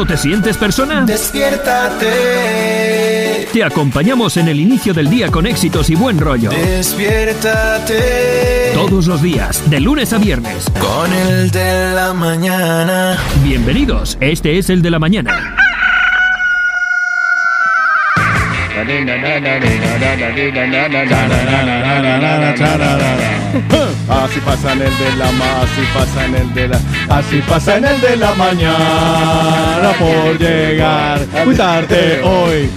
no te sientes persona? Despiértate. Te acompañamos en el inicio del día con éxitos y buen rollo. Despiértate. Todos los días, de lunes a viernes. Con el de la mañana. Bienvenidos, este es el de la mañana. Así pasa en el de la ma, así pasa en el de la, así pasa en el de la mañana por llegar muy tarde hoy.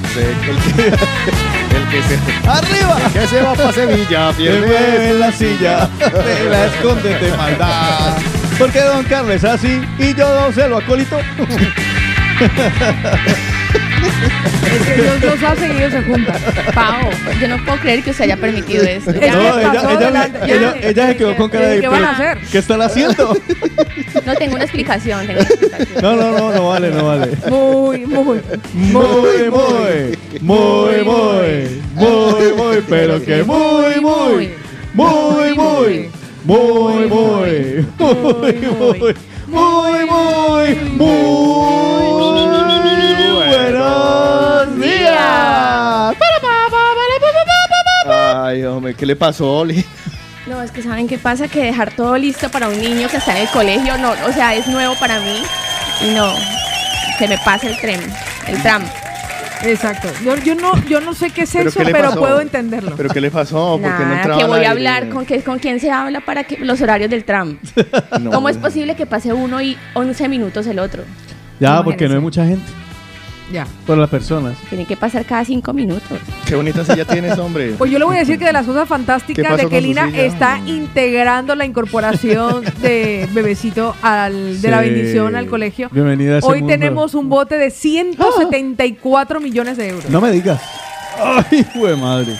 El que, se arriba, el que se va para Sevilla pierde en la silla, de la escóndete maldad. Porque Don Carlos es así y yo Don Celo acólito. Es que ellos los hacen y ellos se juntan. Pau, yo no puedo creer que usted haya permitido esto. No, ella, ella, ella, ella, se quedó con cara de. ¿Qué van a hacer? ¿Qué están haciendo? No, tengo una explicación. Tengo una explicación. No, no, no, no vale, no vale. Muy, muy. Muy, muy. Muy, muy. Muy, muy. Pero que muy, muy. Muy, muy. Muy, muy. Muy, muy. Muy, muy. Muy, muy. Ay, hombre, ¿qué le pasó, Oli? No, es que saben qué pasa, que dejar todo listo para un niño que está en el colegio, no, o sea, es nuevo para mí y no, se me pasa el tren, el tram. Exacto. Yo, yo no, yo no sé qué es ¿Pero eso, qué pero pasó? puedo entenderlo. ¿Pero qué le pasó? ¿Por qué no Nada, que voy a hablar con, que, con quién se habla para que los horarios del tram. No. ¿Cómo es posible que pase uno y 11 minutos el otro? Ya, porque no hay mucha gente, Ya. por las personas. Tiene que pasar cada 5 minutos. Qué bonita silla tienes, hombre. Pues yo le voy a decir que de las cosas ¿Qué fantásticas de que Lina está integrando la incorporación de bebecito al, de la bendición al colegio. Bienvenida a ese Hoy mundo. tenemos un bote de 174 millones de euros. No me digas. Ay, güey, madre.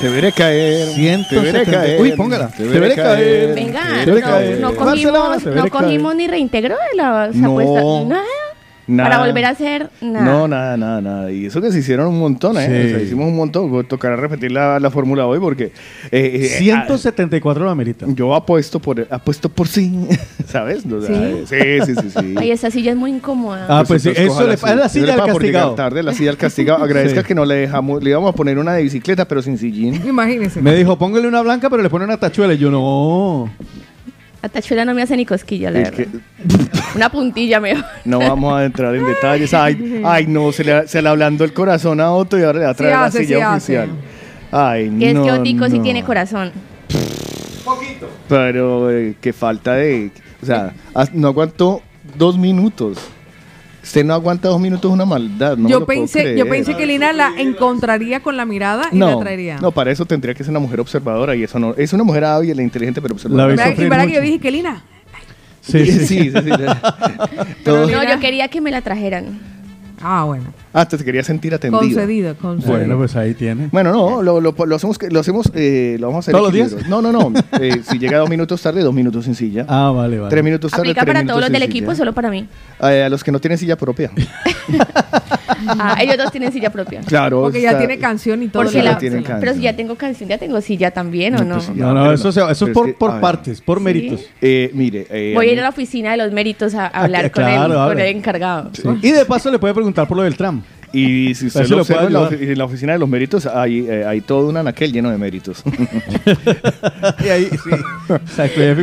Te veré caer. Te veré caer. Uy, póngala. Te veré caer. Venga, Te veré no, caer. no Barcelona, cogimos, te veré no cogimos caer. ni reintegro de las No. apuestas. Nada. Nada. Para volver a hacer nada. No, nada, nada, nada. Y eso que se hicieron un montón, ¿eh? Sí. O sea, hicimos un montón. Tocará repetir la, la fórmula hoy porque... eh, eh, 174 la merita. ah, yo apuesto por, apuesto por sí, ¿sabes? O sea, ¿Sí? sí, sí, sí, sí. Ay, esa silla es muy incómoda. Ah, pues sí, entonces eso le- silla. es la silla llegar castigado. tarde, la silla del castigado. Agradezca Sí. que no le dejamos, le íbamos a poner una de bicicleta, pero sin sillín. Imagínense. Me dijo, póngale una blanca, pero le pone una tachuela. Y yo, no. A Tachuela no me hace ni cosquilla, la Es verdad. que Una puntilla mejor. no vamos a entrar en detalles. Ay, ay no, se le, se le hablando el corazón a Otto y ahora le va a traer la hace, silla sí hace. oficial. Ay, Que es no, que Otico sí no. tiene corazón. Pero eh, que falta de... O sea, no aguantó dos minutos. Usted no aguanta dos minutos una maldad. No me yo lo puedo pensé, yo pensé que Lina la encontraría con la mirada y la traería. no, para eso tendría que ser una mujer observadora y eso no. Es una mujer hábil e inteligente, pero observadora. La vi ¿Verdad, sufrir verdad que yo dije que Lina? Sí, Sí, sí. sí, sí. sí. No, yo quería que me la trajeran. Ah, bueno. Ah, te quería sentir atendido. Concedido, concedido. Bueno, pues ahí tiene. Bueno, no, lo, lo, lo hacemos, que- lo hacemos, eh, lo vamos a hacer. ¿Todos los días? No, no, no. Eh, si llega dos minutos tarde, dos minutos sin silla. Ah, vale, vale. Tres minutos tarde, ¿Aplica tres para minutos todos los sin del silla. equipo o solo para mí? Eh, a los que no tienen silla propia. Ah, ellos dos tienen silla propia. Claro. Porque ya tiene canción y todo. Porque la- pero si ya tengo canción, ya tengo silla también, ¿o no? pues sí. No, no, eso, no. eso es por, que, por partes, por Sí. méritos. Eh, mire. eh, Voy a ir a la oficina de los méritos a a hablar Ah, con, claro, el, con el encargado. Sí. Y de paso le puede preguntar por lo del tram. Y si usted lo lo observa puede en la, en la oficina de los méritos, hay, eh, hay todo un anaquel lleno de méritos. y ahí, sí.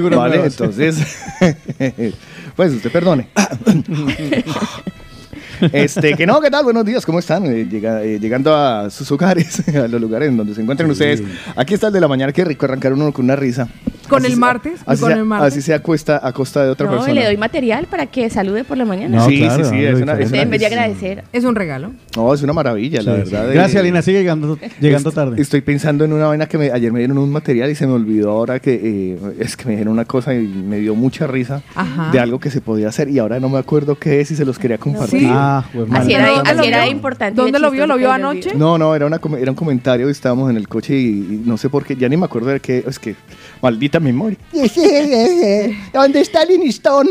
Vale, entonces, pues usted perdone. Este, que no, ¿qué tal? Buenos días, ¿cómo están? Eh, llega- eh, llegando a sus hogares, a los lugares en donde se encuentran Sí. ustedes. Aquí está el de la mañana, qué rico arrancar uno con una risa. Con el martes, Así, con se, el martes. así se acuesta a costa de otra No, y persona. le doy material para que salude por la mañana. No, sí, claro, sí, sí, es una, es Usted una- en vez de es- agradecer. Es un regalo. No, es una maravilla, la Sí, verdad. sí. eh, Gracias, Lina. Sigue llegando, llegando Est- tarde. Estoy pensando en una vaina que me- ayer me dieron un material y se me olvidó ahora que eh, es que me dijeron una cosa y me dio mucha risa Ajá. de algo que se podía hacer y ahora no me acuerdo qué es y se los quería compartir. Sí. Ah, pues, Así era, importante. ¿Dónde lo vio? ¿Lo vio anoche? No, no, era, una, era un comentario y estábamos en el coche y, y no sé por qué, ya ni me acuerdo de qué, es que maldita memoria. ¿Dónde está Liniston?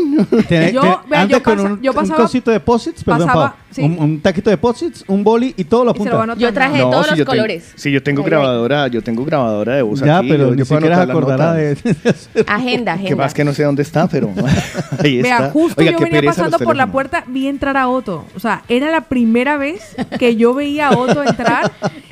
Yo- vea, yo pasa- un, yo un pasaba- cosito de posits, perdón, pasaba-. Sí. Un, un taquito de posits, un boli y todo lo apunta. Yo traje de No, todos si los colores. sí, yo tengo grabadora, yo tengo grabadora de voz Ya, aquí. pero yo- ni siquiera acordará de... Agenda, Que agenda. más que no sé dónde está, pero ahí Vea, está. justo Oiga, yo venía pasando por la puerta, vi entrar a Otto. O sea, era la primera vez que yo veía a Otto entrar.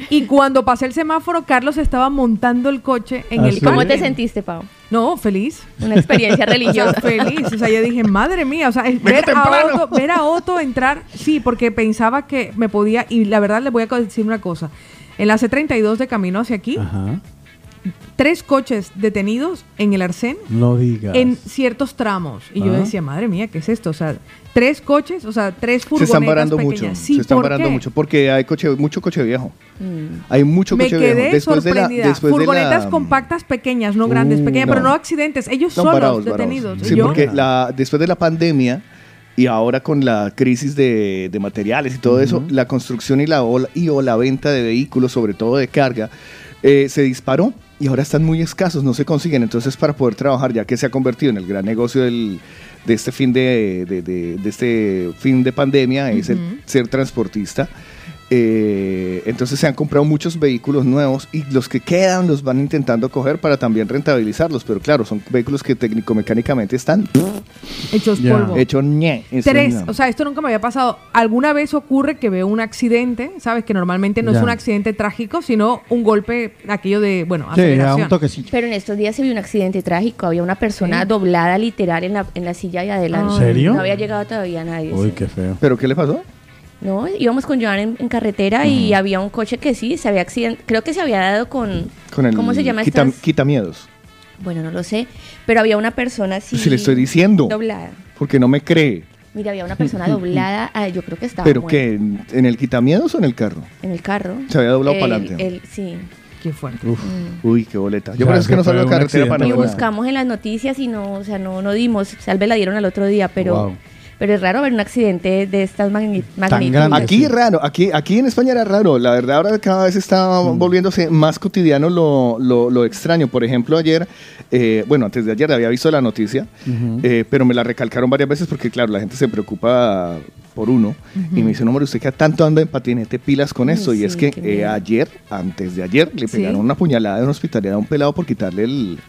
Y cuando pasé el semáforo, Carlos estaba montando el coche en ¿Ah, el sí? ¿Cómo te sentiste, Pau? No, feliz. Una experiencia O sea, religiosa. feliz. O sea, yo dije, madre mía, o sea, es- ver a. Otto, ver a Otto entrar, sí, porque pensaba que me podía, y la verdad les voy a decir una cosa. En la C32 de camino hacia aquí, Ajá. Tres coches detenidos en el Arcén No digas. en ciertos tramos. Y yo Ah. decía, madre mía, ¿qué es esto? O sea, tres coches, o sea, tres Se furgonetas están parando pequeñas. mucho. Sí, se están ¿por parando qué? mucho porque hay coche, mucho coche viejo. Mm. Hay mucho Me coche quedé viejo. Después de la, sorprendida. después de Furgonetas la- compactas pequeñas, no grandes, Uh, pequeñas, no. pero no accidentes. Ellos Están solos parados. detenidos. Sí, Y porque la, después de la pandemia y ahora con la crisis de, de materiales y todo eso, la construcción y la, ola- y o la venta de vehículos, sobre todo de carga, eh, se disparó y ahora están muy escasos, no se consiguen. Entonces, para poder trabajar, ya que se ha convertido en el gran negocio del, de este fin de, de- de- de este fin de pandemia, es el ser transportista. Eh, entonces se han comprado muchos vehículos nuevos y los que quedan los van intentando coger para también rentabilizarlos, pero claro, son vehículos que técnico-mecánicamente están hechos polvo. hechos ñe. Tres, o sea, esto nunca me había pasado. ¿Alguna vez ocurre que veo un accidente? ¿Sabes? Que normalmente no es un accidente trágico, sino un golpe, aquello de, bueno, Sí, aceleración. un toquecito. Pero en estos días se vio un accidente trágico. Había una persona Sí. doblada literal en la, en la silla de adelante. ¿En serio? No había llegado todavía nadie. Uy, sí. qué feo. ¿Pero qué le pasó? No, íbamos con Joan en, en carretera y había un coche que sí, se había accident Creo que se había dado con... Con el ¿Cómo se llama quita, estas? quitamiedos. Bueno, no lo sé. Pero había una persona así... Si le estoy diciendo, Doblada. porque no me cree. Mira, había una persona doblada. ah, yo creo que estaba ¿Pero qué? ¿En, en el quitamiedos o en el carro? En el carro. Se había doblado El- para adelante. el- sí. Qué fuerte. Uf. Mm. Uy, qué boleta. Yo es que se no salgo a un carretera para Y buscamos en las noticias y no, o sea, no, no dimos. Tal vez la dieron al otro día, pero, Wow. Pero es raro ver un accidente de estas magni- magnitudes. grande. Aquí Sí. es raro, aquí, aquí en España era raro. La verdad, ahora cada vez está Mm. volviéndose más cotidiano lo, lo- lo extraño. Por ejemplo, ayer, eh, bueno, antes de ayer había visto la noticia, eh, pero me la recalcaron varias veces porque, claro, la gente se preocupa por uno y me dice, no, hombre, usted que tanto anda en patinete pilas con Ay, eso. y sí, es que eh, ayer, antes de ayer, le Sí. pegaron una puñalada en una hospitalidad a un pelado por quitarle el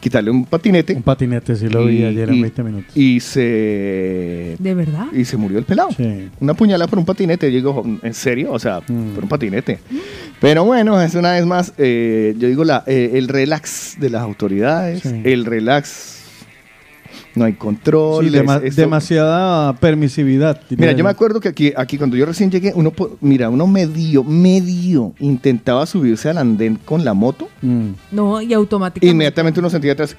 quitarle un patinete. Un patinete, sí lo vi y- ayer en y- 20 minutos. Y se ¿De verdad? y se murió el pelado. Sí. Una puñalada por un patinete. Yo digo, ¿en serio? O sea, Mm. por un patinete. Pero bueno, es una vez más, eh, yo digo, la, eh, el relax de las autoridades, Sí. el relax, no hay control. Sí, dema- demasiada permisividad. Mira, yo me acuerdo que aquí, aquí cuando yo recién llegué, uno, mira, uno medio, medio intentaba subirse al andén con la moto. Mm. No, y automáticamente. Inmediatamente uno sentía atrás.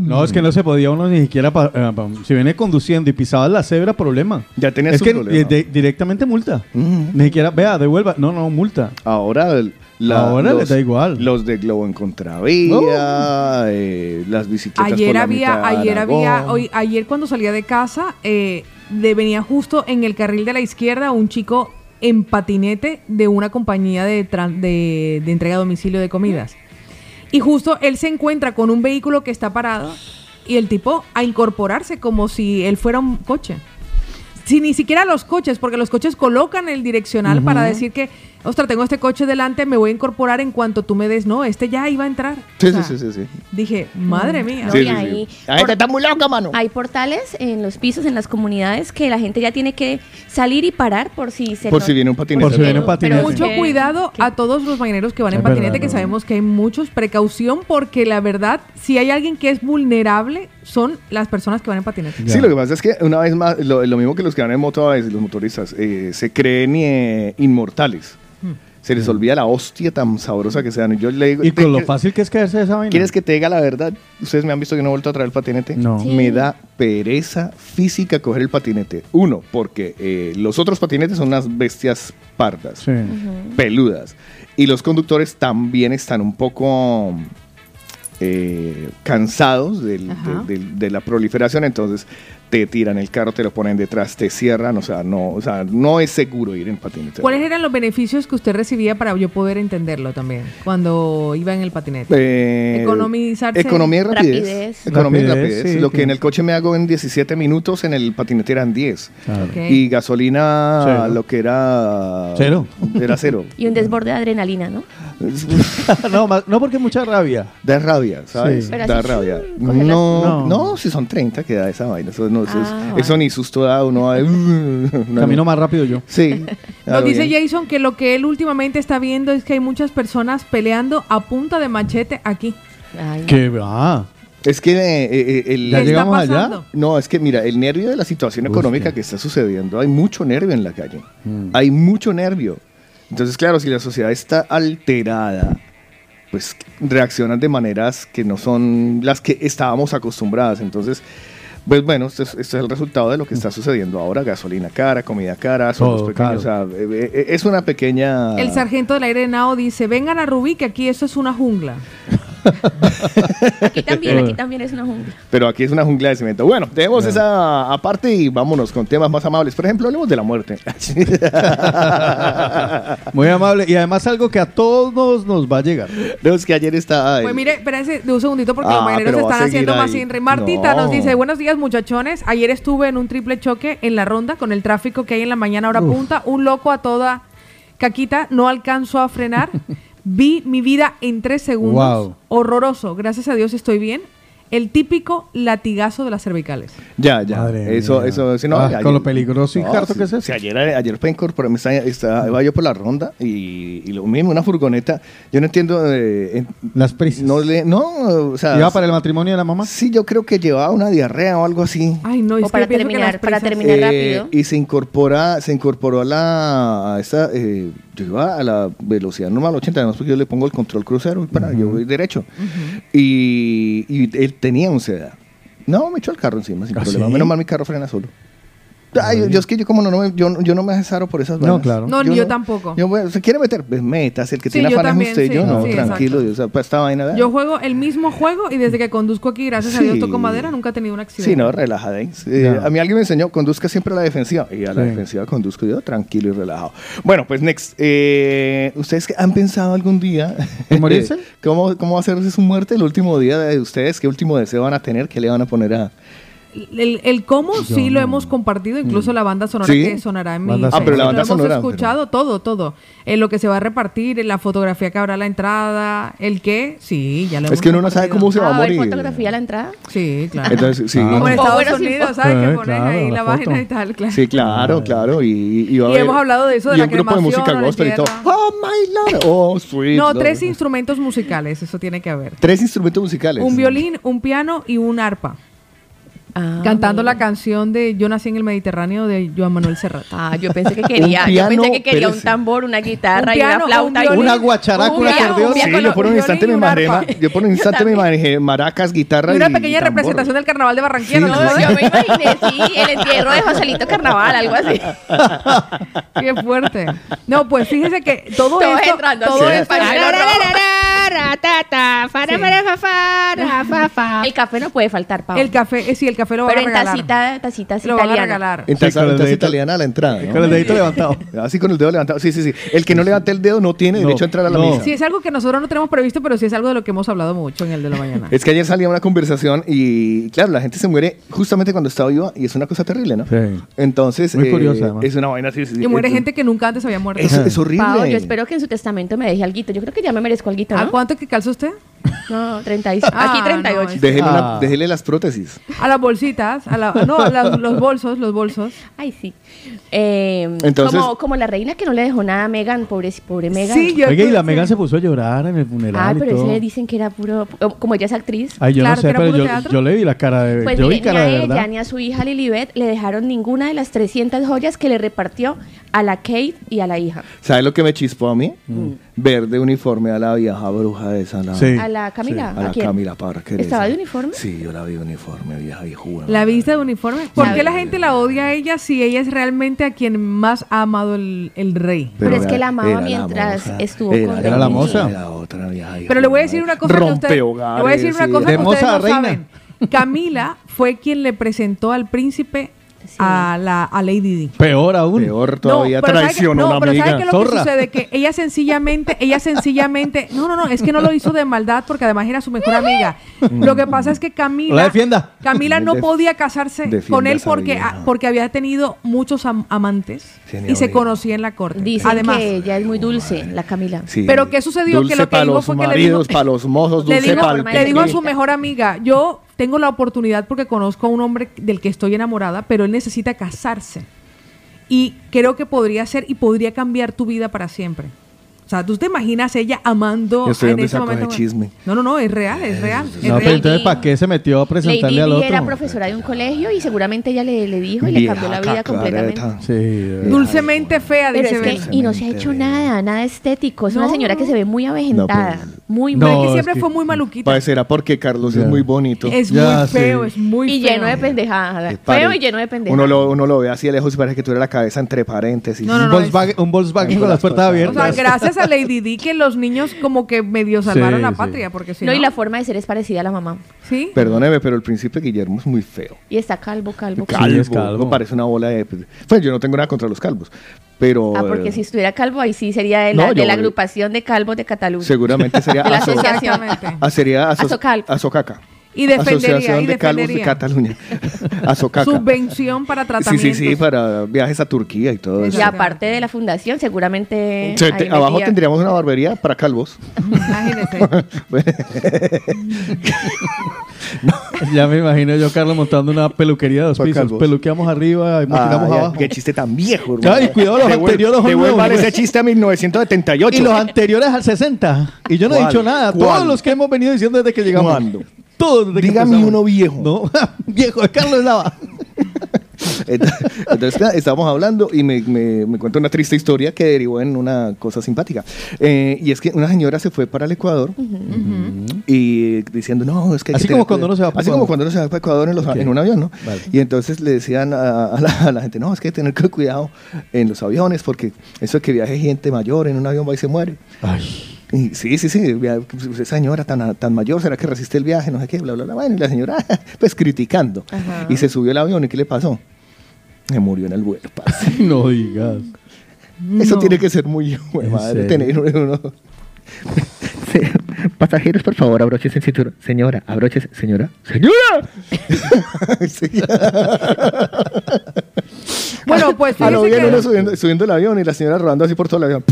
No, es que no se podía uno ni siquiera. pa- eh, pa- si viene conduciendo y pisaba la cebra, problema. Ya tenía Es su que problema. directamente multa. Mm. Ni siquiera, vea, devuelva. No, no, multa. Ahora, el- la- Ahora les da igual. Oh. Los de Globo en Contravía, eh, las bicicletas Ayer por la había, mitad ayer había, hoy, ayer cuando salía de casa, eh, de- venía justo en el carril de la izquierda un chico en patinete de una compañía de, tran- de, de entrega a domicilio de comidas. Y justo él se encuentra con un vehículo que está parado y el tipo a incorporarse como si él fuera un coche. Si ni siquiera los coches, porque los coches colocan el direccional para decir que, ostras, tengo este coche delante, me voy a incorporar en cuanto tú me des. No, este ya iba a entrar. Sí, O sea, sí, sí, sí, sí. Dije, madre mía. No, Sí, sí, por- está muy loca, mano. Hay portales en los pisos, en las comunidades, que la gente ya tiene que salir y parar por si se Por no- si viene un patinete. Por si viene un patinete. pero Mucho que- cuidado a todos los mañaneros que van en Es patinete, verdad, que no. sabemos que hay muchos. Precaución, porque la verdad, si hay alguien que es vulnerable, son las personas que van en patinete. Ya. Sí, lo que pasa es que una vez más, lo, lo mismo que los que van en moto a veces, los motoristas, eh, se creen eh, inmortales. Se les olvida la hostia tan sabrosa que sean. Yo le digo, Y con lo fácil que es caerse de esa vaina. ¿Quieres que te diga la verdad? Ustedes me han visto que no he vuelto a traer el patinete. No. Sí. Me da pereza física coger el patinete. Uno, porque eh, los otros patinetes son unas bestias pardas, Sí. Peludas. Y los conductores también están un poco eh, cansados del- de, de la proliferación. Entonces, te tiran el carro, te lo ponen detrás, te cierran, o sea, no, o sea, no es seguro ir en patinete. ¿Cuáles eran los beneficios que usted recibía para yo poder entenderlo también cuando iba en el patinete? Eh, Economizarse. Economía y rapidez. Rapidez. Economía y Rapidez, rapidez. sí, Lo que que- en el coche me hago en 17 minutos, en el patinete eran 10. Claro. Ok. Y gasolina, Cero. lo que era... Cero. Era cero. Y un desborde de adrenalina, ¿no? no, más- no porque mucha rabia. Da rabia, ¿sabes? Sí. Da rabia. No, No. no, si son 30 que da esa vaina. Eso, no, eso, es- eso ni susto da uno. Camino más rápido yo. Sí. Nos dice bien. Jason que lo que él últimamente está viendo es que hay muchas personas peleando a punta de machete aquí. Ay, Que ah, Es que eh, eh, el... ¿Ya ¿Qué llegamos allá? No, es que mira, el nervio de la situación económica que está sucediendo, hay mucho nervio en la calle. Mm. Hay mucho nervio. Entonces, claro, si la sociedad está alterada, pues reaccionan de maneras que no son las que estábamos acostumbradas. Entonces, pues bueno, esto es, esto es el resultado de lo que está sucediendo ahora. Gasolina cara, comida cara, sueldos Todo pequeños. O sea, eh, eh, es una pequeña... El sargento del aire de Nao dice, vengan a Rubí que aquí eso es una jungla. aquí también, aquí también es una jungla. Pero aquí es una jungla de cemento. Bueno, dejemos esa aparte y vámonos con temas más amables. Por ejemplo, hablemos de la muerte. muy amable. Y además algo que a todos nos va a llegar. no, es que ayer estaba... el- Pues mire, espérense de un segundito porque Ah, los marineros pero va a están haciendo más ahí. sin Martita No. nos dice, buenos días muchachones. Ayer estuve en un triple choque en la ronda con el tráfico que hay en la mañana hora punta. Un loco a toda caquita, no alcanzó a frenar. Vi mi vida en tres segundos. Wow. Horroroso. Gracias a Dios estoy bien. El típico latigazo de las cervicales. Ya, ya. Madre eso, mía. eso, sí, no, Ah, ayer- con lo peligroso y harto que es eso. sí, ayer, ayer para incorporarme, estaba, estaba- iba yo por la ronda y, y lo mismo, una furgoneta. Yo no entiendo. eh, en- Las prisas. no, le, no, o sea. ¿Iba para el matrimonio de la mamá? Sí, yo creo que llevaba una diarrea o algo así. Ay, no, es O que para pienso que terminar, para terminar Eh, rápido. y se incorpora, se incorporó a la, a esta, eh, yo iba a la velocidad normal 80, además porque yo le pongo el control crucero y para, yo voy derecho. y, y él tenía un sedán. No, me echó el carro encima sin ¿Ah, problema. sí? Menos mal mi carro frena solo. Ay, yo, yo es que yo como no, no me, yo, yo no me asesaro por esas No, vainas. claro. No, ni yo tampoco. Yo, bueno, ¿Se quiere meter? Pues metas. El que Sí, tiene yo afán es usted. sí, yo no, sí, tranquilo. exacto. O sea, para esta vaina. Yo juego el mismo juego y desde que conduzco aquí, gracias a Dios, toco madera, nunca he tenido un accidente. Sí, no, relajadéis. Eh. A mí alguien me enseñó, conduzca siempre a la defensiva. Y a la Sí. defensiva conduzco yo tranquilo y relajado. Bueno, pues next. Eh, ¿Ustedes han pensado algún día? ¿Cómo, ¿Cómo va a ser su muerte el último día de ustedes? ¿Qué último deseo van a tener? ¿Qué le van a poner a...? El, el cómo sí lo hemos compartido, incluso la banda sonora ¿Sí? que sonará en mi Banda Ah, pero la lo banda hemos sonora, escuchado todo, todo. En lo que se va a repartir, en la fotografía que habrá a la entrada, el qué, sí, ya lo Es hemos que uno no sabe cómo se va a Ah, ver morir. fotografía a la entrada. Sí, claro. Entonces, sí. Ah. Como en Estados Unidos, foto. ¿sabes? Eh, que pones claro, ahí la la página y tal, claro. Sí, claro, claro. Y, y, va a Y haber- hemos hablado de eso, de y la un grupo de cremación, música gospel y todo. Oh, my Lord. Oh, sweet. No, tres instrumentos musicales, eso tiene que haber. Tres instrumentos musicales. Un violín, un piano y un arpa. Ah, cantando mira. la canción de Yo nací en el Mediterráneo de Joan Manuel Serrat. Ah, yo pensé que quería, yo pensé que quería un tambor, una guitarra Un y una flauta. un violín, Una guacharaca, un acordeón. Sí, yo por un instante me imaginé, yo por un instante me imaginé maracas, guitarra Y una pequeña tambor. representación del carnaval de Barranquilla. Sí, ¿no? sí, No, sí. yo me imaginé, sí, el entierro de Joselito Carnaval, algo así. Qué fuerte. No, pues fíjese que todo Todos esto, entrando todo esto. El café no puede faltar, Pau. el café, eh, sí, el café lo van Pero a en regalar. tacita, tacita lo van a italiana. regalar. En Sí, taza, con el en taza dedito- italiana a la entrada, ¿no? Con el dedito levantado. Así con el dedo levantado. Sí, sí, sí. El que no levante el dedo no tiene No, derecho a entrar a la no. misa. Sí, es algo que nosotros no tenemos previsto, pero sí es algo de lo que hemos hablado mucho en el de la mañana. Es que ayer salía una conversación y, claro, la gente se muere justamente cuando está viva y es una cosa terrible, ¿no? Sí. Entonces, Muy curiosa, además. es una vaina así. sí, y muere es- gente que nunca antes había muerto. Es, es horrible. Pau, yo espero que en su testamento me deje alguito. Yo creo que ya me merezco alguito, ¿A ¿no? Cuánto que calza usted? No, 36. Ah, Aquí no, 38. es- Déjele, una- Ah. déjele las prótesis. A las bolsitas, a la, no, a las- los bolsos, los bolsos. Ay, sí. Eh, Entonces- como, como la reina que no le dejó nada a Megan, pobre, pobre Megan. Sí, yo Oiga, y la sí. Megan se puso a llorar en el funeral Ah, y pero todo. ese dicen que era puro. Como ella es actriz. Ay, yo Claro, no sé, pero yo, le vi la cara de... Pues yo mire, vi ni cara a de ella verdad. ni a su hija Lilibet le dejaron ninguna de las 300 joyas que le repartió a la Kate y a la hija. ¿Sabes lo que me chispó a mí? Ver de uniforme a la vieja bruja esa. La, Mm. Sí. A la Camila. A la quién? Camila Parker. ¿Estaba esa. de uniforme? Sí, yo la vi de uniforme, vieja viejuda. La vista de uniforme. ¿Por qué la gente la odia a ella si ella es realmente a quien más ha amado el, el rey? Pero es que la amaba era mientras moza. estuvo era, con Era la moza. Era otra vieja Pero le voy a decir una cosa que usted, le voy a decir una cosa De que ustedes no reina. saben. Camila fue quien le presentó al príncipe Sí. a, la, a Lady Di. Peor aún. Peor todavía no, pero ¿sabe qué- traicionó no, a la pero amiga. ¿sabe qué es lo Zorra. que sucede? Que ella sencillamente, ella sencillamente, no, no, no, es que no lo hizo de maldad porque además era su mejor amiga. Lo que pasa es que Camila, La defienda. Camila no podía casarse defienda con él porque, porque había tenido muchos am- amantes Y se conocía en la corte. Dicen Además, que ella es muy dulce, la Camila. Sí. Pero ¿qué sucedió? Dulce que lo que para dijo los fue que le dijo- para los mozos, le dijo, para el forma le de dijo a su mejor amiga, yo tengo la oportunidad porque conozco a un hombre del que estoy enamorada, pero él necesita casarse. Y creo que podría ser y podría cambiar tu vida para siempre. O sea, ¿tú te imaginas ella amando Yo estoy en ese momento? chisme. No, no, no, es real, es real. es No, pero entonces, ¿para qué se metió a presentarle Lady al otro? era profesora de un colegio y seguramente ella le, le dijo y le cambió la vida completamente. Sí. verdad. Dulcemente fea, Pero dice es que, Belsa. y no se ha hecho nada, nada estético. Es una señora que se ve muy avejentada. No, pues, muy No, Pero es mal. que es siempre que- fue muy maluquita. Parecerá porque Carlos es muy bonito. Es muy feo, sí. es muy Y feo. lleno de pendejadas. Eh, Feo y lleno de pendejadas. Uno lo, uno lo ve así de lejos y parece que tuviera la cabeza entre paréntesis. No, no, un, no, Volkswagen, un Volkswagen Con las puertas cosas. O sea, abiertas. gracias a Lady Di que los niños como que medio salvaron Sí, la sí. patria, porque si no, no... y la forma de ser es parecida a la mamá. ¿Sí? Perdóneme, pero el príncipe Guillermo es muy feo. Y está calvo, calvo. Sí, calvo. es calvo. Parece una bola de... Pues yo no tengo nada contra los calvos, pero... Ah, porque eh, si estuviera calvo, ahí sí sería de No, la, de yo- la agrupación de calvos de Cataluña. Seguramente sería... De la aso- asociación. Exactamente. ah, sería aso- Asocal. Asocaca. Y defendería, Asociación y de Calvos de. Cataluña. Asocaca. Subvención para Sí, tratamientos. sí, sí, para viajes a Turquía y todo Y eso. Ya. aparte de la fundación, seguramente. Se- ahí te- abajo tendríamos una barbería para calvos. Imagínese. Ya me imagino yo, Carlos, montando una peluquería de dos pisos. calvos. Peluqueamos arriba y maquinamos abajo. Qué chiste tan viejo, hermano. Ay, cuidado, los anteriores son ese chiste a 1978. Y los anteriores al 60. Y yo no he dicho nada. ¿Cuál? Todos los que hemos venido diciendo desde que llegamos. ¿Cuándo? Todos desde que Dígame uno viejo. No, viejo, es Carlos Lava. Entonces, estábamos hablando y me, me, me cuenta una triste historia que derivó en una cosa simpática. Eh, y es que una señora se fue para el Ecuador y diciendo, no, es que... hay Así que como tener cuando cuidado". uno se va para Así Ecuador. como cuando uno se va para Ecuador en, los- Ok. en un avión, ¿no? Vale. Y entonces le decían a, a la, a la gente, no, es que hay que tener cuidado en los aviones porque eso de que viaje gente mayor en un avión va y se muere. Ay. Y sí, sí, sí, pues, esa señora tan, tan mayor, ¿será que resiste el viaje? No sé qué, bla, bla, bla. Bueno, y la señora, pues criticando. Ajá. Y se subió al avión, ¿y qué le pasó? Se murió en el vuelo, parce. No digas. Eso No. tiene que ser muy hijo de ¿En madre, tener uno. Pasajeros, por favor, abróchese el cinturón. Señora, abróchese. Señora. ¡Señora! Sí. Bueno, pues A lo bien que- uno subiendo, subiendo el avión y la señora rodando así por todo el avión.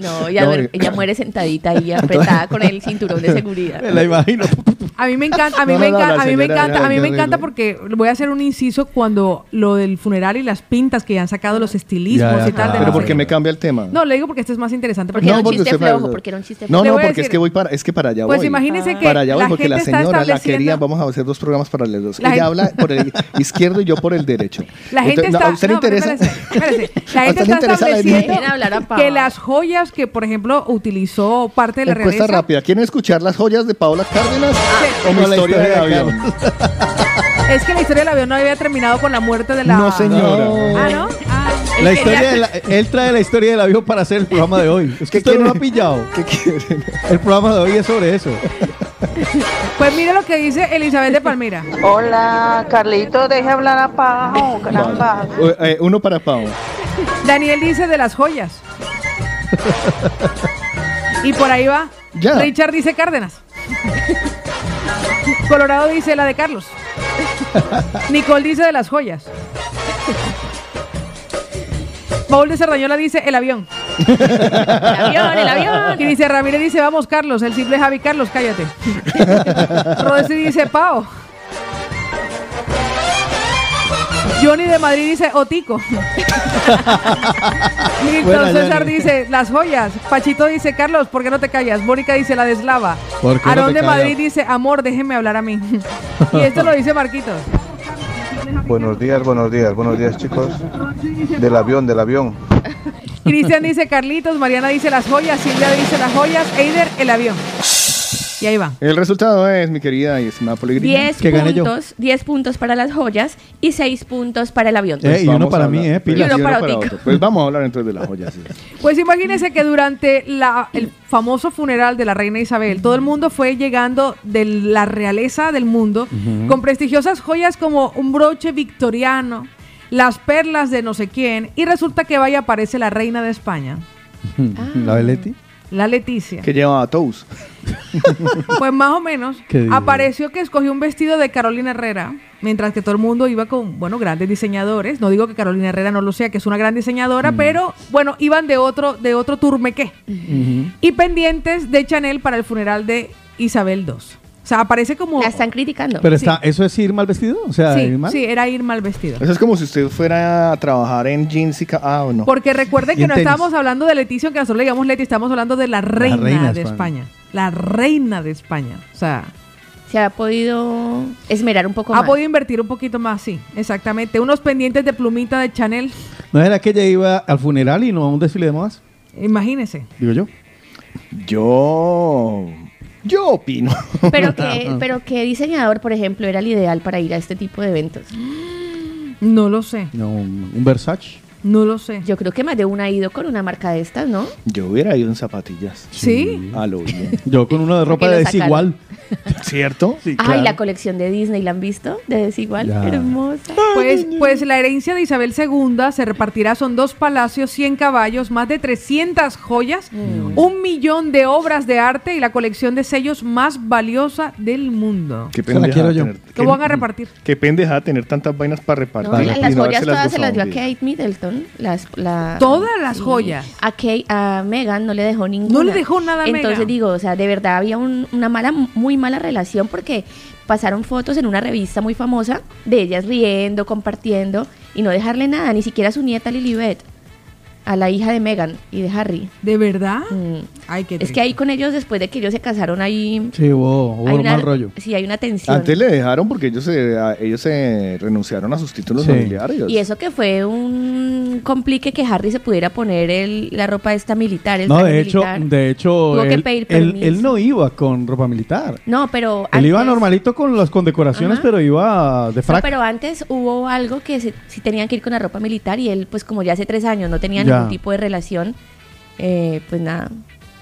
No, ella, No, ella muere sentadita ahí apretada con el cinturón de seguridad. Me la imagino. A mí me encanta, a mí No, me no, no, encanta, a mí me encanta, no, a mí no, me no, encanta no. porque voy a hacer un inciso cuando lo del funeral y las pintas que ya han sacado los estilismos Ya, ya, y tal. Pero no ¿por sé qué qué. me cambia el tema? No, le digo porque este es más interesante. Porque Porque era un porque chiste usted fue- flojo, porque era un chiste No, flojo. No, porque es que voy para, es que para allá Pues voy. imagínense que para allá voy la porque la señora la quería, vamos a hacer dos programas paralelos. La Ella gente- habla por el izquierdo y yo por el derecho. La gente Entonces, no, está. ¿A usted le no, pero interesa? espérese, espérese. La ¿A gente está estableciendo que las joyas que, por ejemplo, utilizó parte de la Encuesta realeza. rápida. ¿Quieren escuchar las joyas de Paola Cárdenas Sí. o mi historia historia del de avión? Es que la historia del avión no había terminado con la muerte de la. No, señora. Ah, ¿no? Ah. La Él historia de la- él trae la historia del avión para hacer el programa de hoy. Es que ¿Qué usted no lo ha pillado. ¿Qué quieren? El programa de hoy es sobre eso. Pues mire lo que dice Elizabeth de Palmira. Hola, Carlito, deje hablar a Pau, caramba. Vale. Eh, uno para Pau. Daniel dice de las joyas. Y por ahí va. Ya. Richard dice Cárdenas. Colorado dice la de Carlos. Nicole dice de las joyas. Paul de Cerdañola dice el avión. El avión, el avión. Y dice Ramírez dice vamos Carlos, el simple Javi Carlos, cállate. Rodri dice Pau. Johnny de Madrid dice Otico. Milton Buena, César dice las joyas. Pachito dice Carlos, ¿por qué no te callas? Mónica dice la de Eslava. ¿Por qué no Aarón de? Madrid dice amor, déjeme hablar a mí. y esto lo dice Marquitos. Buenos días, buenos días, buenos días chicos. Del avión, del avión. Cristian dice Carlitos, Mariana dice las joyas, Silvia dice las joyas, Eider el avión. Y ahí va. El resultado es, mi querida y estimada Poligrina. 10 Que gane yo. puntos, 10 puntos para las joyas y 6 puntos para el avión. Eh, y uno para mí, eh, pilas. Y uno para Otica. otro. Pues vamos a hablar entonces de las joyas. sí. Pues imagínense que durante la- el famoso funeral de la reina Isabel, todo el mundo fue llegando de la realeza del mundo con prestigiosas joyas como un broche victoriano, las perlas de no sé quién, y resulta que vaya aparece la reina de España, ¿La Beletti? La Leticia. Que lleva a Tous. Pues más o menos, apareció que escogió un vestido de Carolina Herrera, mientras que todo el mundo iba con, bueno, grandes diseñadores. No digo que Carolina Herrera no lo sea, que es una gran diseñadora, pero bueno, iban de otro, de otro turmequé. Y pendientes de Chanel para el funeral de Isabel II. O sea, aparece como... La están criticando. Pero Sí. está, ¿eso es ir mal vestido? O sea, ir Sí, mal. sí, era ir mal vestido. Eso es como si usted fuera a trabajar en jeans y... ca- Ah, o no. Porque recuerde que no tenis. estamos hablando de Leticia, aunque nosotros le digamos Leti, estamos hablando de la reina, reina de España. España. La reina de España. O sea, Se ha podido esmerar un poco ha más. podido invertir un poquito más, sí, exactamente. Unos pendientes de plumita de Chanel, ¿No era que ella iba al funeral y no a un desfile de modas? imagínese. Digo yo. Yo... Yo opino. Pero que, pero qué diseñador, por ejemplo, era el ideal para ir a este tipo de eventos. No lo sé, No, un un Versace. No lo sé. Yo creo que más de una ha ido con una marca de estas, ¿no? Yo hubiera ido en zapatillas. ¿Sí? A lo bien. Yo con uno de ropa de desigual. ¿Cierto? Sí, Ay, la colección de Disney, ¿la han visto? De Desigual. Ya. Hermosa. Pues, pues la herencia de Isabel II se repartirá, son dos palacios, 100 caballos, más de 300 joyas, un millón de obras de arte y la colección de sellos más valiosa del mundo. Qué quiero yo. tener- ¿Qué van a repartir? Qué pendejada tener tantas vainas para repartir. No, las joyas todas se las dio a. Kate Middleton. Las, la- Todas las sí. joyas. A, Kate, a Megan no le dejó ninguna. No le dejó nada a Entonces Meghan. digo, o sea, de verdad había un- una mala, muy mala relación porque pasaron fotos en una revista muy famosa de ellas riendo, compartiendo y no dejarle nada, ni siquiera a su nieta Lilibet, a la hija de Megan y de Harry. ¿De verdad? Mm. Ay, qué Es que ahí con ellos, después de que ellos se casaron, ahí Sí, hubo, hubo hay un una, mal rollo. Sí, hay una tensión. Antes le dejaron porque ellos se, a- ellos se renunciaron a sus títulos Sí. nobiliarios. Y eso que fue un complique que Harry se pudiera poner el, la ropa esta militar. El No, de hecho, militar. de hecho, Tuvo que él, pedir él- permiso. él no iba con ropa militar. No, pero Él iba normalito con las condecoraciones, Ajá. pero iba de No, frac. pero antes hubo algo que se- sí tenían que ir con la ropa militar y él, pues como ya hace tres años no tenía Ya. Ningún tipo de relación, eh, pues nada,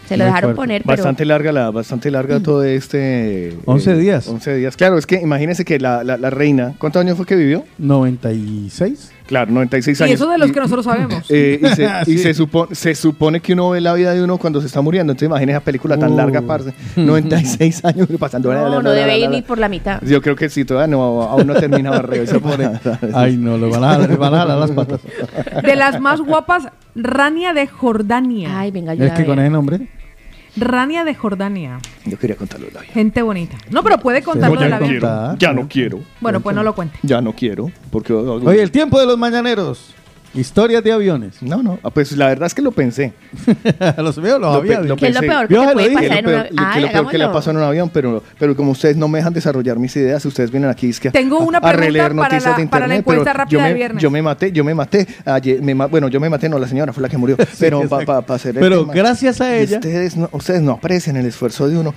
se lo Muy dejaron fuerte. poner, pero Bastante larga la, bastante larga todo este... 11 días. 11 días. Claro, es que imagínense que la, la, la reina, ¿cuántos años fue que vivió? 96. Claro, 96 Y años. eso de los que nosotros sabemos. Eh, y se, y Sí. se, supo- se supone que uno ve la vida de uno cuando se está muriendo. Entonces imagínese esa película tan Uh. larga, parce. 96 años pasando. no, no debe ir ni por la mitad. Yo creo que sí, todavía no, aún no termina Barrio. Se pone. Ay, no, lo van a, le van a jalar las patas. De las más guapas, Rania de Jordania. Ay, venga, yo Es la que con ese nombre. Rania de Jordania. Yo quería contarlo de la vida. Gente bonita. No, pero puede contarlo No, de ya la vida. quiero. Ya no quiero. Bueno, pues no lo cuente. Ya no quiero. Porque. Oye, el tiempo de los mañaneros. Historias de aviones. No, no. ah, Pues la verdad es que lo pensé. los veo, los Lo pe- lo ¿Qué es lo peor que te puede Que pasar es lo en peor, que Ay, lo peor que le hagámoslo. pasó en un avión, pero, pero como ustedes no me dejan desarrollar mis ideas, ustedes vienen aquí es que Tengo a- una a, pregunta releer para noticias la- de para la internet, encuesta rápida yo de me, viernes. Yo me maté, yo me maté. ayer- me bueno, yo me maté, no, la señora fue la que murió. Pero para exacto. hacer el Pero tema. gracias a ella- Ustedes no, ustedes no aprecian el esfuerzo de uno.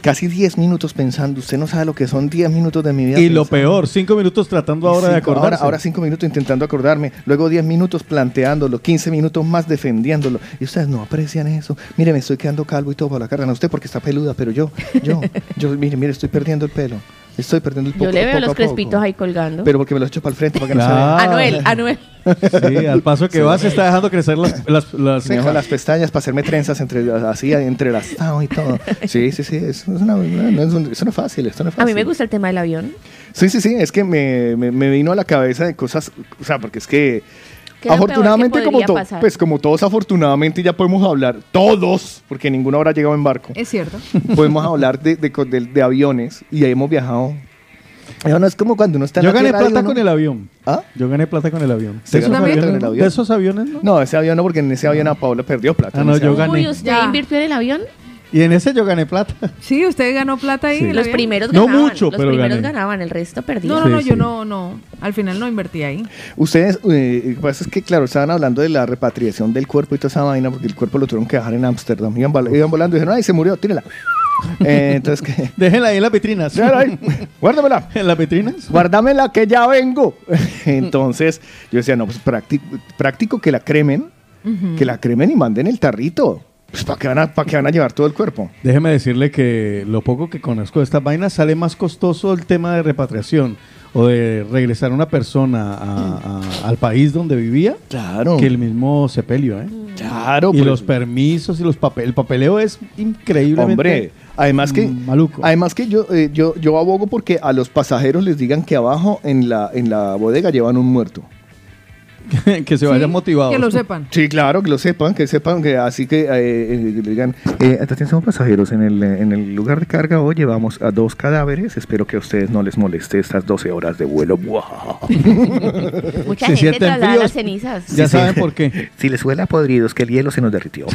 Casi 10 minutos pensando. Usted no sabe lo que son 10 minutos de mi vida. Y lo peor, cinco minutos tratando ahora de acordarse. Ahora, ahora cinco minutos intentando acordarme, luego 10 minutos planteándolo, 15 minutos más defendiéndolo. Y ustedes no aprecian eso. Mire, me estoy quedando calvo y todo por la cara. No usted porque está peluda, pero yo, yo, yo, mire, mire, estoy perdiendo el pelo. Estoy perdiendo el pelo. Yo le veo los crespitos ahí colgando. Pero porque me los echo para el frente para que no se vean. Anuel, Anuel. Sí, al paso que va se está dejando crecer las, las, las Me las pestañas para hacerme trenzas entre así entre las y todo. Sí, sí, sí, es, es una, no, es un- eso no es fácil, esto no es A mí me gusta el tema del avión. Sí, sí, sí, es que me, me, me vino a la cabeza de cosas, o sea, porque es que ¿Qué es lo peor que afortunadamente como, to- pasar? pues como todos afortunadamente ya podemos hablar, todos, porque ninguno habrá llegado en barco, Es cierto. podemos hablar de, de, de- de aviones y ahí hemos viajado. Eso no es como cuando uno está en Yo la gané plata uno- con el avión. ¿Ah? Yo gané plata con el avión. ¿Usted ¿De ganó esos plata aviones con el avión? ¿De esos aviones no? No, ese avión no, porque en ese avión a Paula perdió plata. Ah, no, yo avión. gané. ¿usted Ya. invirtió en el avión? Y en ese yo gané plata. Sí, usted ganó plata ahí. Sí. Los primeros No ganaban. mucho, los pero primeros gané. ganaban, el resto perdían. No, no, no, Sí, yo sí. no, no. Al final no invertí ahí. Ustedes, eh, lo que pasa es que, claro, estaban hablando de la repatriación del cuerpo y toda esa vaina, porque el cuerpo lo tuvieron que dejar en Ámsterdam. Iban, vol- iban volando y dijeron, ay, se murió, tírela. Eh, entonces, ¿qué? Déjenla ahí en las vitrinas. Guárdamela. ¿En las vitrinas? Guárdamela que ya vengo. Entonces, yo decía, no, pues práctico, práctico que la cremen, que la cremen y manden el tarrito. Pues ¿para qué, van a, ¿para qué van a llevar todo el cuerpo? Déjeme decirle que lo poco que conozco de estas vainas sale más costoso el tema de repatriación o de regresar una persona a- a- al país donde vivía Claro. que el mismo sepelio, ¿eh? Claro, y pero- los permisos y los papeles. El papeleo es increíblemente Hombre, además que, mm, maluco. además que yo, eh, yo, yo abogo porque a los pasajeros les digan que abajo en la, en la bodega llevan un muerto. que se vayan Sí, motivados. Que lo sepan. Sí, claro, que lo sepan, que sepan que así que eh, eh, le digan, eh, atención pasajeros, en el, en el lugar de carga hoy llevamos a dos cadáveres, espero que a ustedes no les moleste estas 12 horas de vuelo. ¡Wow! Mucha Se gente traslada las cenizas. Ya saben por qué. Si les huele a podridos, que el hielo se nos derritió.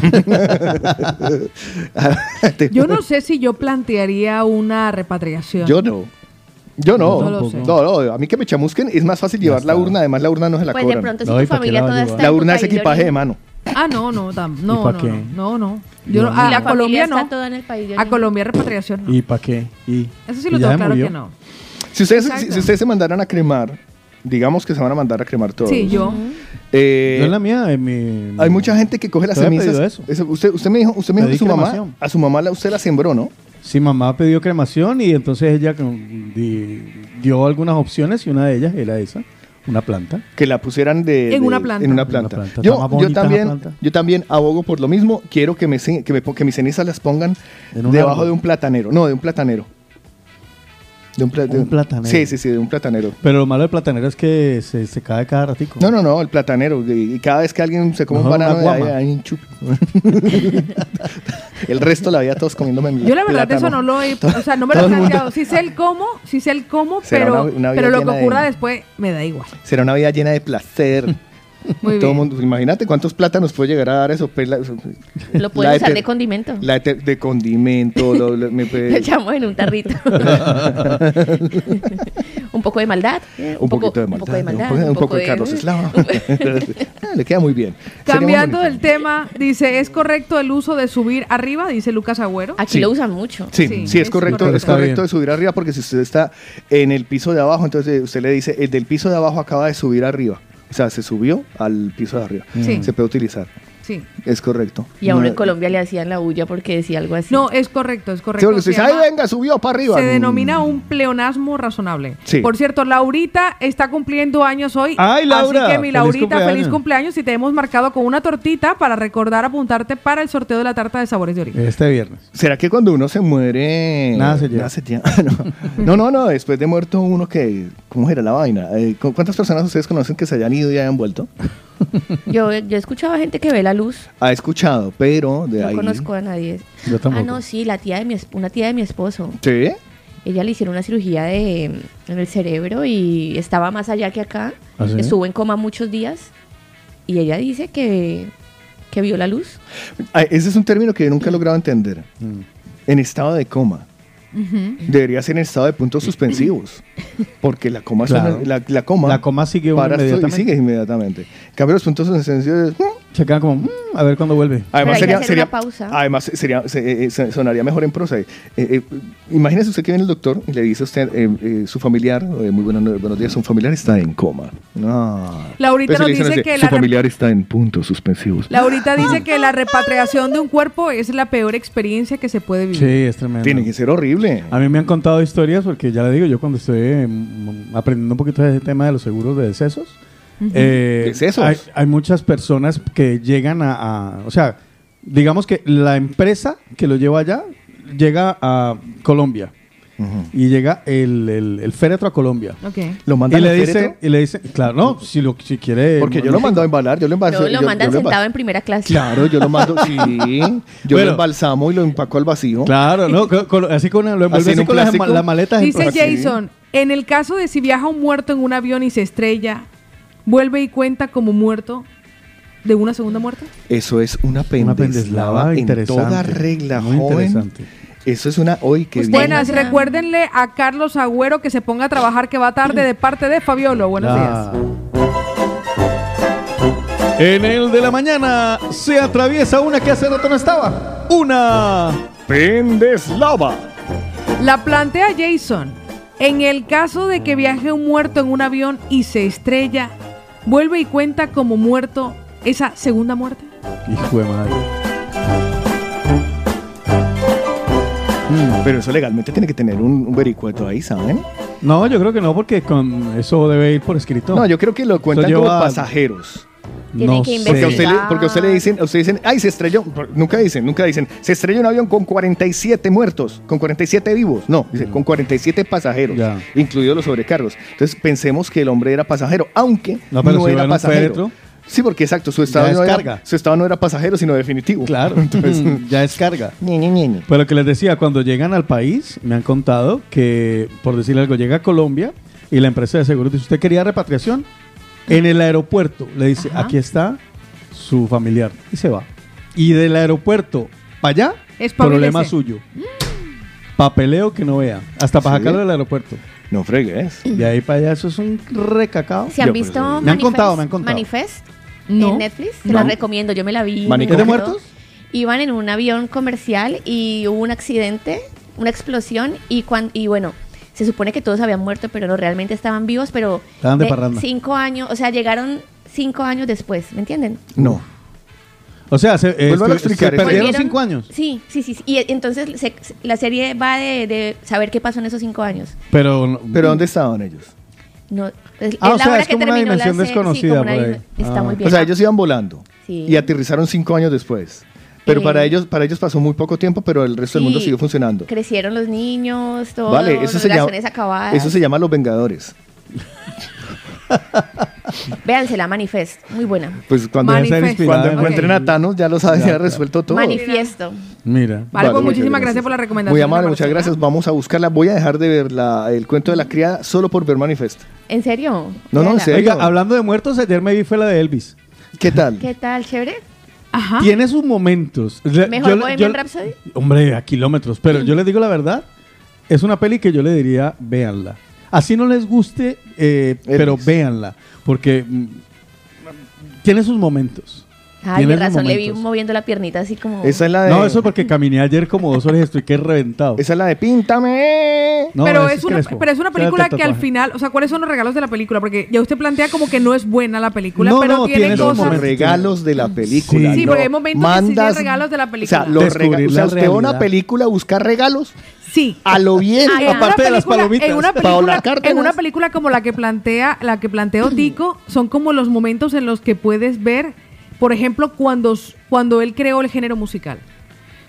Yo no sé si yo plantearía una repatriación. Yo no. Yo no. No lo sé. No, no, a mí que me chamusquen es más fácil llevar la urna, además la urna no se la Pues de cobran. pronto si No, ¿y tu para qué familia la va a toda llevar? está La en urna es equipaje de mano. Ah, no, no, tam- no, pa' no, qué? no, no, no. Yo No, no- no. a, Y la a Colombia familia no. está toda en el país de A. Colombia repatriación no. ¿Y para qué? ¿Y? Eso sí ¿Y lo ya tengo se claro murió? que no. Si ustedes, si, Exacto. si ustedes se mandaran a cremar, digamos que se van a mandar a cremar todos. Sí, yo. Eh, Yo en la mía, en mi... hay mucha gente que coge las Yo había cenizas. pedido eso. Eso, usted, usted me dijo, usted me dijo Pedí que su mamá, cremación. a su mamá la, usted la sembró, ¿no? Sí, mamá pidió cremación y entonces ella dio algunas opciones y una de ellas era esa, una planta. Que la pusieran de, En de- una planta. En una En una planta. Yo, también, planta. yo también abogo por lo mismo. Quiero que me, que me que mis cenizas las pongan debajo árbol. de un platanero. No, de un platanero. De un, pla- de Un platanero. Sí, sí, sí, de un platanero. Pero lo malo del platanero es que se, se cae cada ratico. No, no, no, el platanero. Y y cada vez que alguien se come un banano, ahí hay un chup. el resto la vida todos comiéndome mi Yo la verdad plátano. eso no lo he, o sea, no me lo he planteado. Sí sé el cómo, sí sé el cómo, Será pero, una- una vida pero lo que de- ocurra después me da igual. Será una vida llena de placer. Muy Todo bien. mundo, imagínate cuántos plátanos puede llegar a dar eso. pues, la- Lo pueden usar de condimento. La de, de condimento. lo- lo- me Lo puede- echamos en un tarrito. un poco de maldad. eh, un, poco- poquito de Un maldad. poco de maldad. un poco de Carlos Eslava. Ah, Le queda muy bien. Cambiando del tema, dice, ¿es correcto el uso de subir arriba? Dice Lucas Agüero. Aquí Sí. lo usan mucho. Sí, Sí, sí, es, es correcto, correcto. es correcto de subir arriba porque si usted está en el piso de abajo, entonces usted le dice, el del piso de abajo acaba de subir arriba. O sea, se subió al piso de arriba. Sí. Se puede utilizar. Sí. Es correcto. Y a uno No- en Colombia le hacían la bulla porque decía algo así. No, es correcto, es Sí, correcto. porque Se dice, llama- ay, venga, subió para arriba. Se denomina un pleonasmo razonable. Sí. Por cierto, Laurita está cumpliendo años hoy. ¡Ay, Laura! Así que mi ¡Feliz Laurita, cumpleaños! feliz cumpleaños. Y te hemos marcado con una tortita para recordar apuntarte para el sorteo de la tarta de sabores de origen. Este viernes. ¿Será que cuando uno se muere... Nada se lleva. lleva? no. no, no, no, después de muerto uno que... ¿Cómo era la vaina? Eh, ¿cu- ¿Cuántas personas ustedes conocen que se hayan ido y hayan vuelto? Yo, yo escuchaba gente que ve la luz. Ha escuchado, pero de No ahí... conozco a nadie. Yo tampoco. Ah, no, sí, la tía de mi, una tía de mi esposo. ¿Sí? Ella le hicieron una cirugía de, en el cerebro y estaba más allá que acá. ¿Ah, sí? Estuvo en coma muchos días. Y ella dice que, que vio la luz. Ah, ese es un término que yo nunca he logrado entender. Mm. En estado de coma. Debería ser en estado de puntos suspensivos. Porque la coma, Claro. la, la coma, La coma sigue para inmediatamente. sigue inmediatamente. En cambio, los puntos suspensivos... Se queda como, "Mm, a ver cuándo vuelve. Además, que sería, sería- pausa. además sería, se- eh, eh, se- sonaría mejor en prosa. Eh, eh, imagínese usted que viene el doctor y le dice a usted, eh, eh, su familiar, eh, muy buenos, buenos días, su familiar está en coma. No. Laurita Entonces nos dice así, que su la familiar está en puntos suspensivos. Laurita dice que la repatriación de un cuerpo es la peor experiencia que se puede vivir. Sí, es tremendo. Tiene que ser horrible. A mí me han contado historias porque ya le digo, yo cuando estoy eh, mm, aprendiendo un poquito de ese tema de los seguros de decesos, eh, ¿Decesos? Hay, hay muchas personas que llegan a, a- o sea, digamos que la empresa que lo lleva allá llega a Colombia y llega el, el, el féretro a Colombia. Ok. Lo Y mandan le al dice, y le dice, claro, no, si lo si quiere. porque yo lo mando a embalar, yo lo embalso. No, lo yo- mandan yo sentado en primera clase. Claro, yo lo mando, sí. Yo Bueno. lo embalsamo y lo empaco al vacío. Claro, no, con- así con lo envuelve Así con las, maletas. Dice. Jason, en el caso de si viaja un muerto en un avión y se estrella, ¿vuelve y cuenta como muerto de una segunda muerte? Eso es una Una pendeslava pendeslava en interesante. toda regla, Muy joven. interesante. Eso es una... Hoy que bien. Buenas, recuérdenle a Carlos Agüero que se ponga a trabajar que va tarde de parte de Fabiolo. Buenos días. En el de la mañana se atraviesa una que hace rato no estaba. Una Pendeslava. La plantea Jason. En el caso de que viaje un muerto en un avión y se estrella, vuelve y cuenta como muerto esa segunda muerte. Hijo de madre. Pero eso legalmente tiene que tener un, un vericueto ahí, ¿saben? No, yo creo que no, porque con eso debe ir por escrito. No, yo creo que lo cuentan como pasajeros. Tienen no que sé. Porque a usted, le, Investigar. porque a usted le dicen, a usted dicen, ay, se estrelló. Nunca dicen, nunca dicen, se estrelló un avión con 47 muertos, con 47 vivos. No, dice, con 47 pasajeros, Ya. incluidos los sobrecargos. Entonces pensemos que el hombre era pasajero, aunque No, no, pero si va era pasajero. Sí, porque exacto, su estado, Ya no es era, carga. su estado no era pasajero, sino definitivo. Claro, Entonces, ya es carga. Pero lo que les decía, cuando llegan al país, me han contado que, por decirle algo, llega a Colombia y la empresa de seguros dice, ¿usted quería repatriación? En el aeropuerto le dice, Ajá. aquí está su familiar. Y se va. Y del aeropuerto para allá, problema suyo. Papeleo que no vea. Hasta para ¿Sí? sacarlo del aeropuerto. No fregues. De ahí para allá, eso es un recacao. ¿Se han Yo, visto me han Manifest? contado, me han contado. Manifest No. en Netflix. Se No. la recomiendo, yo me la vi. Manicomio. ¿Es de muertos? Iban en un avión comercial y hubo un accidente, una explosión y, cuan- y bueno, se supone que todos habían muerto, pero no, realmente estaban vivos, pero Estaban de parranda. cinco años, o sea, llegaron cinco años después, ¿me entienden? No. O sea, se, eh, a explicar, se perdieron Volvieron- cinco años. Sí, sí, sí. sí. Y entonces se- la serie va de, de saber qué pasó en esos cinco años. Pero, Pero ¿dónde estaban ellos? No, es, Ah, es o la sea, hora es que como una la dimensión sí, desconocida como una por ahí. Está Ah. muy bien. O sea, ellos iban volando Sí. y aterrizaron cinco años después. Pero Eh. para ellos, para ellos pasó muy poco tiempo, pero el resto del mundo siguió funcionando. Crecieron los niños, todo, Vale, eso se, llama, relaciones acabadas. eso se llama Los Vengadores. Véanse la Manifest, muy buena. Pues cuando, cuando en- encuentren a Thanos ya lo saben, Ya, ya ha resuelto todo. Manifiesto. Mira. Vale, Vale, muchas muchísimas gracias. gracias por la recomendación. Muy amable, muchas gracias. Vamos a buscarla. Voy a dejar de ver la- el cuento de la criada solo por ver Manifest. ¿En serio? No, no, en serio. Oiga, hablando de muertos, ayer me vi fue la de Elvis. ¿Qué tal? ¿Qué tal, chévere? Ajá. Tiene sus momentos. ¿Mejor yo yo- Rhapsody? Hombre, a kilómetros. Pero yo les digo la verdad, es una peli que yo le diría, véanla. Así no les guste, eh, pero véanla. Porque mm, tiene sus momentos. Ay, de razón, le vi moviendo la piernita así como... Esa es la de. No, eso porque caminé ayer como dos horas y estoy que reventado. Esa es la de Píntame. No, pero, es una, pero es una película el que al final, o sea, ¿cuáles son los regalos de la película? Porque ya usted plantea como que no es buena la película, No, pero no, tiene tiene cosas. momentos. regalos de la película. Sí. Sí, no porque hay momentos que sí regalos de la película. O sea, los Descubrir regalos. O sea, usted va a una película a buscar regalos Sí. a lo bien. Aparte de las palomitas. En una, película, en una película como la que plantea, la que planteó Tico, son como los momentos en los que puedes ver, por ejemplo, cuando, cuando él creó el género musical.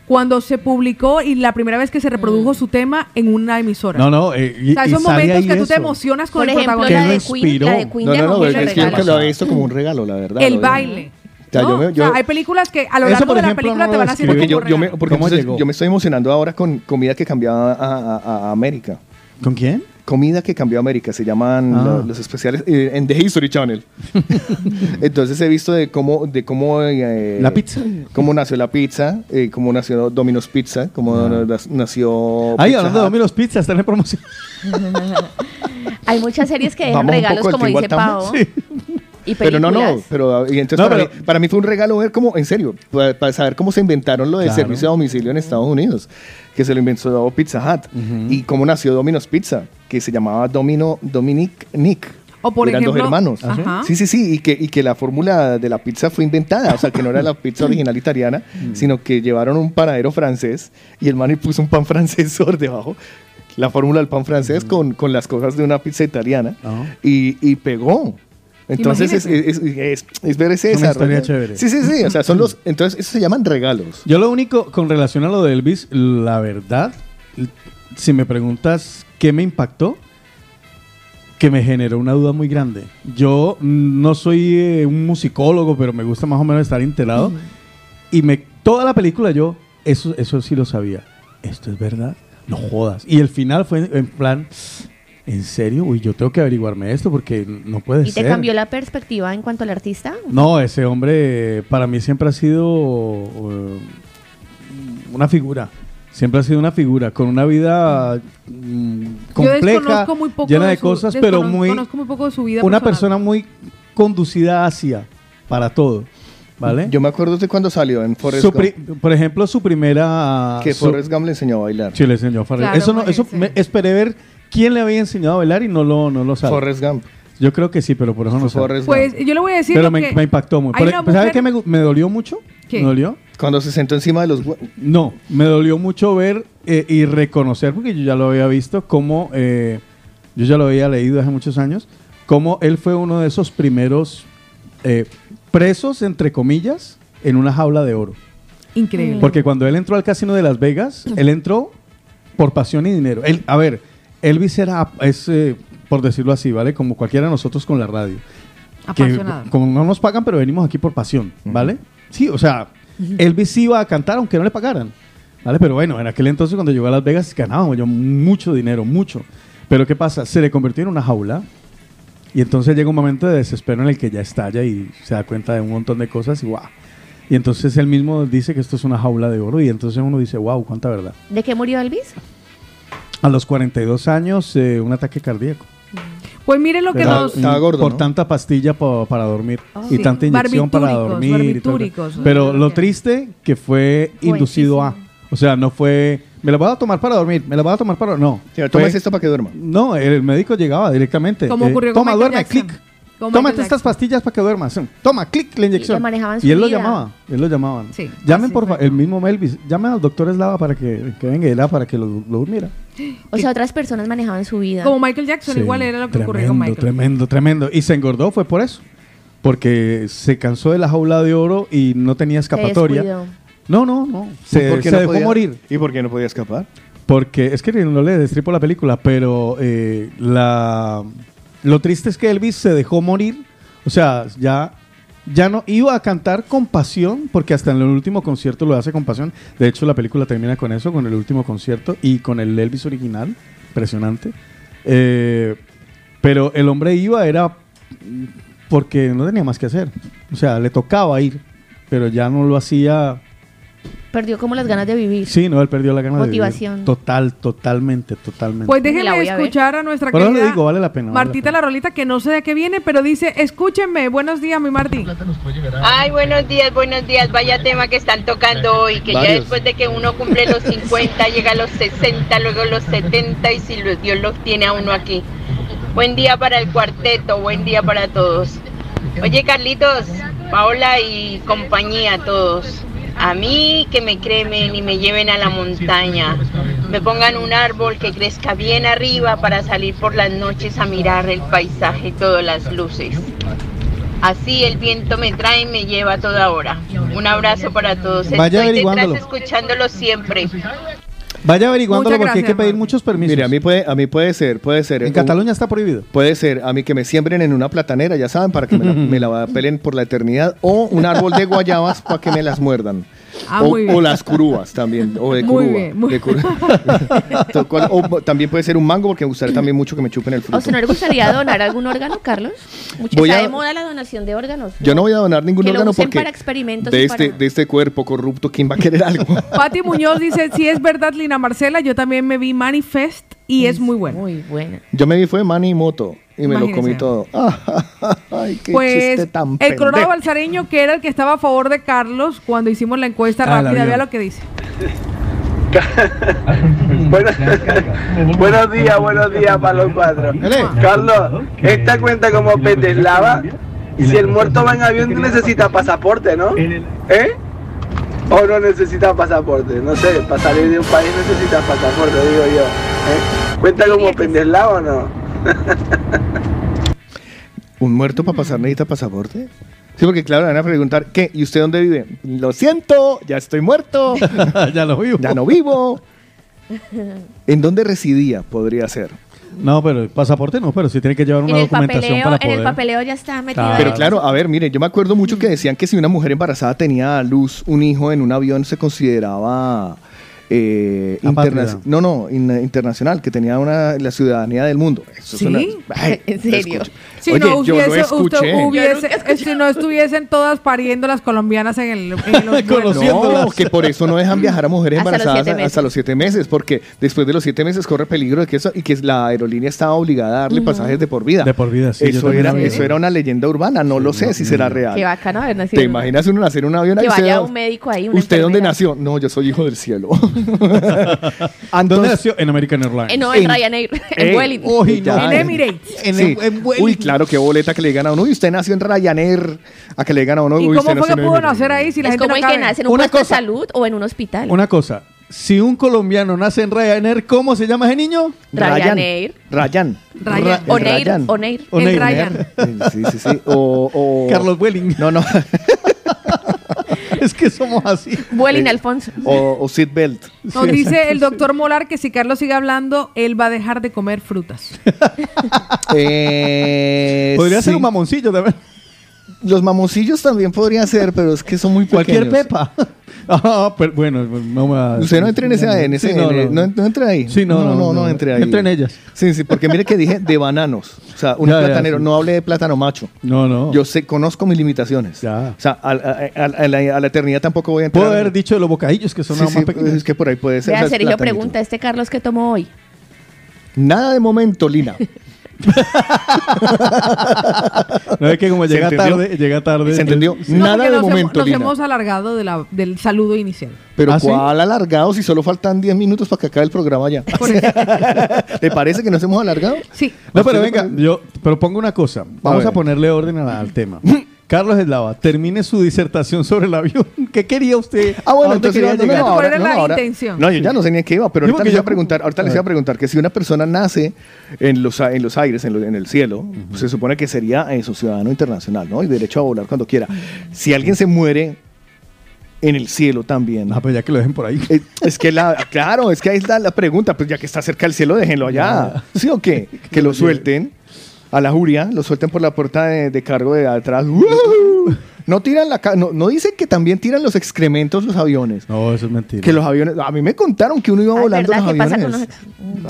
Cuando se publicó y la primera vez que se reprodujo su tema en una emisora. No, no. eh, y, o sea, y esos sale momentos ahí que tú te emocionas con Por el ejemplo, ¿Qué la de, Queen, la de Queen No, de no, no, es que yo lo he visto como un regalo, la verdad. el baile. O sea, ¿no? yo me- O sea, yo- hay películas que a lo largo de la película no te van Porque describe. yo, yo, me, porque ¿Cómo entonces llegó? yo me estoy emocionando ahora con comida que cambiaba a, a- a América. ¿Con quién? Comida que cambió a América, se llaman Ah. lo- los especiales eh, en The History Channel. Entonces he visto de cómo, de cómo eh, La pizza. cómo nació la pizza, eh, cómo nació Domino's Pizza, cómo Ah. nació. Ay, hablando de. Domino's Pizza, están en promoción. Hay muchas series que dejan Vamos regalos, como dice. Pau. Y Pero no, no, pero y entonces No, para, pero- mí, para mí fue un regalo ver cómo, en serio, para, para saber cómo se inventaron lo del Claro. servicio a domicilio en Estados Unidos, que se lo inventó Pizza Hut, y cómo nació Domino's Pizza, que se llamaba Domino Dominic Nick. O por Eran ejemplo- dos hermanos. Ajá. Sí, sí, sí, y que, y que la fórmula de la pizza fue inventada, o sea, que no era la pizza original italiana, sino que llevaron un panadero francés y el man puso un pan francés por debajo, la fórmula del pan francés con, con las cosas de una pizza italiana, Ah. y, y pegó. Entonces es, es, es- es ver ese Una historia chévere. Sí, sí, sí, o sea, son los, entonces eso se llaman regalos. Yo lo único con relación a lo de Elvis, la verdad, si me preguntas qué me impactó, que me generó una duda muy grande. Yo no soy eh, un musicólogo, pero me gusta más o menos estar enterado. Y me toda la película yo, eso, eso sí lo sabía. ¿Esto es verdad? No jodas. Y el final fue en plan, ¿en serio? Uy, yo tengo que averiguarme esto porque no puede ¿Y te ser. cambió la perspectiva en cuanto al artista? No, ese hombre para mí siempre ha sido eh, una figura. Siempre ha sido una figura con una vida mm, Yo compleja, desconozco muy poco llena de su- cosas, pero muy Conozco muy poco de su vida una personal. persona muy conducida hacia para todo. ¿vale? Yo me acuerdo de cuando salió en Forrest Gump. por ejemplo, su primera... Que Forrest Gump le enseñó a bailar. Sí, le enseñó a Forrest. Claro, eso no, eso me- esperé ver quién le había enseñado a bailar y no lo, no lo sabe. Forrest Gump. Yo creo que sí, pero por eso no. Forrest Pues Gump. yo le voy a decir Pero lo me, que- me impactó mucho. Hay Por- una pues, ¿Sabe mujer- qué me, me dolió mucho? ¿Qué? ¿Me dolió? Cuando se sentó encima de los... No, me dolió mucho ver eh, y reconocer, porque yo ya lo había visto, cómo, eh, yo ya lo había leído hace muchos años, cómo él fue uno de esos primeros eh, presos, entre comillas, en una jaula de oro. Increíble. Porque cuando él entró al casino de Las Vegas, él entró por pasión y dinero. Él, a ver, Elvis era, es, eh, por decirlo así, ¿vale? Como cualquiera de nosotros con la radio. Que, Apasionado. como no nos pagan, pero venimos aquí por pasión, ¿vale? Sí, o sea, Elvis iba a cantar aunque no le pagaran, ¿vale? Pero bueno, en aquel entonces cuando llegó a Las Vegas ganábamos yo mucho dinero, mucho. Pero ¿qué pasa? Se le convirtió en una jaula y entonces llega un momento de desespero en el que ya estalla y se da cuenta de un montón de cosas y guau. Y entonces él mismo dice que esto es una jaula de oro y entonces uno dice, wow, cuánta verdad. ¿De qué murió Elvis? A los 42 años, eh, un ataque cardíaco. Pues miren lo que nos... Estaba gordo, Por ¿no? tanta pastilla pa- para dormir y Sí. tanta inyección para dormir. y todo eso. Pero lo triste que fue inducido a. O sea, no fue, me la voy a tomar para dormir, me la voy a tomar para... No. Tomes esto para que duerma. No, el médico llegaba directamente. Como Eh, ocurrió con Toma, Michael duerme, Jackson. clic. Tómate estas pastillas para que duermas. Toma, clic, la inyección. Y le manejaban su Y él lo llamaba, él lo llamaban. Sí, Llamen por fue. favor, el mismo Melvis, llamen al doctor Eslava para que, que venga era para que lo, lo durmiera. O sea, otras personas manejaban su vida. Como Michael Jackson, Sí, igual era lo que tremendo, ocurrió con Michael. Tremendo, tremendo. Y se engordó fue por eso. Porque se cansó de la jaula de oro y no tenía escapatoria. descuidó. No, no, no. Se, ¿Y por qué se no dejó podía- morir. ¿Y por qué no podía escapar? Porque es que no le destripo la película, pero eh, la lo triste es que Elvis se dejó morir. O sea, ya, ya no iba a cantar con pasión, porque hasta en el último concierto lo hace con pasión. De hecho, la película termina con eso, con el último concierto y con el Elvis original. Impresionante. Eh, pero el hombre iba, era porque no tenía más que hacer. O sea, le tocaba ir, pero ya no lo hacía Perdió como las ganas de vivir. Sí, no, él perdió la gana de Motivación. vivir. Total, totalmente, totalmente. Pues déjenme a escuchar a nuestra Pero querida le digo, vale la pena. vale Martita la la Rolita, que no sé de qué viene, pero dice, escúchenme, buenos días, mi Marti. Ay, buenos días, buenos días. Vaya tema que están tocando hoy, que ya después de que uno cumple los 50, llega a los 60, luego los 70 y si Dios los tiene a uno aquí. Buen día para el cuarteto, buen día para todos. Oye, Carlitos, Paola y compañía, todos. A mí que me cremen y me lleven a la montaña. Me pongan un árbol que crezca bien arriba para salir por las noches a mirar el paisaje y todas las luces. Así el viento me trae y me lleva a toda hora. Un abrazo para todos. Vaya Estoy detrás escuchándolo siempre. Vaya averiguándolo Muchas porque hay que pedir muchos permisos. Mire, a mí puede, a mí puede ser, puede ser. en un- Cataluña está prohibido. Puede ser a mí que me siembren en una platanera, ya saben, para que me la, me la pelen por la eternidad, o un árbol de guayabas para que me las muerdan. Ah, o, muy bien. o las curúas también, o de Muy curúa. bien, muy de curúa. Tal cual, o también puede ser un mango, porque me gustaría también mucho que me chupen el ¿A fruto. usted no le gustaría donar algún órgano, Carlos? Mucho Voy está a- de moda la donación de órganos. Yo no voy a donar ningún Que lo órgano usen porque para experimentos de y este, para- de este cuerpo corrupto, ¿quién va a querer algo? Pati Muñoz dice, si es verdad, Lina Marcela, yo también me vi Manifest y es muy bueno. Muy buena. Yo me vi fue Manny y me lo comí todo. Ay, qué Pues chiste tan el Colorado. Balsareño, que era el que estaba a favor de Carlos cuando hicimos la encuesta Ah, rápida, vea lo que dice. Buenos, buenos días, buenos días para los cuatro. Carlos, esta cuenta como Peteslava. Si el muerto va en avión, tú necesitas pasaporte, ¿no? ¿Eh? O no necesitas pasaporte. No sé, para salir de un país necesitas pasaporte, digo yo. ¿eh? ¿Cuenta como Pendeslava o no? ¿Un muerto para pasar necesita pasaporte? Sí, porque claro, van a preguntar, ¿qué? ¿Y usted dónde vive? Lo siento, ya estoy muerto, ya lo vivo. ya no vivo. ¿En dónde residía? Podría ser. No, pero el pasaporte no, pero sí tiene que llevar una En documentación papeleo, para en poder. el papeleo ya está metido. Claro. ahí. Pero claro, a ver, mire, yo me acuerdo mucho que decían que si una mujer embarazada tenía a luz un hijo en un avión se consideraba eh, interna- no, no, in- internacional, que tenía una, la ciudadanía del mundo. Eso ¿Sí? es una- Ay, ¿En serio? Si Oye, no yo lo hubiese, usted escuché. hubiese- si no estuviesen todas pariendo las colombianas en, el, en los. No, que por eso no dejan viajar a mujeres Hasta los embarazadas hasta los siete meses, porque después de los siete meses corre peligro de que eso y que la aerolínea estaba obligada a darle pasajes de por vida. De por vida, sí, Eso era, había- eso era una leyenda urbana, no lo sé si será real. Qué bacano haber nacido. ¿Te imaginas uno nacer en un avión? Que vaya un médico ahí. ¿Usted dónde nació? No, yo soy hijo del cielo. ¿Dónde nació? En American Airlines. Eh, no, en, En- Ryanair, en no. En Emirates. En, Sí. En claro, qué boleta que le digan a uno. Uy, usted nació en Ryanair. A que le digan a uno. ¿Y cómo usted fue que en pudo nacer ahí si la es gente como no el que nace en un Una puesto cosa- de salud o en un hospital. Una cosa. Si un colombiano nace en Ryanair, ¿cómo se llama ese niño? Ryanair. Ryan. Ryan. Ra- Oneir, Ryan. Oneir. El Oneir. Ryan. Sí, sí, sí. O, o- Carlos Welling. No, no. es que somos así. Vueling Alfonso. o, o Seatbelt. Nos dice el doctor Molar que si Carlos sigue hablando, él va a dejar de comer frutas. Eh, Podría ser un mamoncillo también. Los mamoncillos también podrían ser, pero es que son muy Cualquier pequeños. pepa. Ah, pero bueno, no me Usted no entre en ese, en ese Sí, no, no. no, no entre ahí. Sí, no, no, no, no. entre ahí. Entre en ellas. Sí, sí, porque mire que dije de bananos. O sea, un Ya, ya, platanero. sí. No hable de plátano macho. No, no. Yo sé, conozco mis limitaciones. Ya. O sea, a, a- a- a la, a la eternidad tampoco voy a entrar. Puedo haber dicho de los bocadillos que son Sí, más sí, pequeños. es que por ahí puede ser. o Vea, Sergio platanito. pregunta, ¿este Carlos qué tomó hoy? Nada de momento, Lina. No es que como ¿Se llega entendió? tarde, llega tarde. ¿Se entendió? No, Nada de nos momento, Hemos, nos Lina. hemos alargado de la- del saludo inicial. Pero ¿Ah, sí? ¿cuál alargado si solo faltan 10 minutos para que acabe el programa ya? ¿Le parece que nos hemos alargado? Sí. No, pero ¿A usted le venga, yo propongo una cosa. Vamos a, ponerle orden a la- al tema. Carlos Eslava, termine su disertación sobre el avión. ¿Qué quería usted? Ah, bueno, ¿A entonces no, no, ahora- era no, la ahora- intención? No, yo ya no sé ni en qué iba, pero ahorita les iba a yo- preguntar, ahorita les A iba a preguntar que si una persona nace en los, a- en los aires, en, lo- en el cielo, pues se supone que sería eh, su ciudadano internacional, ¿no? Y derecho a volar cuando quiera. Si alguien se muere en el cielo también. Ah, pues ya que lo dejen por ahí. eh, Es que la, claro, es que ahí está la pregunta, pues ya que está cerca del cielo, déjenlo allá. ¿Sí o qué? Que lo suelten a la juria, lo suelten por la puerta de, de cargo de atrás. ¡Woo! No tiran la no, no dicen que también tiran los excrementos los aviones. No, eso es mentira. Que los aviones, a mí me contaron que uno iba volando los ¿Qué pasa aviones. con los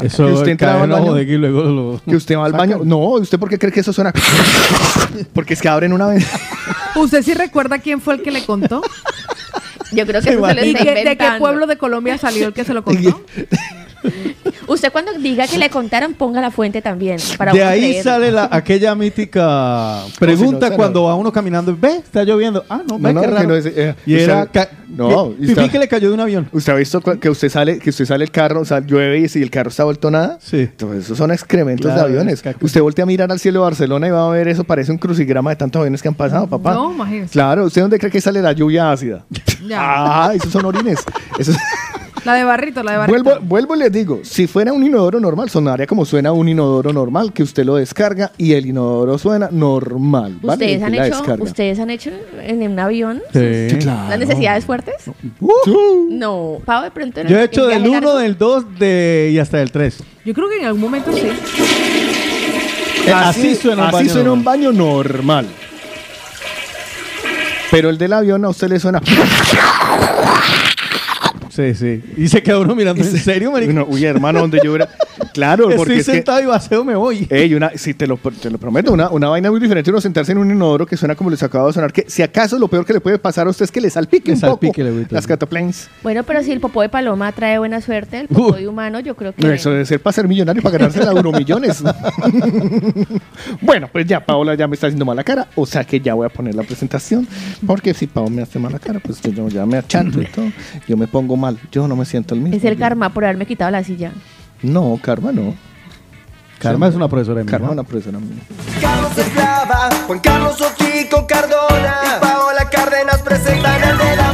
ex- Eso que usted entraba al la baño. luego lo... Que usted va al baño. No, ¿usted por qué cree que eso suena? Porque es que abren una vez. ¿Usted sí recuerda quién fue el que le contó? Yo creo que eso se lo ¿Y está qué- de qué pueblo de Colombia salió el que se lo contó? Usted cuando diga que le contaron, ponga la fuente también. Para de ahí creer. sale la, aquella mítica pregunta no, cuando va uno caminando. Ve, está lloviendo. Ah, no, No, ve, no, qué que raro. no es- eh, y usted- era... No, que- y está- que le cayó de un avión. ¿Usted ha visto que usted sale, que usted sale el carro, o sea, llueve y si el carro está vuelto nada? Sí. Entonces, esos son excrementos Claro, de aviones. caca. Usted voltea a mirar al cielo de Barcelona y va a ver eso, parece un crucigrama de tantos aviones que han pasado, papá. No, imagínese. Claro, ¿usted dónde cree que sale la lluvia ácida? Ya. Ah, esos son orines. Esos- La de Barrito, la de Barrito. Vuelvo, vuelvo y les digo, si fuera un inodoro normal, sonaría como suena un inodoro normal, que usted lo descarga y el inodoro suena normal. ¿vale? ¿Ustedes han, la hecho, descarga. ¿Ustedes han hecho en un avión Sí. Sí, claro. las necesidades fuertes? Uh. No, Pau, de pronto. en Yo he hecho del viaje 1, largo. del 2 de, y hasta del 3. Yo creo que en algún momento sí. Así suena un así suena un baño normal. Pero el del avión a usted le suena. Sí, sí. Y se queda uno mirando. ¿En serio, marica? Uno, uy, hermano, donde yo era. Claro, porque Estoy es que. sentado y vacío me voy. Ey, una, si te lo, te lo prometo, una, una vaina muy diferente uno sentarse en un inodoro que suena como les acaba de sonar, que si acaso lo peor que le puede pasar a usted es que le salpique Le un salpique, poco las cataplanes. Bueno, pero si el popó de paloma trae buena suerte, el popó Uh. de humano, yo creo que. Eso debe ser para ser millonario y para ganarse la euromillones. bueno, pues ya Paola ya me está haciendo mala cara, o sea que ya voy a poner la presentación, porque si Paola me hace mala cara, pues yo, yo ya me achanto y todo, yo me pongo mal, yo no me siento el mismo. Es el karma por haberme quitado la silla. No, Karma no. Karma es una profesora de mi Karma mamá. una profesora mía. Carlos Eslava, Juan Carlos Oquico Cardona y Paola Cárdenas presentan el de la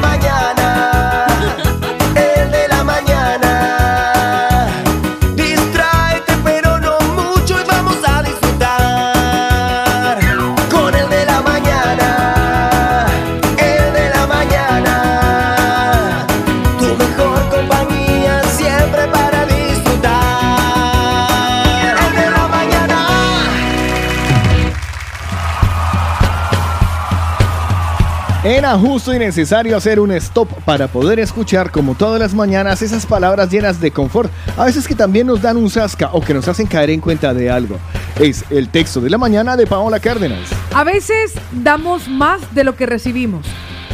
Era justo y necesario hacer un stop para poder escuchar como todas las mañanas esas palabras llenas de confort, a veces que también nos dan un zasca o que nos hacen caer en cuenta de algo. Es el texto de la mañana de Paola Cárdenas. A veces damos más de lo que recibimos,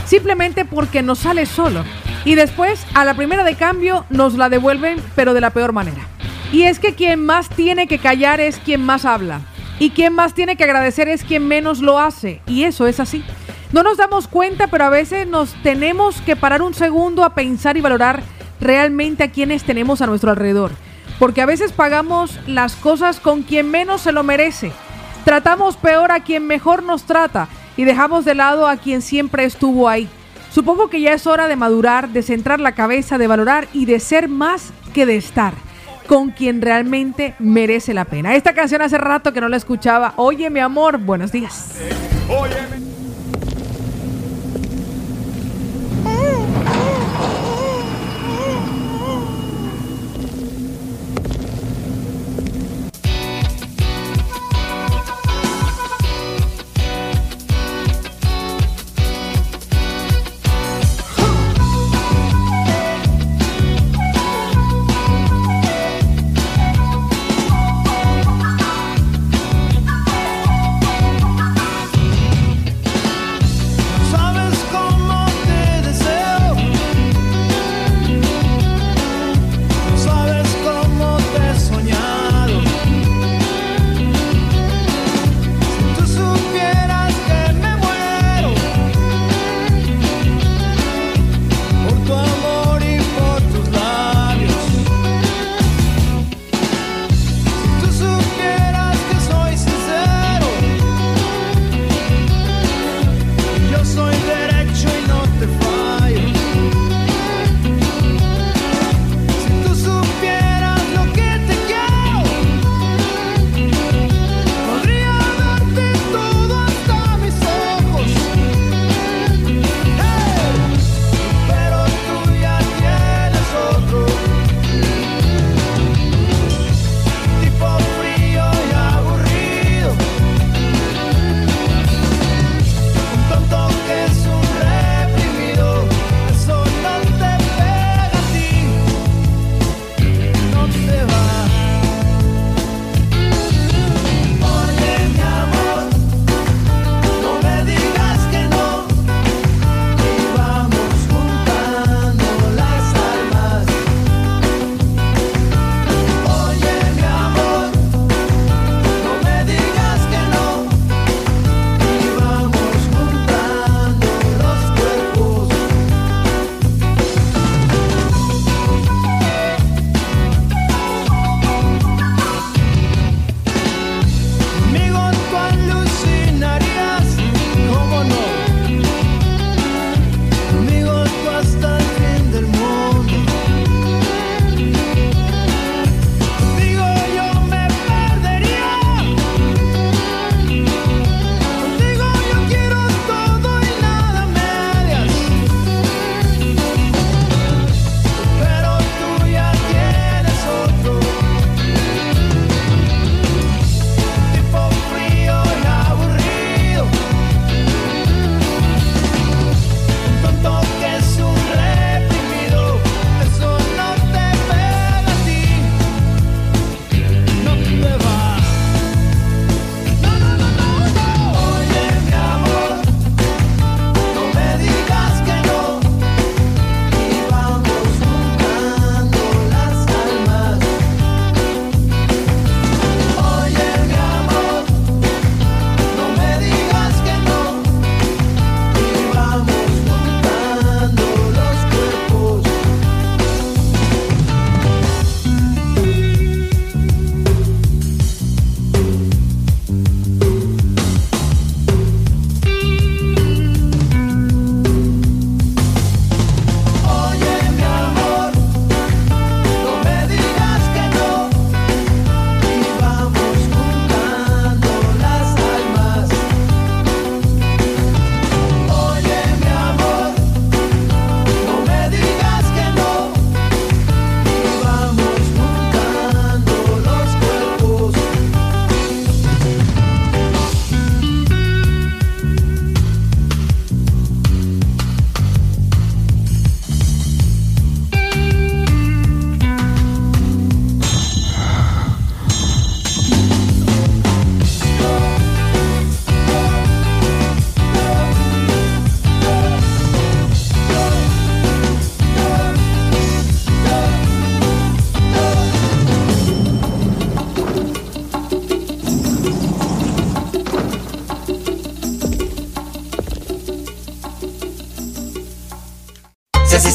simplemente porque nos sale solo. Y después, a la primera de cambio, nos la devuelven, pero de la peor manera. Y es que quien más tiene que callar es quien más habla. Y quien más tiene que agradecer es quien menos lo hace. Y eso es así. No nos damos cuenta, pero a veces nos tenemos que parar un segundo a pensar y valorar realmente a quienes tenemos a nuestro alrededor. Porque a veces pagamos las cosas con quien menos se lo merece. Tratamos peor a quien mejor nos trata y dejamos de lado a quien siempre estuvo ahí. Supongo que ya es hora de madurar, de centrar la cabeza, de valorar y de ser más que de estar con quien realmente merece la pena. Esta canción hace rato que no la escuchaba. Oye, mi amor, buenos días. Segunda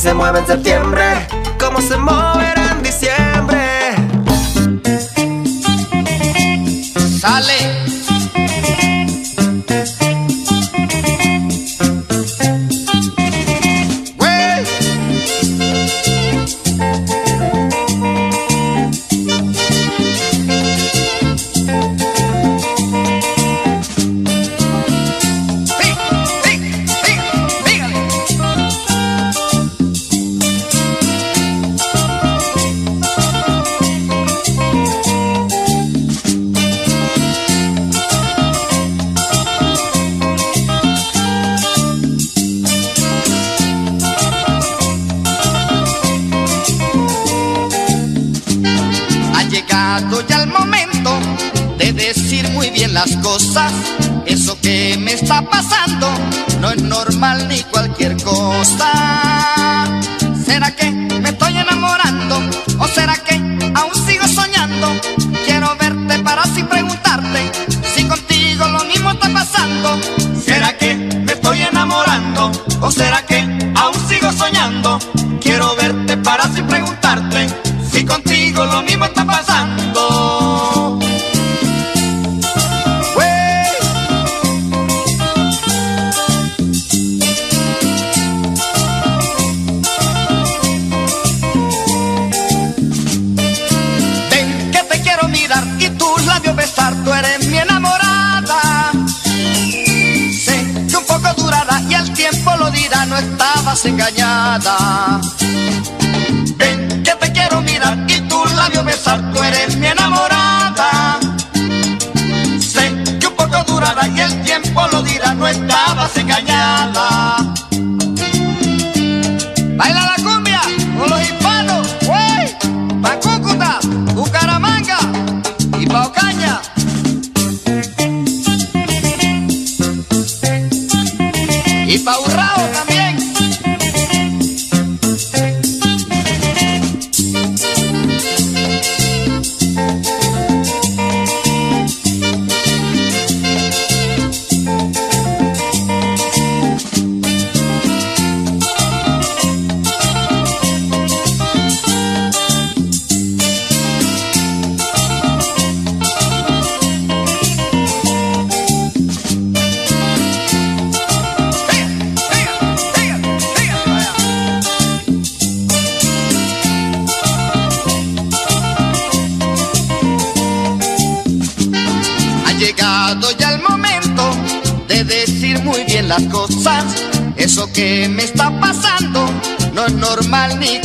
se mueve en septiembre, cómo se moverá en diciembre. Sale. engañada. Ven, que te quiero mirar y tu labio besar, tú eres mi enamorada. Sé que un poco durará y el tiempo lo dirá, no estabas engañada.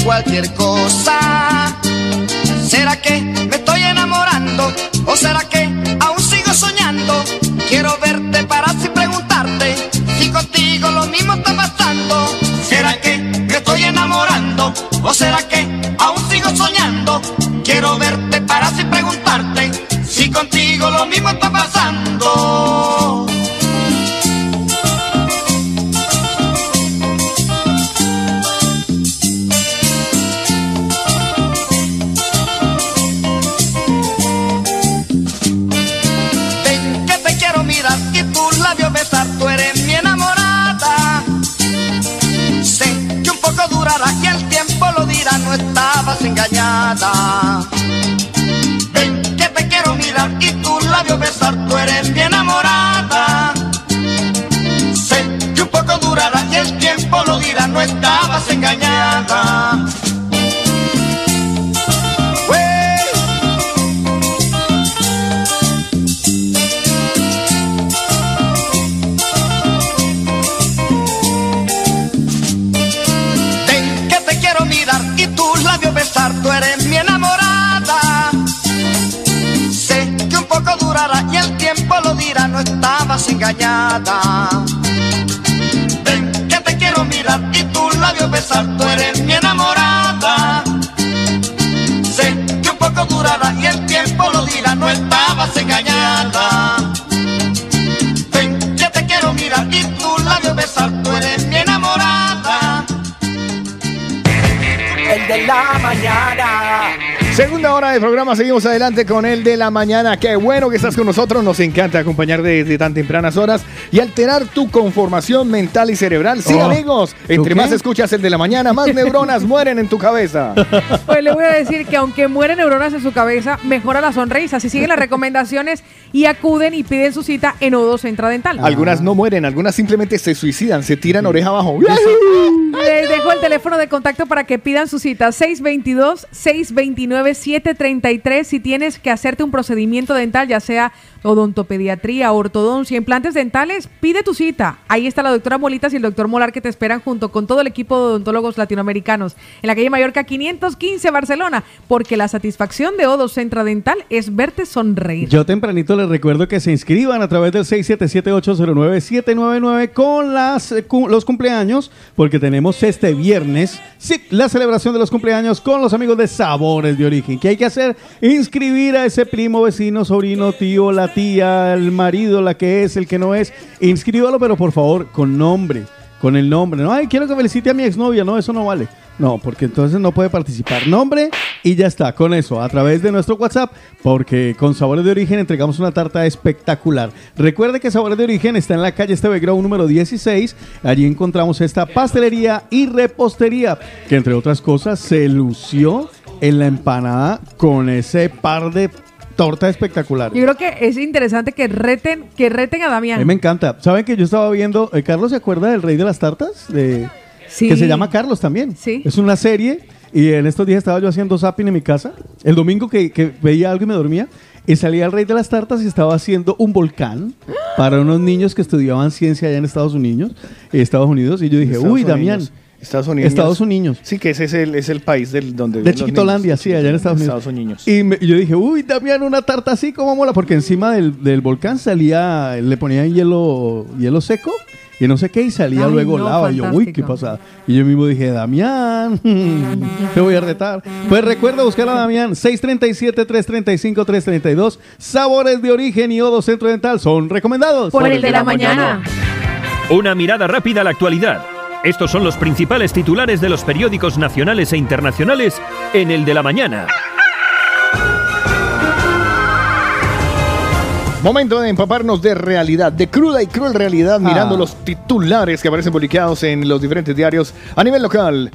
cualquier cosa. Seguimos adelante con el de la mañana. Qué bueno que estás con nosotros, nos encanta acompañar desde tan tempranas horas y alterar tu conformación mental y cerebral. Sí, Oh. amigos, entre ¿Tú más escuchas el de la mañana, más neuronas mueren en tu cabeza. Pues le voy a decir que aunque mueren neuronas en su cabeza, mejora la sonrisa. Si siguen las recomendaciones y acuden y piden su cita en Odo Centra Dental. Algunas no mueren, algunas simplemente se suicidan, se tiran oreja abajo. Les dejo el teléfono de contacto para que pidan su cita 622-629-733 si tienes que hacerte un procedimiento dental, ya sea odontopediatría, ortodoncia, implantes dentales, pide tu cita. Ahí está la doctora Molitas y el doctor Molar que te esperan junto con todo el equipo de odontólogos latinoamericanos en la calle Mallorca 515 Barcelona, porque la satisfacción de Odo Centra Dental es verte sonreír. Yo tempranito recuerdo que se inscriban a través del 677-809-799 con las, eh, los cumpleaños, porque tenemos este viernes sí, la celebración de los cumpleaños con los amigos de Sabores de Origen. ¿Qué hay que hacer? Inscribir a ese primo, vecino, sobrino, tío, la tía, el marido, la que es, el que no es. Inscríbalo, pero por favor, con nombre. Con el nombre. No, ay, quiero que felicite a mi exnovia. No, eso no vale. No, porque entonces no puede participar. Nombre y ya está, con eso, a través de nuestro WhatsApp, porque con Sabores de Origen entregamos una tarta espectacular. Recuerde que Sabores de Origen está en la calle Esteve número 16. Allí encontramos esta pastelería y repostería, que entre otras cosas se lució en la empanada con ese par de torta espectacular. Yo creo que es interesante que reten, que reten a A Damián. mí me encanta. ¿Saben que yo estaba viendo, eh, Carlos se acuerda del Rey de las Tartas? De, Sí. Que se llama Carlos también. Sí. Es una serie y en estos días estaba yo haciendo zapping en mi casa. El domingo que, que veía algo y me dormía y salía el Rey de las Tartas y estaba haciendo un volcán para unos niños que estudiaban ciencia allá en Estados Unidos, Estados Unidos y yo dije, Estados uy, Unidos. Estados Unidos. Estados Unidos. Sí, que ese es el, es el país del, donde De Chiquitolandia, niños. sí, allá en Estados Unidos. Estados Unidos. Y, me- y yo dije, uy, Damián, una tarta así, como mola? Porque encima del, del volcán salía, le ponían hielo, hielo seco y no sé qué, y salía Ay, luego no, lava. Y yo, uy, qué pasada. Y yo mismo dije, Damián, te voy a retar. Pues recuerda buscar a Damián, 637-335-332. Sabores de origen y Odo Centro Dental son recomendados. Por el de la mañana. Una mirada rápida a la actualidad. Estos son los principales titulares de los periódicos nacionales e internacionales en el de la mañana. Momento de empaparnos de realidad, de cruda y cruel realidad, mirando Ah. los titulares que aparecen publicados en los diferentes diarios a nivel local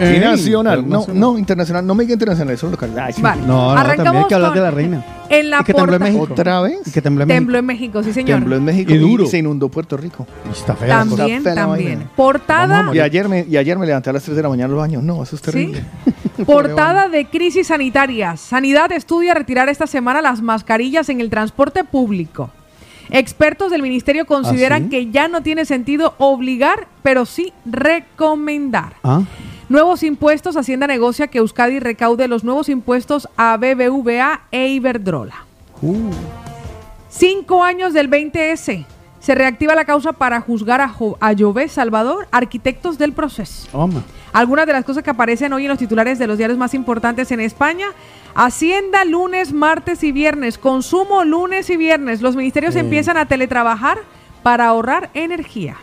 y Ey, nacional. No, no, internacional, no me diga internacional, solo local. Ay, sí. Vale. No, no, también hay Arrancamos que hablar con- de la reina. En la Y que tembló en México. ¿Otra vez? Y que tembló en México. Tembló en México, sí señor. Tembló en México Y y, duro. se inundó Puerto Rico. Está fea. También, Está fea también. Portada, Y ayer, me, y ayer me levanté a las 3 de la mañana al baño. No, eso es ¿sí? terrible. Portada de crisis sanitaria. Sanidad estudia retirar esta semana las mascarillas en el transporte público. Expertos del ministerio consideran ¿sí? que ya no tiene sentido obligar, pero sí recomendar. Ah. Nuevos impuestos. Hacienda negocia que Euskadi recaude los nuevos impuestos a BBVA e Iberdrola. Uh. Cinco años del 20S. Se reactiva la causa para juzgar a, Jo- a Jové Salvador, arquitectos del proceso. Algunas de las cosas que aparecen hoy en los titulares de los diarios más importantes en España. Hacienda lunes, martes y viernes. Consumo lunes y viernes. Los ministerios Eh. empiezan a teletrabajar para ahorrar energía.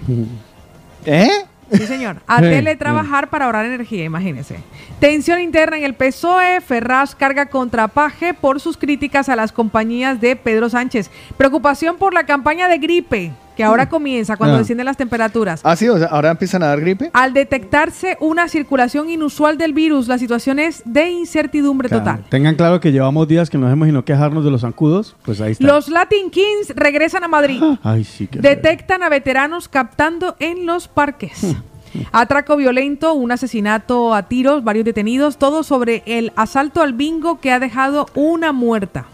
¿Eh? Sí, señor. A teletrabajar para ahorrar energía, imagínense. Tensión interna en el PSOE. Ferraz carga contra Paje por sus críticas a las compañías de Pedro Sánchez. Preocupación por la campaña de gripe, que ahora comienza cuando Ah. descienden las temperaturas. Ah, sí, o sea, ahora empiezan a dar gripe. Al detectarse una circulación inusual del virus, la situación es de incertidumbre Claro. total. Tengan claro que llevamos días que nos hemos imaginado quejarnos de los zancudos. Pues ahí está. Los Latin Kings regresan a Madrid. Ay, sí, qué feo. Detectan a veteranos captando en los parques. Atraco violento, un asesinato a tiros, varios detenidos, todo sobre el asalto al bingo que ha dejado una muerta.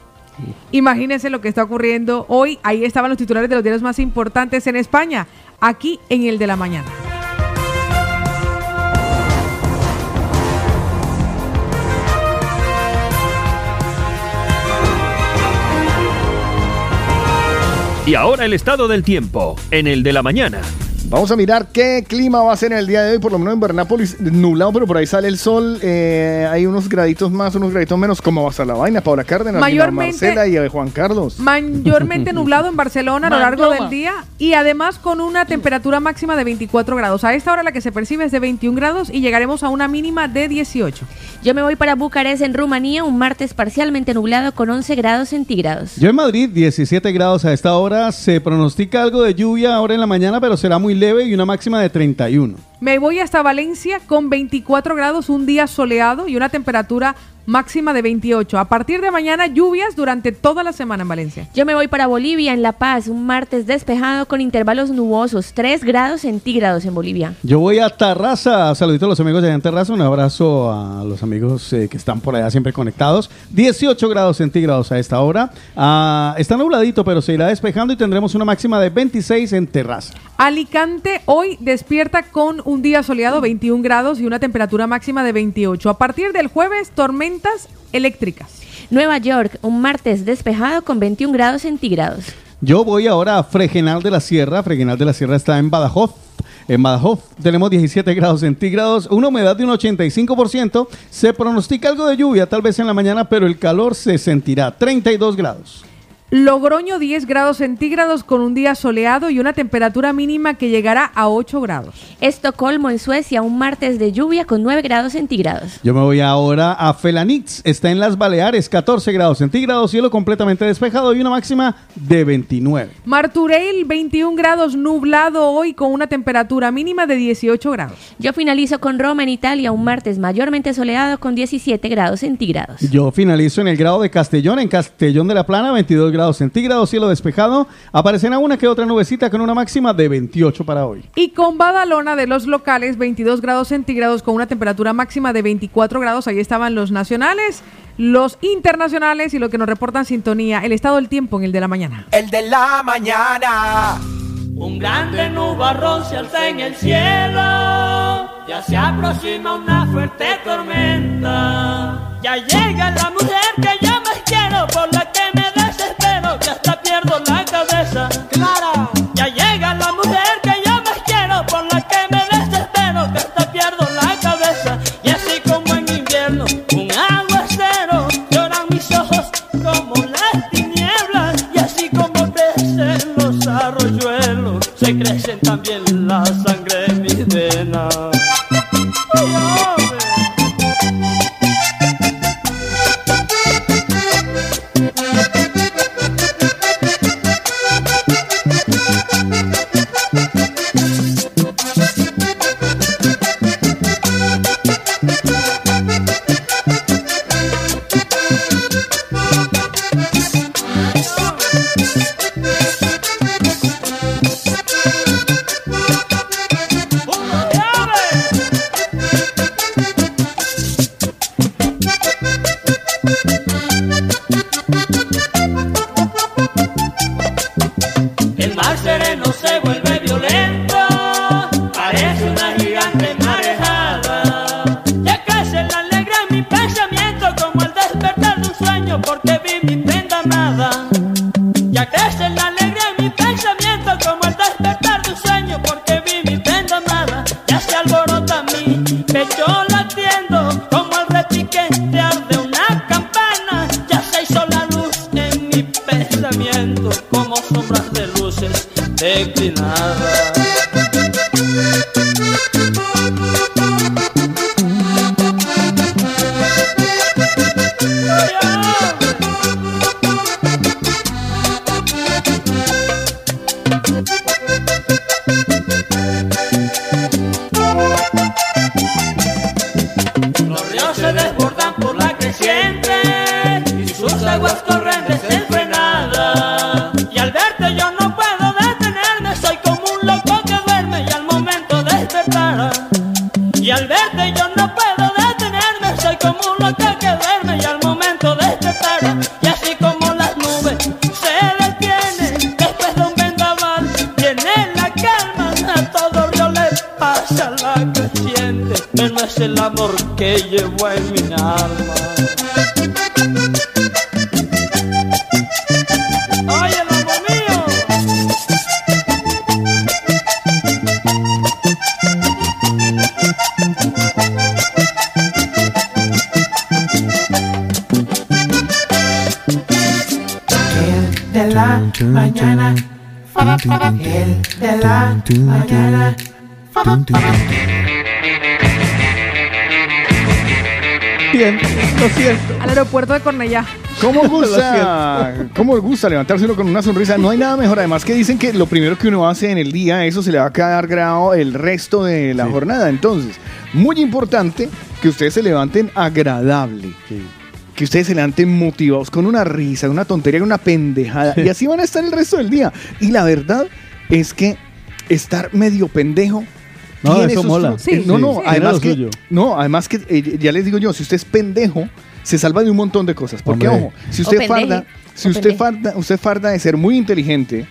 Imagínense lo que está ocurriendo hoy. Ahí estaban los titulares de los diarios más importantes en España, aquí en el de la mañana. Y ahora el estado del tiempo, en el de la mañana. Vamos a mirar qué clima va a ser en el día de hoy, por lo menos en Bernápolis, nublado, pero por ahí sale el sol, eh, hay unos graditos más, unos graditos menos. ¿Cómo va a estar la vaina? Paula Cárdenas, Mayormente- Marcela y Juan Carlos. Mayormente nublado en Barcelona a lo largo del día y además con una temperatura máxima de 24 grados. A esta hora la que se percibe es de 21 grados y llegaremos a una mínima de 18. Yo me voy para Bucarest, en Rumanía, un martes parcialmente nublado con 11 grados centígrados. Yo en Madrid, 17 grados a esta hora. Se pronostica algo de lluvia ahora en la mañana, pero será muy leve y una máxima de 31. Me voy hasta Valencia con 24 grados, un día soleado y una temperatura máxima de 28. A partir de mañana lluvias durante toda la semana en Valencia. Yo me voy para Bolivia, en La Paz, un martes despejado con intervalos nubosos, 3 grados centígrados en Bolivia. Yo voy a Tarraza. Saluditos a los amigos de allá en Tarraza. Un abrazo a los amigos eh, que están por allá siempre conectados. 18 grados centígrados a esta hora. Ah, está nubladito, pero se irá despejando y tendremos una máxima de 26 en Terraza. Alicante hoy despierta con un día soleado, 21 grados y una temperatura máxima de 28. A partir del jueves, tormentas eléctricas. Nueva York, un martes despejado con 21 grados centígrados. Yo voy ahora a Fregenal de la Sierra. Fregenal de la Sierra está en Badajoz. En Badajoz tenemos 17 grados centígrados, una humedad de un 85%. Se pronostica algo de lluvia, tal vez en la mañana, pero el calor se sentirá. 32 grados. Logroño 10 grados centígrados con un día soleado y una temperatura mínima que llegará a 8 grados. Estocolmo, en Suecia, un martes de lluvia con 9 grados centígrados. Yo me voy ahora a Felanitz. Está en las Baleares, 14 grados centígrados, cielo completamente despejado y una máxima de 29. Marturell 21 grados nublado hoy con una temperatura mínima de 18 grados. Yo finalizo con Roma, en Italia, un martes mayormente soleado con 17 grados centígrados. Yo finalizo en el grado de Castellón, en Castellón de la Plana, 22 grados centígrados, cielo despejado. Aparecerá una que otra nubecita con una máxima de 28 para hoy. Y con Badalona de los locales 22 grados centígrados con una temperatura máxima de 24 grados. Ahí estaban los nacionales, los internacionales y lo que nos reportan sintonía, el estado del tiempo en el de la mañana. El de la mañana. Un grande nubarrón se alza en el cielo, ya se aproxima una fuerte tormenta. Ya llega la mujer que yo más quiero, por la la cabeza. Clara, ya llega la mujer que yo más quiero, por la que me desespero, que hasta pierdo la cabeza. Y así como en invierno, un aguacero, lloran mis ojos como las tinieblas, y así como crecen los arroyuelos, se crecen también la sangre en mis venas. La mañana. El de la mañana. Bien, lo siento. Al aeropuerto de Cornellá. ¿Cómo gusta, ¿Cómo gusta levantarse uno con una sonrisa? No hay nada mejor. Además que dicen que lo primero que uno hace en el día, eso se le va a quedar grabado el resto de la jornada. Entonces, muy importante que ustedes se levanten agradable. Que ustedes se levanten motivados con una risa, una tontería, una pendejada. Y así van a estar el resto del día. Y la verdad es que estar medio pendejo. No, tiene eso mola. Sí, eh, no, no, sí. además que, suyo. no, además que eh, ya les digo yo, si usted es pendejo, se salva de un montón de cosas. Porque, Hombre. ojo, si O usted pendeje. farda, si O usted pendeje. farda, usted farda de ser muy inteligente,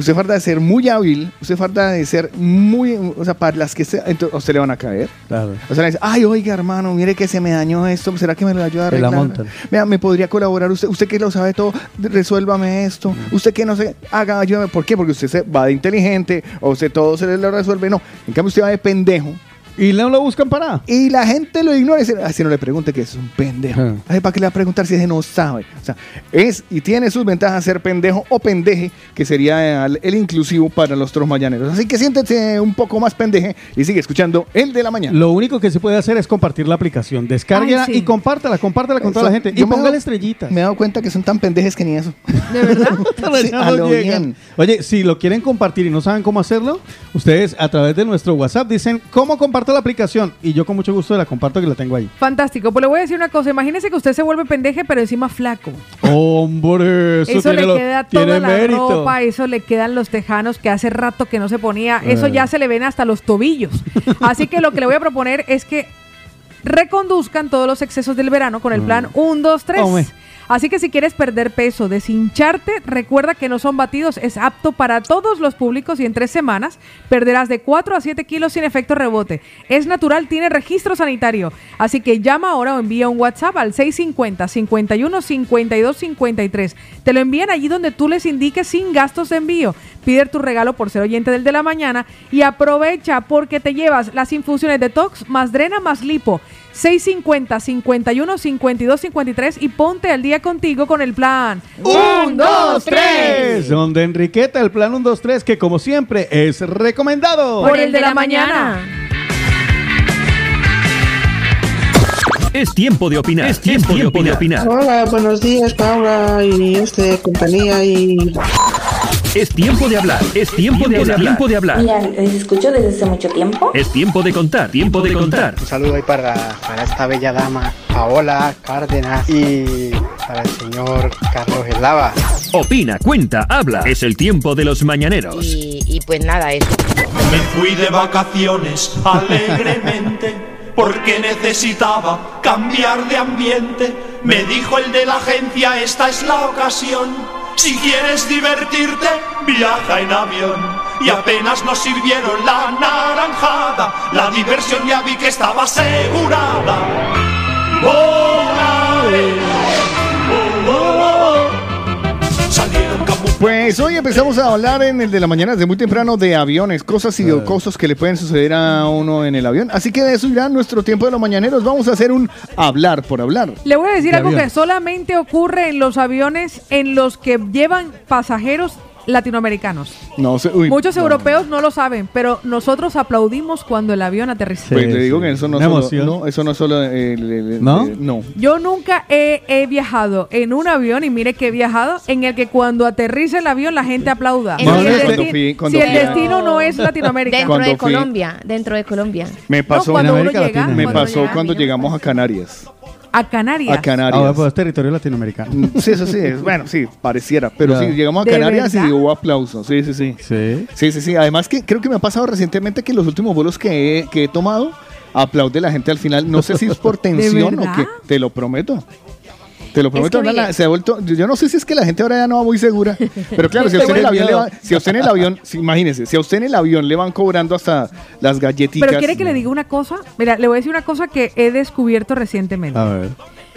usted farda de ser muy hábil, usted farda de ser muy, o sea, para las que se, entonces, a usted le van a caer. Claro. O sea, le dice, ay, oiga, hermano, mire que se me dañó esto, ¿será que me lo ayuda a la arreglar? montan. Vea, me podría colaborar usted, usted que lo sabe todo, resuélvame esto, usted que no sé, haga, ayúdame. ¿Por qué? Porque usted se va de inteligente, o usted todo se le lo resuelve. No, en cambio usted va de pendejo. Y no lo buscan para. Y la gente lo ignora y dice, "Ay, si no le pregunte que es un pendejo. Ah. Ay, ¿para qué le va a preguntar si ese no sabe? O sea, es y tiene sus ventajas ser pendejo o pendeje, que sería el, el inclusivo para los mañaneros. Así que siéntese un poco más pendeje y sigue escuchando el de la mañana. Lo único que se puede hacer es compartir la aplicación. Descárguela Ay, sí. y compártala, compártela con toda la gente. Y póngale estrellitas. Me he dado cuenta que son tan pendejes que ni eso. ¿De verdad? Sí, Ya a no lo llegan. bien. Oye, si lo quieren compartir y no saben cómo hacerlo, ustedes a través de nuestro WhatsApp dicen cómo comparto la aplicación y yo con mucho gusto la comparto que la tengo ahí. Fantástico. Pues le voy a decir una cosa. Imagínese que usted se vuelve pendeje, pero encima flaco. Hombre, eso, Eso, tiene, le lo- queda tiene toda la mérito. ropa, eso le quedan los tejanos que hace rato que no se ponía. Eso Eh. ya se le ven hasta los tobillos. Así que lo que le voy a proponer es que reconduzcan todos los excesos del verano con el plan 1, 2, 3. Así que si quieres perder peso, deshincharte, recuerda que no son batidos, es apto para todos los públicos y en tres semanas perderás de 4 a 7 kilos sin efecto rebote. Es natural, tiene registro sanitario. Así que llama ahora o envía un WhatsApp al 650 51 52 53. Te lo envían allí donde tú les indiques sin gastos de envío. Pide tu regalo por ser oyente del de la mañana y aprovecha porque te llevas las infusiones de Tox más Drena más Lipo. 650 51 52 53 y ponte al día contigo con el plan. Un, dos, tres. Donde Enriqueta, el plan 1, 2, 3, que como siempre es recomendado. Por el de la mañana. Es tiempo de opinar. Es tiempo, de, opinar. Hola, buenos días, Paula y este compañía y Es tiempo de hablar. Es tiempo de hablar. Tiempo de hablar. Mira, les escucho desde hace mucho tiempo. Es tiempo de contar. Tiempo de contar. Un saludo ahí para, para esta bella dama, Paola Cárdenas, y para el señor Carlos Eslava. Opina, cuenta, habla. Es el tiempo de los mañaneros. Y, y pues nada, eso. Me fui de vacaciones alegremente porque necesitaba cambiar de ambiente. Me dijo el de la agencia, esta es la ocasión. Si quieres divertirte, viaja en avión. Y apenas nos sirvieron la naranjada, la diversión ya vi que estaba asegurada. Pues hoy empezamos a hablar en el de la mañana desde muy temprano de aviones, cosas y cosas que le pueden suceder a uno en el avión. Así que de eso irá nuestro tiempo de los mañaneros. Vamos a hacer un hablar por hablar. Le voy a decir De algo que solamente ocurre en los aviones en los que llevan pasajeros latinoamericanos. No sé, uy, Muchos no. europeos no lo saben, pero nosotros aplaudimos cuando el avión aterriza. Pues le digo que eso no solo, no, eso no solo eh, le- le- ¿No? eh, no. Yo nunca he, he viajado en un avión, y mire que he viajado, en el que cuando aterriza el avión la gente aplauda. Si el- el, Cuando desti- fui- cuando si el destino no es Latinoamérica. Dentro Cuando de fui- Colombia, dentro de Colombia. Me pasó, cuando uno América llega, Latina. me cuando pasó llega, cuando llegamos a Canarias. A Canarias. A Canarias. Ahora pues territorio latinoamericano. Mm, Sí, eso sí, es- bueno, sí, pareciera, pero Ya. sí, llegamos a ¿De Canarias verdad? y hubo aplausos, sí, sí, sí. Sí. Sí, sí, sí, además que creo que me ha pasado recientemente que los últimos vuelos que he, que he tomado, aplaude la gente al final, no sé si es por tensión o qué, te lo prometo. Te lo prometo, que mire- se ha vuelto, yo yo no sé si es que la gente ahora ya no va muy segura, pero claro, si a usted en el avión le va- si a usted en el avión, si- imagínese, si a usted en el avión le van cobrando hasta las galletitas. Pero quiere que le diga una cosa. Mira, le voy a decir una cosa que he descubierto recientemente. A ver.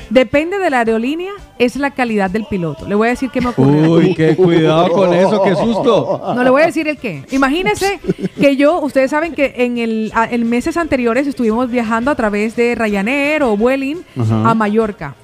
Depende de la aerolínea, es la calidad del piloto. Le voy a decir qué me ocurrió. Uy, qué cuidado con eso, qué susto. No le voy a decir el qué. Imagínese que yo, ustedes saben que en el en meses anteriores estuvimos viajando a través de Ryanair o Vueling a Mallorca.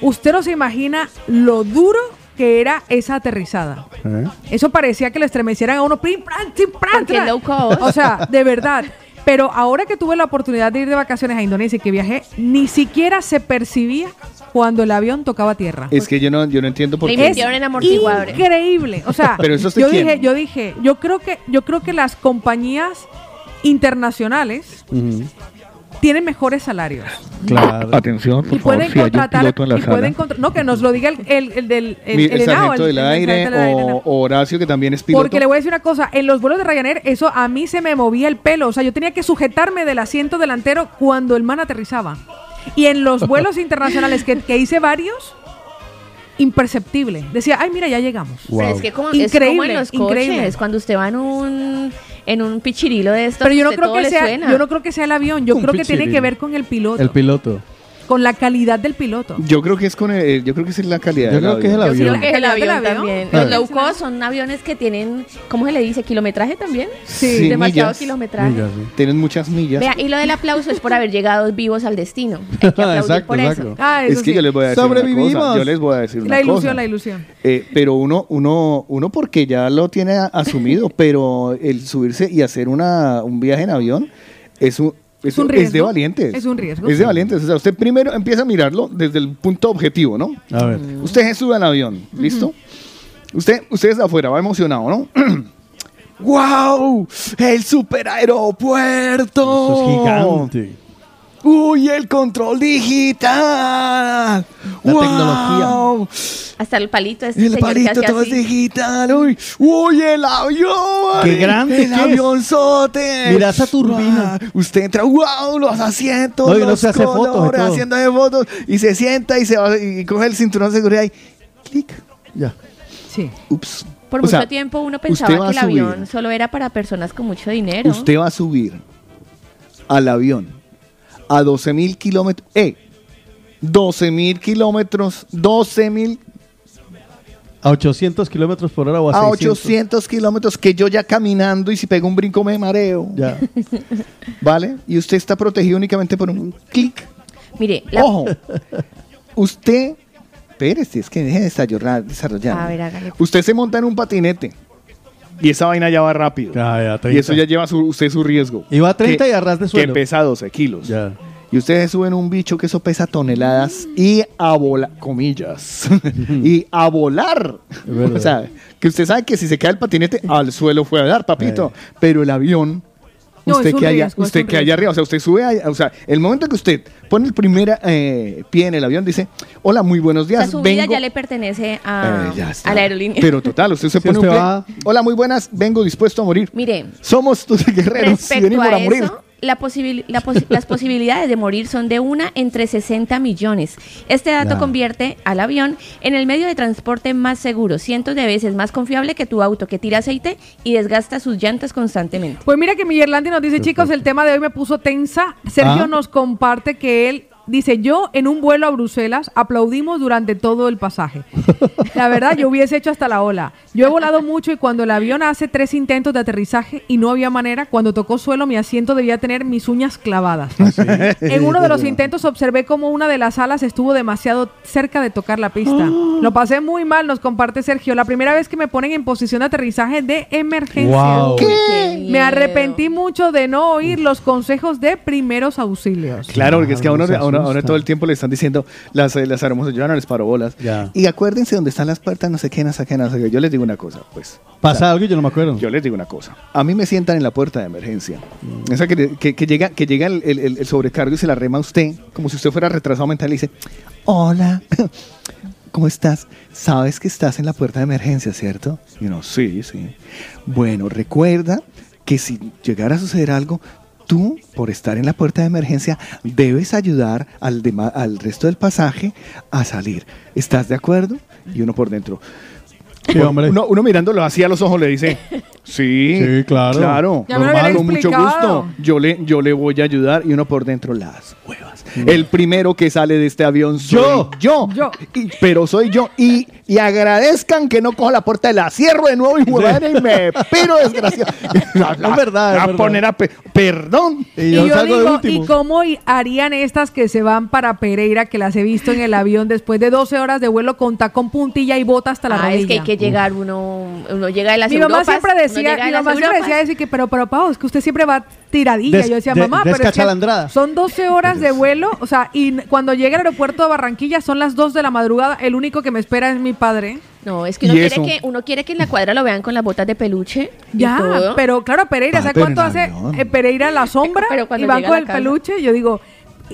Usted no se imagina lo duro que era esa aterrizada. ¿Eh? Eso parecía que le estremecieran a uno. prim, pran, tim, pran, Porque tran. low cost. O sea, de verdad. Pero ahora que tuve la oportunidad de ir de vacaciones a Indonesia y que viajé, ni siquiera se percibía cuando el avión tocaba tierra. Es que yo no, yo no entiendo por qué. invirtieron en amortiguadores. Increíble. O sea, Pero eso es yo dije, yo dije, yo creo que, yo creo que las compañías internacionales. Tienen mejores salarios. Claro. Atención, por y pueden contratar piloto en la y sala. pueden no que nos lo diga el, el, el del el, Mi- el el ENAO, sargento del el aire sargento del aire, o, no. o Horacio, que también es piloto. Porque le voy a decir una cosa, en los vuelos de Ryanair, eso a mí se me movía el pelo. O sea, yo tenía que sujetarme del asiento delantero cuando el man aterrizaba. Y en los vuelos internacionales que, que hice varios, imperceptible. Decía, ay, mira, ya llegamos. Pero es que como, es como en los coches, increíble. cuando usted va en un, en un pichirilo de estos, Pero yo no creo que sea, yo no creo que sea el avión, yo creo que tiene que ver con el piloto, El piloto. Con la calidad del piloto. Yo creo que es con el- yo creo que es la calidad. Yo creo que es el avión. Yo creo avión. que es el ¿Calidad del avión, avión? también. Los low cost son aviones que tienen, ¿cómo se le dice? ¿Kilometraje también? Sí, Demasiado millas. kilometraje. Millas, sí. Tienen muchas millas. Vea, y lo del aplauso es por haber llegado vivos al destino. Hay que aplaudir Exacto, por exacto. eso. Ah, eso es que sí. yo les voy a decir una Sobrevivimos. cosa. Yo les voy a decir una la ilusión, cosa. la ilusión. Eh, pero uno, uno, uno porque ya lo tiene asumido, pero el subirse y hacer una, un viaje en avión es un, es, un es de riesgo. valientes. Es un riesgo. Es de valientes. O sea, usted primero empieza a mirarlo desde el punto objetivo, ¿no? A ver. Usted se sube al avión, ¿listo? Usted, usted está afuera, va emocionado, ¿no? ¡Wow! ¡El super aeropuerto! Eso es gigante. ¡Uy, el control digital! La ¡Wow! tecnología. Hasta el palito es El palito todo es digital. Uy, uy, el avión. Qué grande El que es. avionzote. Mira esa turbina. Usted entra, wow, los asientos. No, los se hace fotos haciendo de fotos. Y se sienta y se va y coge el cinturón de seguridad y clic. Ya. Sí. Ups. Por O mucho sea, tiempo uno pensaba que el avión solo era para personas con mucho dinero. Usted va a subir al avión a 12 mil kilómetros. ¡Eh! 12 mil kilómetros. 12 mil A 800 kilómetros por hora o a, a 600. 800 kilómetros que yo ya caminando y si pego un brinco me mareo. Ya. ¿Vale? Y usted está protegido únicamente por un clic. Mire, la- Ojo. Usted. Espérese, es que deje de desarrollar. desarrollar. A ver, hágale. Usted se monta en un patinete. Y esa vaina ya va rápido. Ya, ya, y 30. eso ya lleva su- usted su riesgo. Y va a 30 Que- y a ras de Que suelo. pesa 12 kilos. Ya. Y ustedes suben un bicho que eso pesa toneladas y a volar, comillas, y a volar. O sea, que usted sabe que si se cae el patinete, al suelo fue a dar, papito. Pero el avión, No, usted que haya, riesgo, usted que haya arriba, o sea, usted sube, ahí, o sea, el momento que usted pone el primer eh, pie en el avión, dice, hola, muy buenos o sea, días, su vida vengo... ya le pertenece a, Eh, a la aerolínea. Pero total, usted se Si pone usted un pie, hola, muy buenas, vengo dispuesto a morir. Mire, Somos tus guerreros y respecto venimos a a morir. eso, la posibil- la posi- las posibilidades de morir son de una entre 60 millones. Este dato convierte al avión en el medio de transporte más seguro, cientos de veces más confiable que tu auto que tira aceite y desgasta sus llantas constantemente. Pues mira que Miguelandi nos dice, chicos, el tema de hoy me puso tensa. Sergio Ah. nos comparte que él dice, yo en un vuelo a Bruselas aplaudimos durante todo el pasaje. La verdad, yo hubiese hecho hasta la ola. Yo he volado mucho y cuando el avión hace tres intentos de aterrizaje y no había manera, cuando tocó suelo mi asiento debía tener mis uñas clavadas. En uno de los intentos observé como una de las alas estuvo demasiado cerca de tocar la pista. Lo pasé muy mal, nos comparte Sergio. La primera vez que me ponen en posición de aterrizaje de emergencia. Wow. ¿Qué? Me arrepentí mucho de no oír los consejos de primeros auxilios. Claro, porque es que a uno, se a uno- a uno asusta. todo el tiempo le están diciendo las, eh, las hermosas yo no les paro bolas. Ya. Y acuérdense dónde están las puertas, no sé qué, no sé qué, no sé qué. Yo les digo una cosa, pues. Pasa algo y yo no me acuerdo. Yo les digo una cosa. A mí me sientan en la puerta de emergencia. Mm. Esa que, que- que llega, que llega el, el- el sobrecargo y se la rema a usted, como si usted fuera retrasado mental y dice, hola, ¿cómo estás? Sabes que estás en la puerta de emergencia, ¿cierto? Y uno, sí, sí. Bueno, recuerda que si llegara a suceder algo, tú, por estar en la puerta de emergencia, debes ayudar al, al resto del pasaje a salir. ¿Estás de acuerdo? Y uno por dentro. Sí, hombre. Uno, uno mirándolo así a los ojos le dice, sí, Sí, claro. normal, con mucho gusto. Yo le, yo le voy a ayudar y uno por dentro las huevas. El primero que sale de este avión soy yo. Yo. Y- pero soy yo. Y, y agradezcan que no cojo la puerta de la cierro de nuevo y y me pero desgraciado. es verdad, es A verdad. poner a pe- perdón. Y yo, digo, ¿y cómo harían estas que se van para Pereira, que las he visto en el avión después de 12 horas de vuelo con tacón puntilla y bota hasta la Ah, rodilla? es que hay que llegar uno, uno llega de las mi mamá Europas, siempre decía, mi mamá siempre decía decir que, pero, pero, Pau, es que usted siempre va tiradilla. Des- yo decía, de- mamá, pero es que son 12 horas de vuelo, o sea, y cuando llegue al aeropuerto de Barranquilla son las 2 de la madrugada, el único que me espera es mi padre. No, es que uno ¿Y quiere que uno quiere que en la cuadra lo vean con las botas de peluche y Ya, todo. pero claro, Pereira, Ah, ¿sabes cuánto hace eh, Pereira la sombra Pero y van llega con el casa. peluche? Yo digo,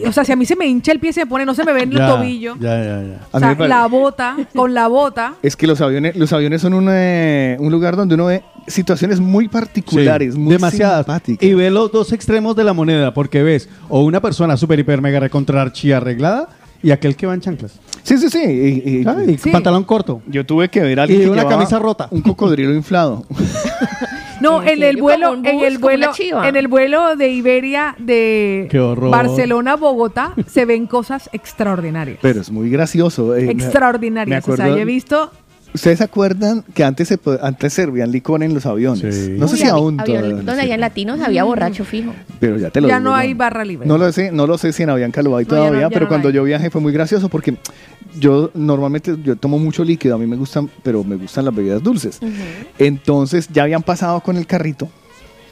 o sea, si a mí se me hincha el pie, se me pone, no se me ve en el Ya, tobillo. Ya, ya, ya. O sea, la bota, con la bota. Es que los aviones, los aviones son un, eh, un lugar donde uno ve situaciones muy particulares, Sí, muy demasiadas. simpáticas. Y ve los dos extremos de la moneda, porque ves o una persona súper, hiper, mega recontra archi arreglada y aquel que va en chanclas. Sí, sí, sí. Y, y- Ah, y Sí. pantalón corto. Yo tuve que ver a alguien Y que una llevaba camisa rota. Un cocodrilo inflado. No, en el vuelo, en el vuelo, en el vuelo de Iberia de. Barcelona a Bogotá se ven cosas extraordinarias. Pero es muy gracioso. eh, extraordinarias. me o sea, acuerdo- yo he visto ¿Ustedes se acuerdan que antes se antes servían licor en los aviones? No sé Uy, si aún todavía, donde había latinos había borracho fijo. pero ya te lo ya digo, no hay barra libre. No lo sé, no lo sé si en Avianca lo hay No, ya no- todavía, ya pero no cuando hay. yo viajé fue muy gracioso porque yo normalmente yo tomo mucho líquido, a mí me gustan, pero me gustan las bebidas dulces. Entonces ya habían pasado con el carrito,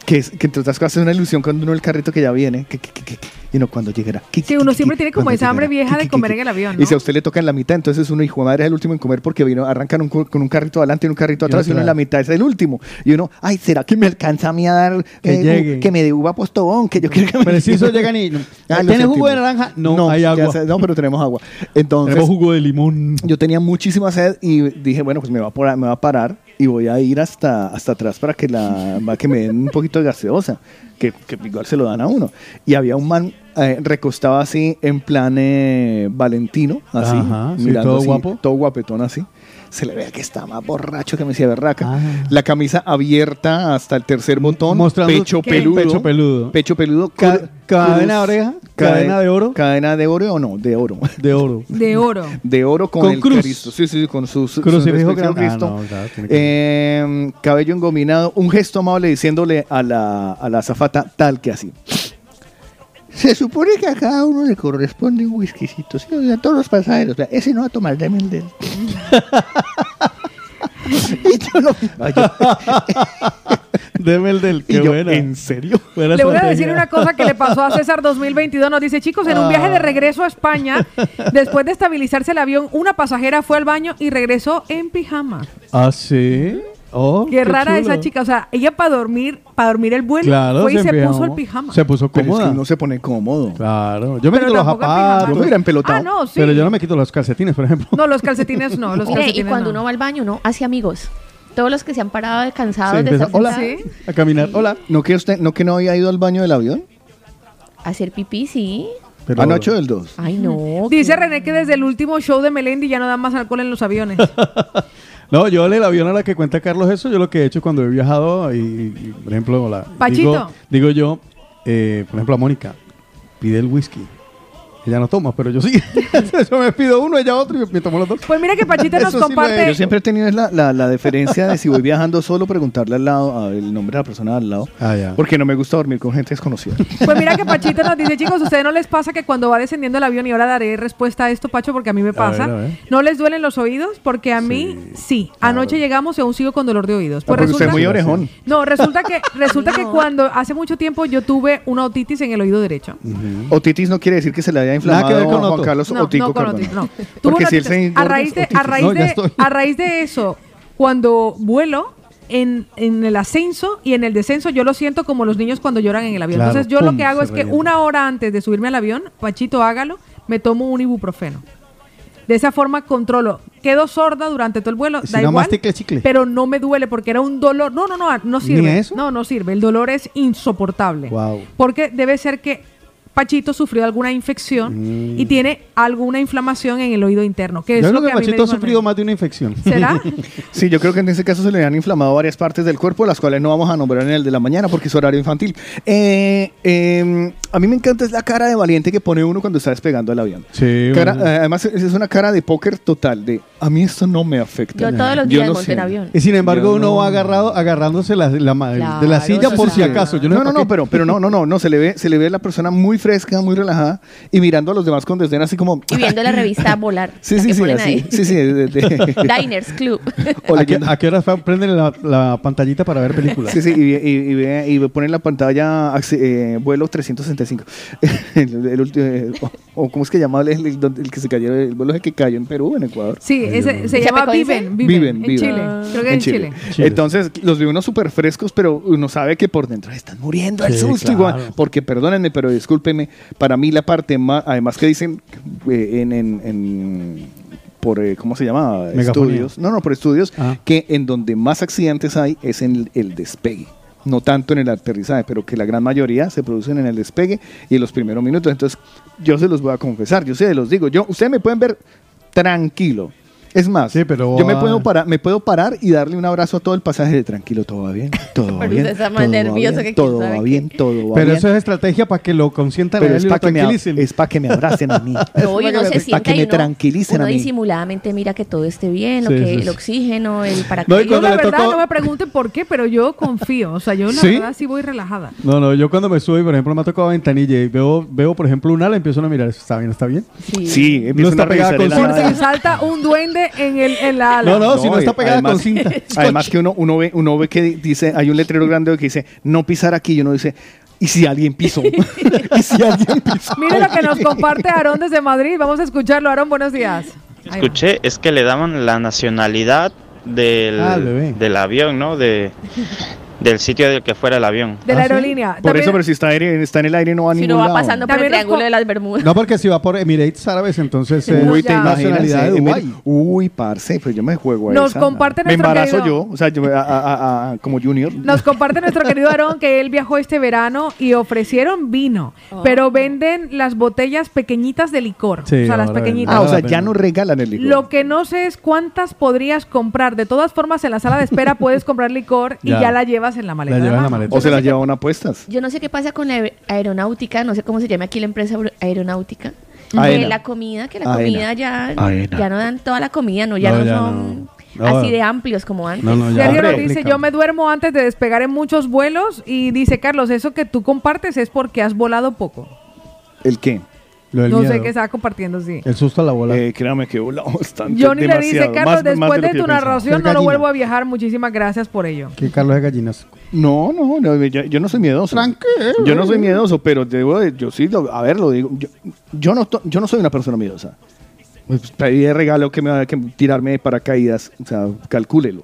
que, es, que entre otras cosas es una ilusión cuando uno el carrito que ya viene, que, que- que- que- y no cuando llegará. que- Sí, uno siempre tiene como esa hambre vieja que- de que- comer que- en el avión, Y ¿no? si a usted le toca en la mitad, entonces uno hijo de madre es el último en comer porque vino, arrancan un co- con un carrito adelante y un carrito Y atrás y uno en la mitad es el último. Y uno, ay, ¿será que me alcanza a mí a dar Que eh, llegue. que me dé uva postobón? Que yo quiero que me Preciso llegan y... Ah, lo ¿Tiene jugo de naranja? No, hay ya agua. sé, no, pero tenemos agua. Entonces, Tenemos jugo de limón. yo tenía muchísima sed y dije, bueno, pues me va a, me va a parar y voy a ir hasta, hasta atrás para que, la, para que me den un poquito de gaseosa, que, que igual se lo dan a uno. Y había un man eh, recostado así, en plan eh, Valentino, así, Ajá, sí, mirando todo así, guapo. todo guapetón así. Se le veía que estaba más borracho que me decía berraca. Ah. La camisa abierta hasta el tercer botón, Mostrando pecho ¿Qué? peludo. Pecho peludo. Pecho peludo. Ca- cadena de oreja, cade- cadena de oro. Cadena de oro o no, de oro. De oro. De oro. De oro con, Con el cruz. Cristo. Sí, sí, sí, con su, su, Crucifijo. Ah, Cristo. no, claro, tiene que- Eh, cabello engominado, un gesto amable diciéndole a la, a la azafata tal que así. Se supone que a cada uno le corresponde un whiskycito, ¿sí? O sea, a todos los pasajeros. O sea, ese no va a tomar de Mendel. y yo lo ay, yo- Deme el del, y qué yo, buena. ¿En serio? Buena Le voy a decir una cosa que le pasó a César 2022. Nos dice, chicos, en un viaje de regreso a España, después de estabilizarse el avión, una pasajera fue al baño y regresó en pijama. ¿Ah, sí? Oh, Qué, rara chulo. esa chica. O sea, ella para dormir, para dormir el vuelo, Claro, fue y se puso el pijama. Se puso Pero es cómoda. que uno se pone cómodo. Claro. Yo me Pero quito los zapatos. pijama. Yo me hubiera empelotado. Ah, no, sí. Pero yo no me quito los calcetines, por ejemplo. No, los calcetines no, los y cuando no. uno va al baño, uno hace amigos. Todos los que se han parado de cansados Sí, de estar hola, a caminar, hola. ¿No que, usted, ¿No que no había ido al baño del avión? hacer pipí, sí. Pero- Anoche o el 2. Ay, no. Dice René que desde el último show de Melendi ya no dan más alcohol en los aviones. No, yo el avión a la que cuenta Carlos eso, yo lo que he hecho cuando he viajado y, y, por ejemplo, la, Pachito. digo, digo yo, eh, por ejemplo, a Mónica, pide el whisky. Ella no toma, pero yo sí. yo me pido uno, ella otro y me tomo los dos. Pues mira que Pachito nos sí comparte. Yo siempre he tenido la, la, la deferencia de si voy viajando solo preguntarle al lado a- el nombre de la persona al lado. Ah, ya. Porque no me gusta dormir con gente desconocida. Pues mira que Pachito nos dice, chicos, ¿a ustedes no les pasa que cuando va descendiendo el avión, y ahora daré respuesta a esto, Pacho, porque a mí me pasa, ver, a ver. ¿no les duelen los oídos? Porque a mí sí. Anoche llegamos y aún sigo con dolor de oídos. Pues Ah, porque usted es muy resulta, orejón. no, resulta que resulta que cuando hace mucho tiempo yo tuve una otitis en el oído derecho. Otitis no quiere decir que se le haya inflamado Nada que ver con a Juan Otto. Carlos No, Otico no con Cardona. otitis, no. Porque una si él a engorda, raíz de otitis. a raíz No, ya de estoy. a raíz de eso, cuando vuelo en, en el ascenso y en el descenso, yo lo siento como los niños cuando lloran en el avión. Claro, Entonces, yo lo pum, que hago se es que revienta. una hora antes de subirme al avión, Pachito, hágalo, me tomo un ibuprofeno. De esa forma controlo. Quedo sorda durante todo el vuelo, Si da no, igual, mastique el chicle. pero no me duele porque era un dolor. No, no, no, no ¿Ni sirve. eso? No, no sirve. El dolor es insoportable. Wow. Porque debe ser que Pachito sufrió alguna infección y tiene alguna inflamación en el oído interno. Que es Yo lo creo que Machito ha sufrido más de una infección. ¿Será? Sí, yo creo que en ese caso se le han inflamado varias partes del cuerpo, las cuales no vamos a nombrar en el de la mañana porque es horario infantil. Eh, eh, a mí me encanta es la cara de valiente que pone uno cuando está despegando el avión. Sí, Cara- bueno. eh, además, es una cara de póker total, de a mí esto no me afecta. Yo todos los días no en avión. Y sin embargo, Yo uno no- va agarrado, agarrándose la, la Claro, de la silla por sí. si acaso. Yo no, No, no, pero, pero no, no, no, no, se le ve, se le ve la persona muy fresca, muy relajada y mirando a los demás con desdén así como. Y viendo la revista Volar. Sí, sí, sí, ponen así, ahí. sí, sí, de- de- Diners Club. o ¿A qué, a qué hora fa- prenden la, la pantallita para ver películas? Sí, sí, y, y, y, ve- y pone en la pantalla eh, vuelo 365. el, el último, eh, o, ¿cómo es que llamaba el, el- donde- el que se cayó, el vuelo que cayó en Perú, en Ecuador? Sí, ese, se ¿Se llama? Viven, Viven, en Chile. Creo que en Chile. Chile. Entonces, los ve uno súper frescos, pero uno sabe que por dentro están muriendo el Sí, susto claro. igual. Porque, perdónenme, pero discúlpenme, para mí la parte más, además que dicen eh, en, en- en- por, eh, ¿cómo se llama? Megafonía. Estudios. No, no, por estudios, Ah. que en donde más accidentes hay es en el, el despegue. No tanto en el aterrizaje, pero que la gran mayoría se producen en el despegue y en los primeros minutos. Entonces, yo se los voy a confesar, yo se los digo. Yo, ustedes me pueden ver tranquilo. Es más, Sí, pero yo me puedo, parar, me puedo parar y darle un abrazo a todo el pasaje de tranquilo, todo va bien, todo va bien. todo va bien, que todo va bien, todo va Pero eso es estrategia para que lo consientan a él es y lo para que, me, tranquilicen. es pa' que me abracen a mí. No, y uno se para sienta que y me tranquilicen uno a mí. disimuladamente mira que todo esté bien, lo Sí, que, el oxígeno, el para No, y Yo la verdad tocó- no me pregunten por qué, pero yo confío. O sea, yo la ¿Sí? verdad sí voy relajada. No, no, yo cuando me subo y por ejemplo me ha tocado ventanilla y veo, veo por ejemplo un ala, empiezo a mirar, ¿está bien, está bien? Sí. Sí, No está a pegada con salta un duende en, el, en la ala. No, no, si no está pegada además- con cinta. Además que uno, uno, ve, uno ve que dice, hay un letrero grande que dice, no pisar aquí, y uno dice, ¿y si alguien pisó? ¿Y si alguien pisó? Mire lo que nos comparte Aarón desde Madrid. Vamos a escucharlo. Aarón, buenos días. Escuché, es que le daban la nacionalidad del, Ah, del avión, ¿no? De, del sitio del que fuera el avión. De la ¿Ah, sí? aerolínea. Por También- eso, pero si está, aire- está en el aire no va a Si ningún uno va lado. pasando por el También nos triángulo co- de las Bermudas. No, porque si va por Emirates Árabes, entonces es Uy, te ya. imaginas. nacionalidad de eh, Dubái. Uy, parce, pues yo me juego a Nos esa. comparte Me nuestro embarazo querido- yo, o sea, yo a- a- a- a- como junior. Nos comparte nuestro querido Aarón que él viajó este verano y ofrecieron vino, Oh. pero venden las botellas pequeñitas de licor. Sí, o sea, las ahora pequeñitas. Ah, o sea, ya no regalan el licor. Lo que no sé es cuántas podrías comprar. De todas formas, en la sala de espera puedes comprar licor y Ya. ya, la llevas en la maleta. La de llevas en la mano. maleta. o se las sé qué- llevan a apuestas. Yo no sé qué pasa con la aer- aeronáutica, no sé cómo se llama aquí la empresa aer- aeronáutica. De la comida, que la Aena. comida ya, ya no dan toda la comida, no, ya No, no, ya son no. No. así de amplios como antes. No, no, ya. Sergio nos dice, yo me duermo antes de despegar en muchos vuelos y dice, Carlos, eso que tú compartes es porque has volado poco. ¿El qué? Lo del no sé qué estaba compartiendo, sí. El susto a la bola. Eh, créame que volamos bastante. Johnny le dice, Carlos, más- después de, tu narración no lo vuelvo a viajar. Muchísimas gracias por ello. que Carlos es gallinas. No, no, no, yo, yo no soy miedoso. Tranquilo. Yo no soy miedoso, pero debo de- yo sí, lo- a ver, lo digo. Yo, yo no, to- yo no soy una persona miedosa. Pues, pedí de regalo que me va a que tirarme de paracaídas, o sea, calcúlelo.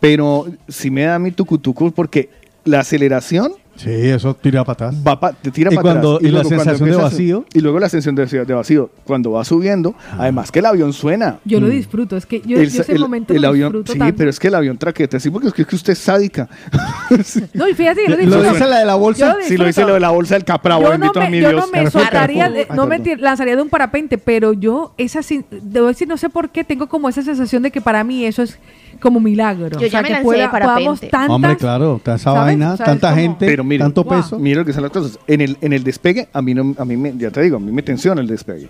Pero si me da mi tucutucu porque la aceleración Sí, eso tira para atrás. va pa- te tira Y para cuando- atrás. y la luego cuando sensación de a vacío. Y luego la sensación de, de vacío. Cuando va subiendo, además que el avión suena. Yo lo disfruto, es que yo, Mm. El, yo ese el- momento el lo avión, disfruto sí, tanto. pero es que el avión traquete, sí, porque es que, es que usted es sádica. No, y fíjate, yo lo Lo dice la de la bolsa. lo Si lo dice lo de la bolsa del capravo, yo no a me, mi yo Dios. no me soltaría, de- no me lanzaría de un parapente, pero yo esa debo decir no sé por qué tengo como esa sensación de que para mí eso es como milagro. Yo o sea, ya me que lancé pueda- podamos tantas Hombre, claro, esa ¿sabes? vaina, tanta gente, Pero mire, tanto Wow. peso. Mira lo que son las cosas. En el, en el despegue, a mí, no, a mí me, ya te digo, a mí me tensiona el despegue.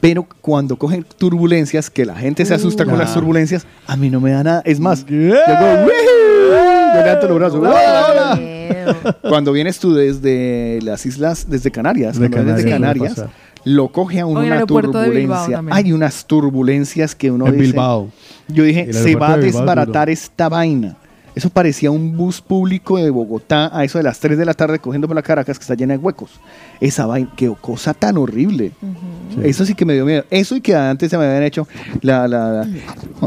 Pero cuando cogen turbulencias, que la gente se asusta con Ah. las turbulencias, a mí no me da nada. Es más, yo hago, "Wii". yo levanto los brazos. "Hola". Cuando vienes tú desde las islas, desde Canarias, De cuando vienes de Canarias, lo coge a uno una turbulencia. Hay unas turbulencias que uno En dice. Bilbao. Yo dije, se va a de desbaratar esta vaina. Eso parecía un bus público de Bogotá a eso de las 3 de la tarde cogiendo por la Caracas que está llena de huecos. Esa vaina, qué cosa tan horrible. Eso sí que me dio miedo. Eso y que antes se me habían hecho la... la, la-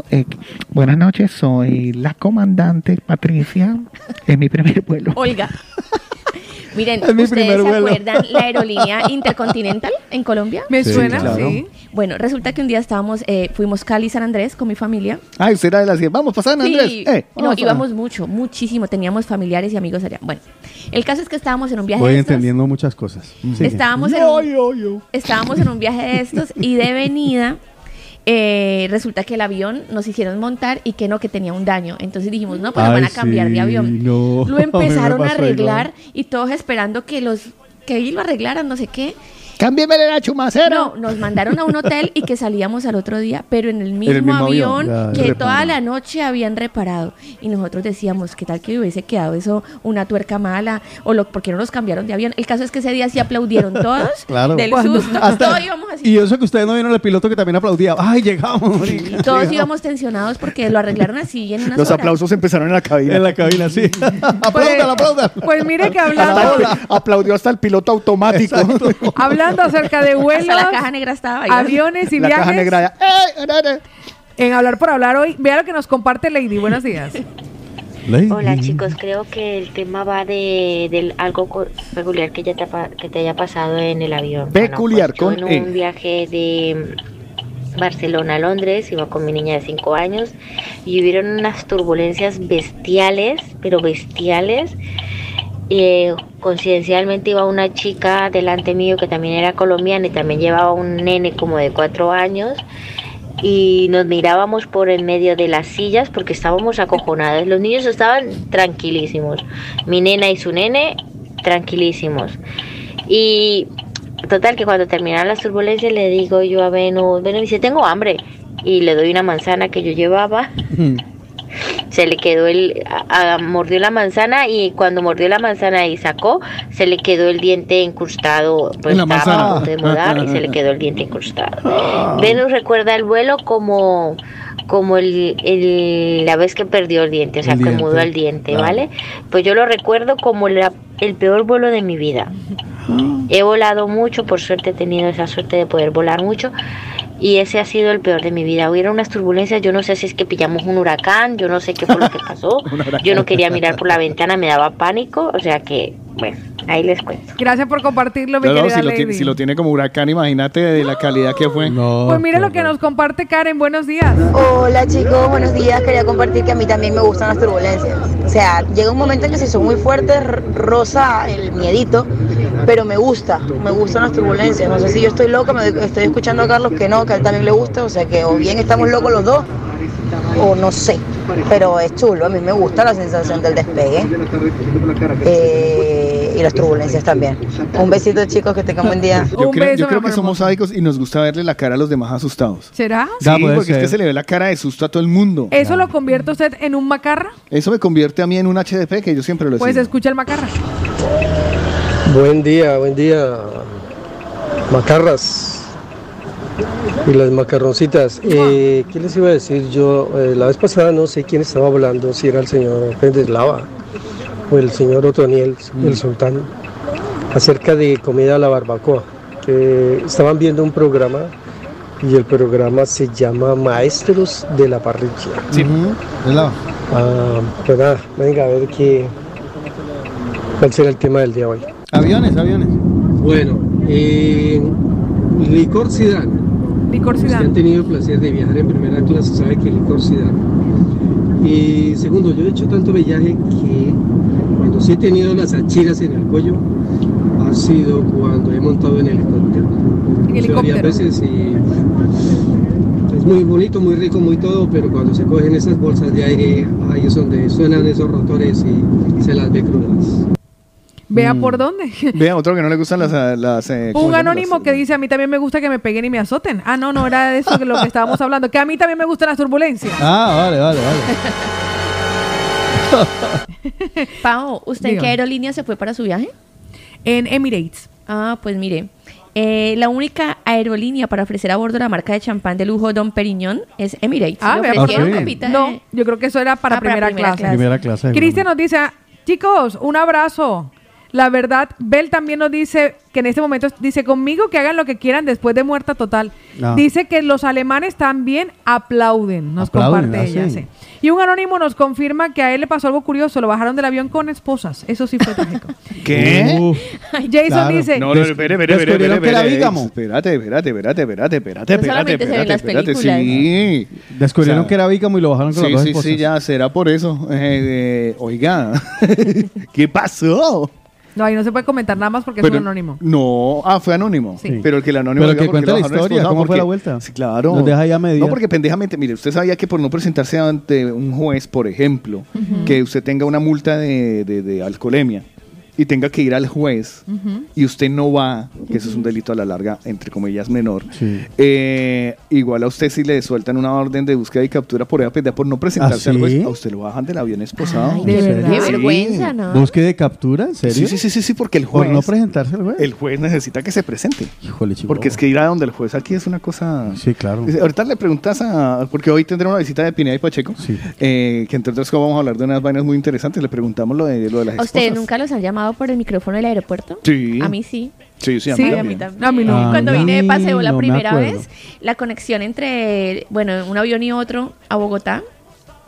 Eh, buenas noches, soy la comandante Patricia. Es mi primer vuelo. Olga. Miren, Es mi ¿ustedes se vuelo. acuerdan la aerolínea Intercontinental en Colombia? Me Sí, suena, claro. sí. Bueno, resulta que un día estábamos, eh, fuimos Cali San Andrés con mi familia. Ay, usted era de las que vamos, pasan Andrés. Sí, Eh, no, íbamos mucho, muchísimo. Teníamos familiares y amigos allá. Bueno, el caso es que estábamos en un viaje Voy de estos. entendiendo muchas cosas. Estábamos en, un, estábamos en un viaje de estos y de venida eh, resulta que el avión nos hicieron montar y que no, que tenía un daño. Entonces dijimos, no, pues nos van a cambiar sí, de avión. no. Lo empezaron a arreglar y todos esperando que los que ahí lo arreglaran, no sé qué. Cámbiemele la chumacera. No, nos mandaron a un hotel y que salíamos al otro día, pero en el mismo, mismo avión. avión, Ya, que reparado. toda la noche habían reparado. Y nosotros decíamos, ¿qué tal que hubiese quedado eso una tuerca mala? O lo, ¿por qué no nos cambiaron de avión? El caso es que ese día sí aplaudieron todos Claro. del Cuando- susto. hasta- Todos íbamos así. Y eso que ustedes no vieron el piloto que también aplaudía. ¡Ay, llegamos! marica! Todos Llegamos. íbamos tensionados porque lo arreglaron así en unas Los horas. aplausos empezaron en la cabina. En la cabina, sí. aplaudan, aplaudan. Pues mire que hablando, Hasta- aplaudió hasta el piloto automático. hablando acerca de vuelos, Hasta la caja negra estaba ahí. aviones y la viajes. caja negra ya. ¡Eh, En hablar por hablar hoy, vea lo que nos comparte Lady. Buenos días. Hola chicos, creo que el tema va de, de algo peculiar que, ya te, que te haya pasado en el avión. Peculiar, Bueno, pues, con en E. un viaje de Barcelona a Londres, iba con mi niña de 5 años y hubieron unas turbulencias bestiales, pero bestiales. Eh, coincidencialmente iba una chica delante mío que también era colombiana y también llevaba un nene como de 4 años y nos mirábamos por en medio de las sillas porque estábamos acojonados. Los niños estaban tranquilísimos. Mi nena y su nene tranquilísimos. Y total que cuando terminaron las turbulencias le digo yo a Venus, Venus dice, tengo hambre. Y le doy una manzana que yo llevaba. Se le quedó el, a- a- mordió la manzana y cuando mordió la manzana y sacó, se le quedó el diente incrustado, pues En la estaba manzana. a punto de mudar y se le quedó el diente incrustado. Venus recuerda el vuelo como como el, el- la vez que perdió el diente, o sea, El que diente, mudó el diente. ¿vale? Pues yo lo recuerdo como la- el peor vuelo de mi vida. He volado mucho, por suerte he tenido esa suerte de poder volar mucho. Y ese ha sido el peor de mi vida. Hubieron unas turbulencias, yo no sé si es que pillamos un huracán, yo no sé qué fue lo que pasó. Yo no quería mirar por la ventana, me daba pánico. O sea que, bueno, ahí les cuento. Gracias por compartirlo, mi No, si, lo Lady. tiene, si lo tiene como huracán, imagínate de la calidad que fue. Pues mire lo que nos comparte Karen. Buenos días. Hola chicos, buenos días. Quería compartir que a mí también me gustan las turbulencias. O sea, llega un momento en que si son muy fuertes, rosa el miedito, pero me gusta, me gustan las turbulencias. No sé si yo estoy loca, me estoy escuchando a Carlos que no, que a él también le gusta, o sea que o bien estamos locos los dos, o no sé. Pero es chulo, a mí me gusta la sensación del despegue eh, y las turbulencias también. Un besito chicos, que tengan buen día. Yo creo, yo creo que somos sádicos y nos gusta verle la cara a los demás asustados. ¿Será? Sí, puede porque es que ser. se le ve la cara de susto a todo el mundo. ¿Eso lo convierte usted en un macarra? Eso me convierte a mí en un HDP, que yo siempre lo he Pues sido. escucha el macarra. Buen día, buen día, macarras y las macarroncitas. Eh, ¿Qué les iba a decir yo? Eh, la vez pasada no sé quién estaba hablando, si era el señor Pérez Lava o el señor Otoniel, el sultán, acerca de comida a la barbacoa. Que estaban viendo un programa y el programa se llama Maestros de la Parrilla. Sí. De lado. Ah, pues nada, venga a ver qué, cuál será el tema del día hoy. Aviones, aviones. Bueno, eh, licor Sidán. Licor que Sidán. han tenido el placer de viajar en primera clase sabe que licor Sidán. Y segundo, yo he hecho tanto viaje que cuando sí he tenido las achiras en el cuello ha sido cuando he montado en helicóptero. En Hice varias helicóptero. veces y es muy bonito, muy rico, muy todo, pero cuando se cogen esas bolsas de aire, ahí es donde suenan esos rotores y se las ve crudas. Vea Mm. por dónde. Vea, otro que no le gustan las... las eh, ¿cómo Un anónimo que dice, a mí también me gusta que me peguen y me azoten. Ah, no, no era de eso que lo que estábamos hablando. Que a mí también me gustan las turbulencias. Ah, vale, vale, vale. Pau, ¿usted en qué aerolínea se fue para su viaje? En Emirates. Ah, pues mire, eh, la única aerolínea para ofrecer a bordo la marca de champán de lujo Don Periñón es Emirates. Ah, Le vea, ofrecieron ¿Ah, sí? No, yo creo que eso era para Ah, para primera clase. clase. Primera clase. Cristian nos dice, chicos, un abrazo. La verdad, Bel también nos dice que en este momento dice conmigo que hagan lo que quieran después de muerta total. Ah. Dice que los alemanes también aplauden, nos Aplauden, comparte ah, ella. sí. sí. Y un anónimo nos confirma que a él le pasó algo curioso, lo bajaron del avión con esposas. Eso sí fue trágico. ¿Qué? Uh, Jason Claro. dice, No, no, espere, espere, espere. Espérate, espérate, espérate, espérate, espérate, espérate, espérate, espérate, sí. Descubrieron O sea, que era bígamo y lo bajaron con Sí, las dos sí, esposas. sí, ya será por eso. Eh, eh, oiga, ¿qué pasó? No, ahí no se puede comentar nada más porque es Pero- un anónimo. No, ah, fue anónimo. Sí. Pero que el anónimo. Pero que lo la historia, ¿cómo fue la vuelta? Sí, claro. Nos deja ahí a medias. No, porque pendejamente, mire, usted sabía que por no presentarse ante un juez, por ejemplo, que usted tenga una multa de, de- de alcoholemia y tenga que ir al juez y usted no va, que eso es un delito a la larga, entre comillas menor, Sí. eh, igual a usted si le sueltan una orden de búsqueda y captura por ella pendeja por no presentarse ¿Ah, al juez, sí? a usted lo bajan del avión esposado. Ay, ¿De qué- verdad? Qué Sí. vergüenza, ¿no? ¿Búsqueda de captura? ¿En serio? Sí, sí, sí, sí, sí, porque el Por juez, no presentarse al juez. el juez necesita que se presente. Híjole, chico. Porque es que ir a donde el juez aquí es una cosa... Sí, claro. Ahorita le preguntas a... Porque hoy tendremos una visita de Pineda y Pacheco. Sí. eh, que entre otras cosas vamos a hablar de unas vainas muy interesantes. Le preguntamos lo de, lo de las ¿A ustedes esposas. nunca los han llamado por el micrófono del aeropuerto? Sí. A mí sí. Sí, sí, a Sí, mí Ay, a también. mí también. A mí no. Cuando A vine de paseo la no me primera vez, la conexión entre, bueno, un avión y otro a Bogotá.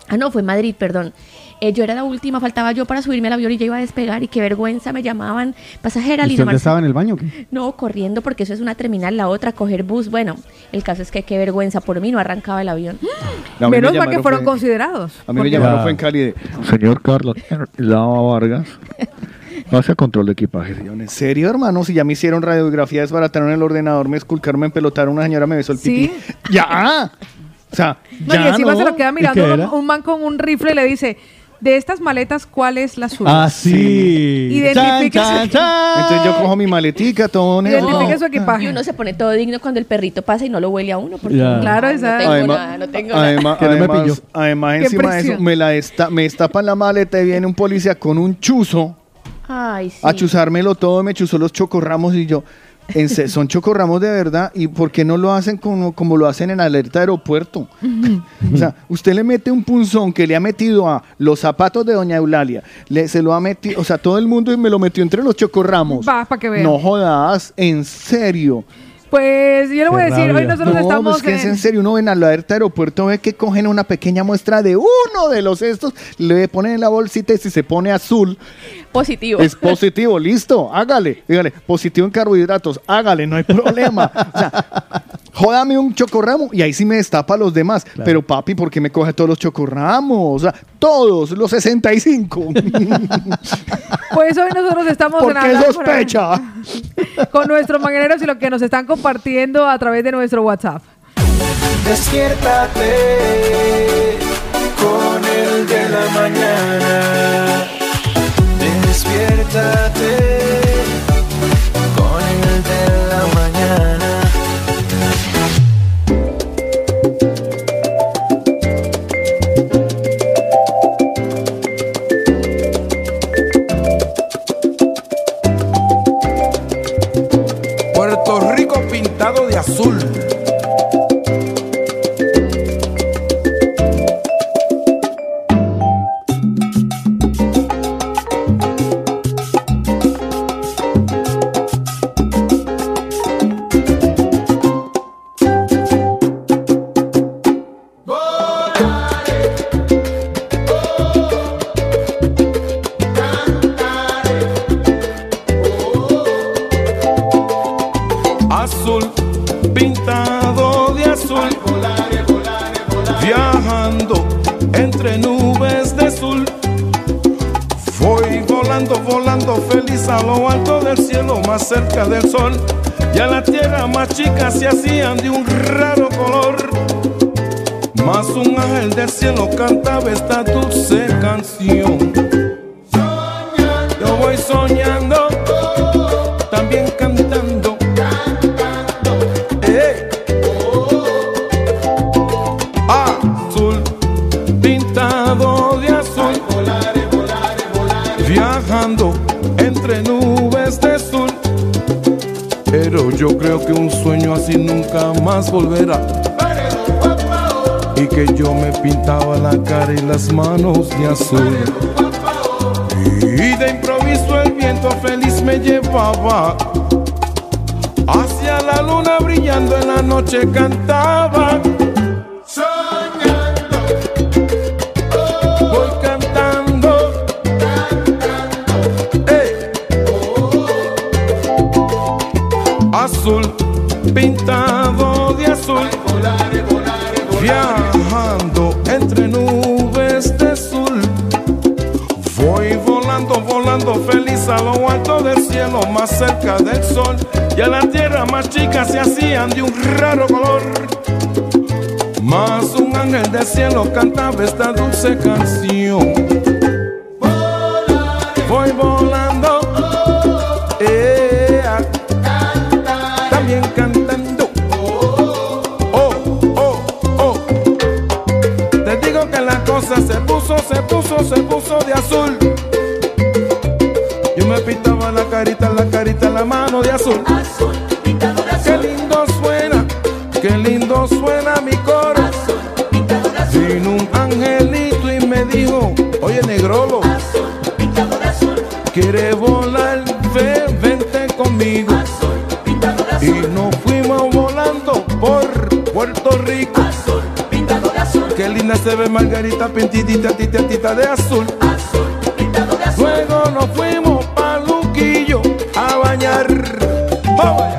Ah, no, fue Madrid, perdón. Eh, yo era la última, faltaba yo para subirme al avión y ya iba a despegar y qué vergüenza me llamaban pasajera ¿Usted dónde Marce- estaba en el baño? o qué? No, corriendo porque eso es una terminal, la otra, coger bus. Bueno, el caso es que qué vergüenza, por mí no arrancaba el avión. Me Menos mal que fueron fue- considerados. A mí me llamaron fue en Cali de... Señor Carlos Lava Vargas, hace control de equipaje. ¿En serio, hermano? Si ya me hicieron radiografía, desbarataron el ordenador, me esculcaron, me empelotaron, una señora me besó el pipí. Sí. ¡Ya! O sea, No, ya y encima no. se lo queda mirando un, un man con un rifle y le dice, de estas maletas, ¿cuál es la suya? Ah, sí. Identifique Chan, su- chan, chan. Entonces yo cojo mi maletica, todo negro. Identifique su Y equipaje. uno se pone todo digno cuando el perrito pasa y no lo huele a uno. Porque Ya. Claro, no, esa- no tengo Además- nada, no tengo nada. Además, no me además, además encima de eso, me, la esta, me destapan la maleta y viene un policía con un chuzo Ay, sí. a chuzármelo todo, me chuzó los chocorramos y yo, en se- son chocorramos de verdad, ¿y por qué no lo hacen como, como lo hacen en alerta aeropuerto? o sea, usted le mete un punzón que le ha metido a los zapatos de doña Eulalia, le, se lo ha metido, o sea, todo el mundo me lo metió entre los chocorramos. Va, para que vean. No jodas, en serio. Pues yo le voy a decir, hoy nosotros no, estamos es que es en- en serio, uno en la alerta aeropuerto ve que cogen una pequeña muestra de uno de los estos, le ponen en la bolsita y si se pone azul, Positivo. es positivo, listo, hágale, dígale, positivo en carbohidratos, hágale, no hay problema. O sea, jódame un chocorramo y ahí sí me destapa a los demás. Pero papi, ¿por qué me coge todos los chocorramos? O sea, todos, los 65. Pues hoy nosotros estamos ¿Por en qué sospecha? con nuestros mañaneros y lo que nos están compartiendo a través de nuestro WhatsApp. Despiértate con el de la mañana. Despiértate con cantaba esta dulce canción. Yo voy soñando, también cantando. Ey. Azul, pintado de azul. Viajando entre nubes de azul. Pero yo creo que un sueño así nunca más volverá. Me pintaba la cara y las manos de azul. Y de improviso el viento feliz me llevaba hacia la luna brillando en la noche cantaba. Más cerca del sol. Y a la tierra más chica se hacían de un raro color. Más un ángel del cielo cantaba esta dulce canción. Voy volando, eh, también cantando. Oh, oh, oh. Te digo que la cosa se puso, se puso, se puso de azul. Carita, la carita, la mano de azul. Qué lindo suena, qué lindo suena mi coro. Vino un angelito y me dijo, oye negrolo, quiere volar, ve, vente conmigo. Y nos fuimos volando por Puerto Rico. Qué linda se ve Margarita pintidita, tita, tita de azul. Luego nos fuimos ¡Vamos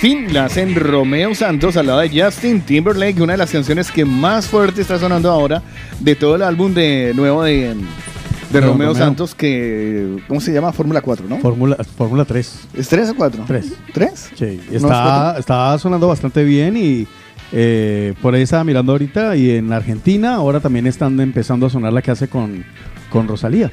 Fin, la hacen Romeo Santos al lado de Justin Timberlake, una de las canciones que más fuerte está sonando ahora de todo el álbum de nuevo de, de Romeo, Romeo. Santos, que, ¿cómo se llama? Fórmula 4, ¿no? Fórmula, Fórmula 3. ¿Es 3 o 4? 3. ¿3? Sí, ¿No es está, está sonando bastante bien y eh, por ahí estaba mirando ahorita y en Argentina ahora también están empezando a sonar la que hace con, con Rosalía.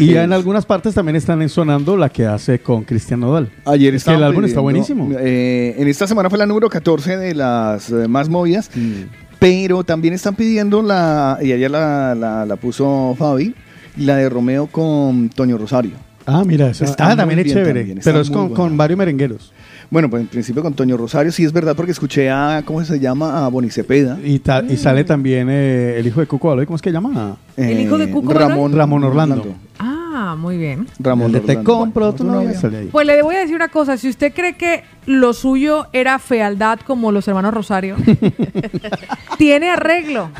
Y ya en algunas partes también están sonando la que hace con Cristian Nodal. Ayer es que el álbum está buenísimo. eh, en esta semana fue la número 14 de las eh, más movidas, Mm. pero también están pidiendo la, y ayer la, la- la puso Fabi, la de Romeo con Toño Rosario. Ah, mira, esa Está ah, también es chévere. también, pero es con, con varios merengueros. Bueno, pues en principio con Toño Rosario, sí es verdad, porque escuché a, ¿cómo se llama? A Boni Cepeda. Y, ta- y sale también eh, el hijo de Cuco Baloy, ¿cómo es que se llama? ¿El hijo de Cuco Ramón, Ramón Orlando. Ah, muy bien. Ramón de Te compro tu novia. Sale ahí. Pues le voy a decir una cosa, si usted cree que lo suyo era fealdad como los hermanos Rosario, tiene arreglo.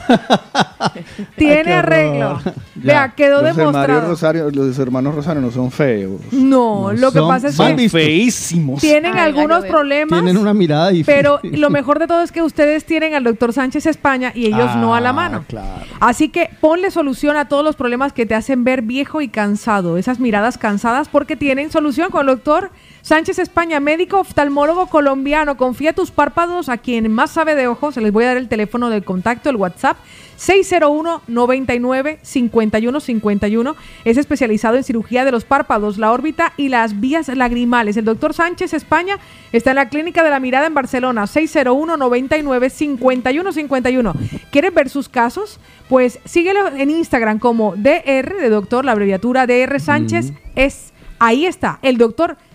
tiene arreglo. Vea, quedó los hermanos demostrado. Rosario, los hermanos Rosario no son feos. No, lo que pasa es son que feísimos. tienen Ay, algunos problemas. Tienen una mirada difícil. Pero lo mejor de todo es que ustedes tienen al doctor Sánchez España y ellos no a la Ah, mano. claro. Así que ponle solución a todos los problemas que te hacen ver viejo y cansado, esas miradas cansadas, porque tienen solución con el doctor Sánchez España, médico oftalmólogo colombiano. Confía tus párpados a quien más sabe de ojos. Les voy a dar el teléfono de contacto, el WhatsApp. 601 99 51 51 es especializado en cirugía de los párpados, la órbita y las vías lagrimales. El doctor Sánchez España está en la Clínica de la Mirada en Barcelona, 601 99 51 51. ¿Quieres ver sus casos? Pues síguelo en Instagram como DR de doctor, la abreviatura DR Sánchez es ahí está, el doctor Sánchez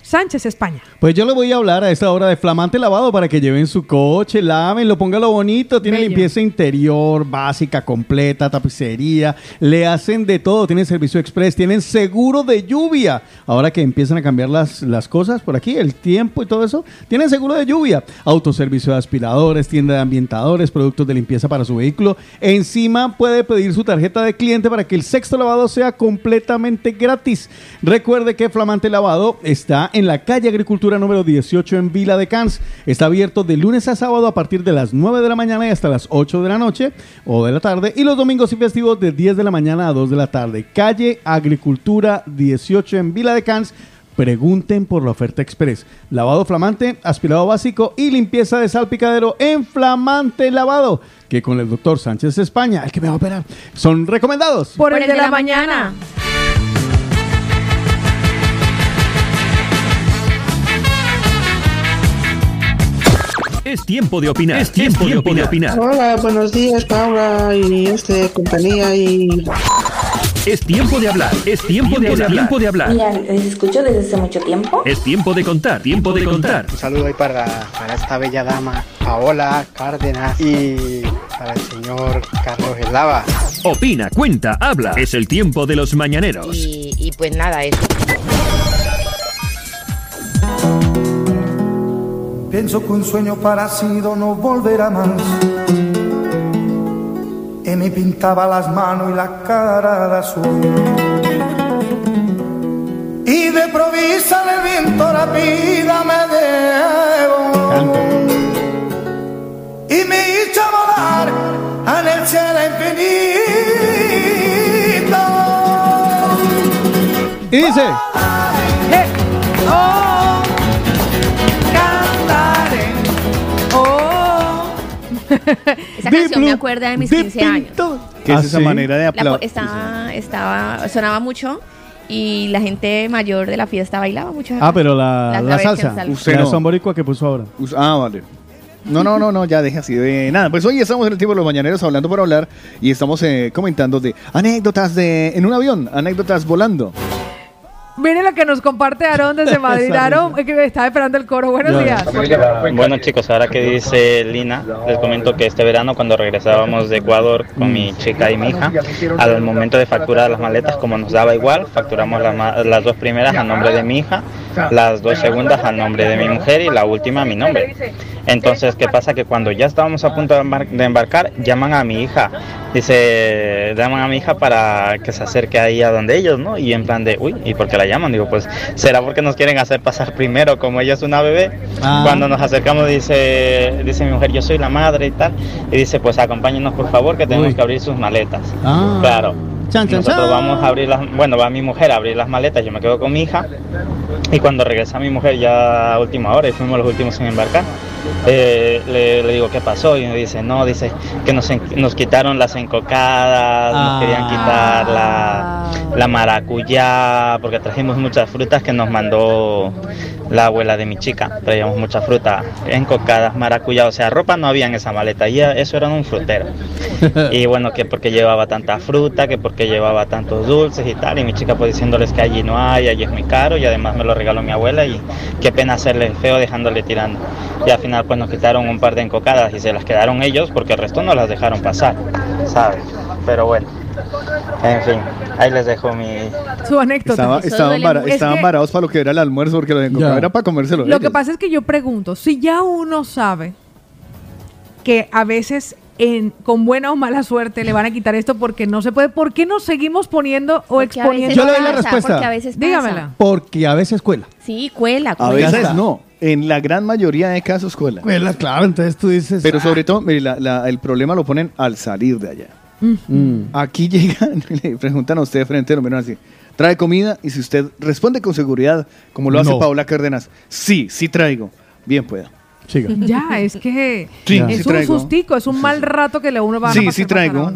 España. Pues yo le voy a hablar a esta hora de flamante lavado para que lleven su coche, laven, lo pongan lo bonito. Tiene Bello. limpieza interior, básica, completa, tapicería. Le hacen de todo. Tienen servicio express, tienen seguro de lluvia. Ahora que empiezan a cambiar las, las cosas por aquí, el tiempo y todo eso, tienen seguro de lluvia. Autoservicio de aspiradores, tienda de ambientadores, productos de limpieza para su vehículo. Encima puede pedir su tarjeta de cliente para que el sexto lavado sea completamente gratis. Recuerde que Flamante Lavado está en la calle Agricultura número 18 en Vila de Cans. Está abierto de lunes a sábado a partir de las 9 de la mañana y hasta las 8 de la noche o de la tarde. Y los domingos y festivos de 10 de la mañana a 2 de la tarde. Calle Agricultura 18 en Vila de Cans. Pregunten por la oferta express. Lavado flamante, aspirado básico y limpieza de salpicadero en flamante lavado. Que con el doctor Sánchez España, el que me va a operar, son recomendados. Por, el, de, la, mañana. Es tiempo de opinar. Es tiempo, de opinar. Hola, buenos días, Paula y este compañía y Es tiempo de hablar. Es tiempo de hablar. Tiempo de hablar. Mira, les escucho desde hace mucho tiempo. Es tiempo de contar. Tiempo de contar. Un saludo ahí para, para esta bella dama, Paola Cárdenas, y para el señor Carlos Eslava. Opina, cuenta, habla. Es el tiempo de los mañaneros. Y, y pues nada, eso. Pienso que un sueño parecido no volverá más. Y me pintaba las manos y la cara de azul. Y de provisa el viento la vida me llevó. Y me hizo volar en el cielo infinito. Y dice. Esa canción me acuerda de mis 15 años. ¿Qué es ¿Ah, esa sí? manera de La aplaudir? estaba, estaba, sonaba mucho y la gente mayor de la fiesta bailaba mucho. Ah, pero la, La la versión salsa. salsa. Usted La de no. son boricua que puso ahora. Us- Ah, vale. No, no, no, no, ya deja así de nada. Pues hoy estamos en el tiempo de los mañaneros hablando por hablar y estamos eh, comentando de anécdotas de en un avión, anécdotas volando. Miren lo que nos comparte Aarón desde Madrid. Aarón, que estaba esperando el coro. Buenos días. Bueno chicos, ahora que dice Lina, les comento que este verano cuando regresábamos de Ecuador con mi chica y mi hija, al momento de facturar las maletas, como nos daba igual, facturamos las, ma- las dos primeras a nombre de mi hija, las dos segundas a nombre de mi mujer y la última a mi nombre. Entonces, ¿qué pasa? Que cuando ya estábamos a punto de, embar- de embarcar, llaman a mi hija. Dice, llaman a mi hija para que se acerque ahí a donde ellos, ¿no? Y en plan de, uy, ¿y por qué la llaman? Digo, pues, ¿será porque nos quieren hacer pasar primero como ella es una bebé? Ah. Cuando nos acercamos dice, dice mi mujer, yo soy la madre y tal. Y dice, pues acompáñenos por favor que tenemos Uy. que abrir sus maletas. Ah. Claro. Chan, chan, Nosotros chan. vamos a abrir las, bueno, va mi mujer a abrir las maletas, yo me quedo con mi hija. Y cuando regresa mi mujer ya a última hora y fuimos los últimos en embarcar, eh, le, le digo, ¿qué pasó? Y me dice, no, dice que nos, nos quitaron las encocadas, nos querían quitar la, la maracuyá, porque trajimos muchas frutas que nos mandó la abuela de mi chica. Traíamos mucha fruta, encocadas, maracuyá, o sea, ropa no había en esa maleta, y eso era un frutero. Y bueno, que porque llevaba tanta fruta, que porque llevaba tantos dulces y tal. Y mi chica pues diciéndoles que allí no hay, allí es muy caro y además me lo regaló mi abuela y qué pena hacerle el feo dejándole tirando. Y al final pues nos quitaron un par de encocadas y se las quedaron ellos porque el resto no las dejaron pasar, ¿sabes? Pero bueno, en fin, ahí les dejo mi... Su anécdota. Estaba- estaban vara-. Es estaban que varados para lo que era el almuerzo porque los encocadas era para comérselo. Lo que pasa es que yo pregunto, si ya uno sabe que a veces en, con buena o mala suerte le van a quitar esto porque no se puede, ¿por qué nos seguimos poniendo o Porque a exponiendo? Yo le doy la respuesta. Porque a veces pasa. Dígamela. Porque a veces cuela. Sí, cuela, A cuela. veces no, en la gran mayoría de casos cuela. Cuela, claro, entonces tú dices. Pero ah, sobre todo, mire, la- la- el problema lo ponen al salir de allá. mm. Aquí llegan, le preguntan a usted de frente, lo miran así, ¿trae comida? Y si usted responde con seguridad, como lo hace No. Paula Cárdenas, sí, sí traigo, bien pueda. Siga. Ya, es que Sí, es sí un traigo. sustico, es un mal rato que le uno va a Sí, pasar sí traigo.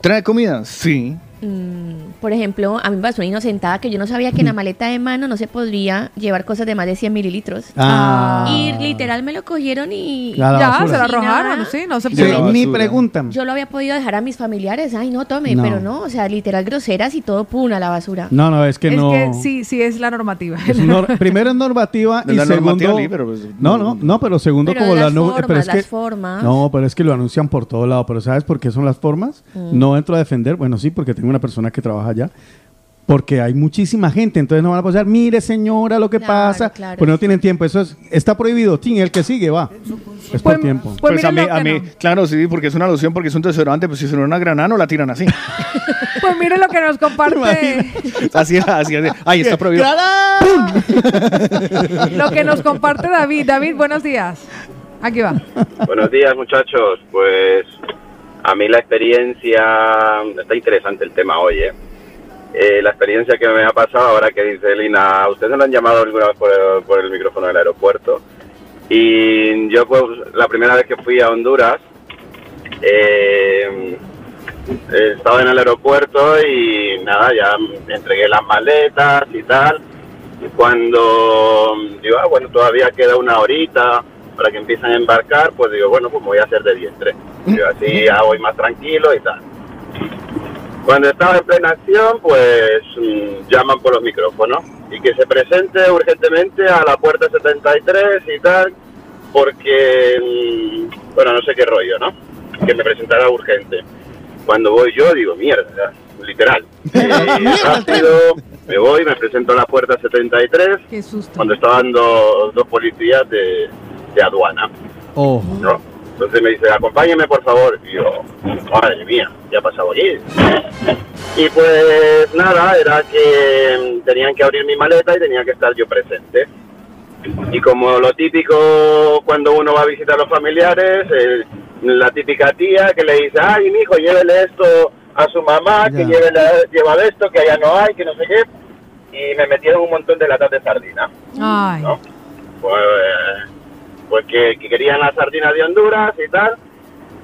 ¿Trae comida? Sí. Mm, por ejemplo, a mí me pasó una inocentada que yo no sabía que en la maleta de mano no se podría llevar cosas de más de 100 mililitros. Ah. Y literal me lo cogieron y... A la Ya, basura. se lo arrojaron, sí, no se Sí, la puede. ni preguntan. Yo lo había podido dejar a mis familiares. Ay, no, tome, No. pero no, o sea, literal groseras y todo pum a la basura. No, no, es que es no. que sí, sí es la normativa. Es nor- primero es normativa y la segundo. normativa, pero, pues, no, no, no, pero segundo Pero como la las nu- formas, pero es que las formas. no, pero es que lo anuncian por todo lado. Pero ¿sabes por qué son las formas? Mm. No entro a defender. Bueno, sí, porque tengo una persona que trabaja allá. Porque hay muchísima gente, entonces no van a pasar, mire señora lo que Claro, pasa, claro. pues no tienen tiempo, eso es, está prohibido, Tin, el que sigue va, es por Pues- tiempo. Pues Pues, a mí, a mí, no. claro, sí, porque es una alusión, porque es un desodorante, pues si se una granada no la tiran así. Pues mire lo que nos comparte, así, así, así. Ay, está prohibido. lo que nos comparte David. David, buenos días. Aquí va. Buenos días, muchachos. Pues a mí la experiencia, está interesante el tema hoy, ¿eh? Eh, la experiencia que me ha pasado ahora que dice Lina, ¿a usted no han llamado alguna vez por el, por el micrófono del aeropuerto? Y yo, pues, la primera vez que fui a Honduras, eh, estaba en el aeropuerto y nada, ya entregué las maletas y tal. Y cuando digo, ah, bueno, todavía queda una horita, para que empiecen a embarcar, pues digo, bueno, pues me voy a hacer de vientre. Digo, así ya voy más tranquilo y tal. Cuando estaba en plena acción, pues mm, llaman por los micrófonos y que se presente urgentemente a la puerta 73 y tal, porque, mm, bueno, no sé qué rollo, ¿no? Que me presentara urgente. Cuando voy yo, digo, mierda, literal. Eh, rápido, me voy, me presento a la puerta 73, Qué susto. cuando estaban dos dos policías de, de aduana. Oh. ¿no? Entonces me dice, acompáñeme por favor. Y yo, madre mía, ¿qué ha pasado aquí? Y pues nada, era que mm, tenían que abrir mi maleta y tenía que estar yo presente. Y como lo típico cuando uno va a visitar a los familiares, eh, la típica tía que le dice, ay, mi hijo, llévele esto a su mamá, que Ya. llévele, lleva esto, que allá no hay, que no sé qué. Y me metieron un montón de latas de sardina. Ay. ¿no? Pues, pues que, que querían las sardinas de Honduras y tal.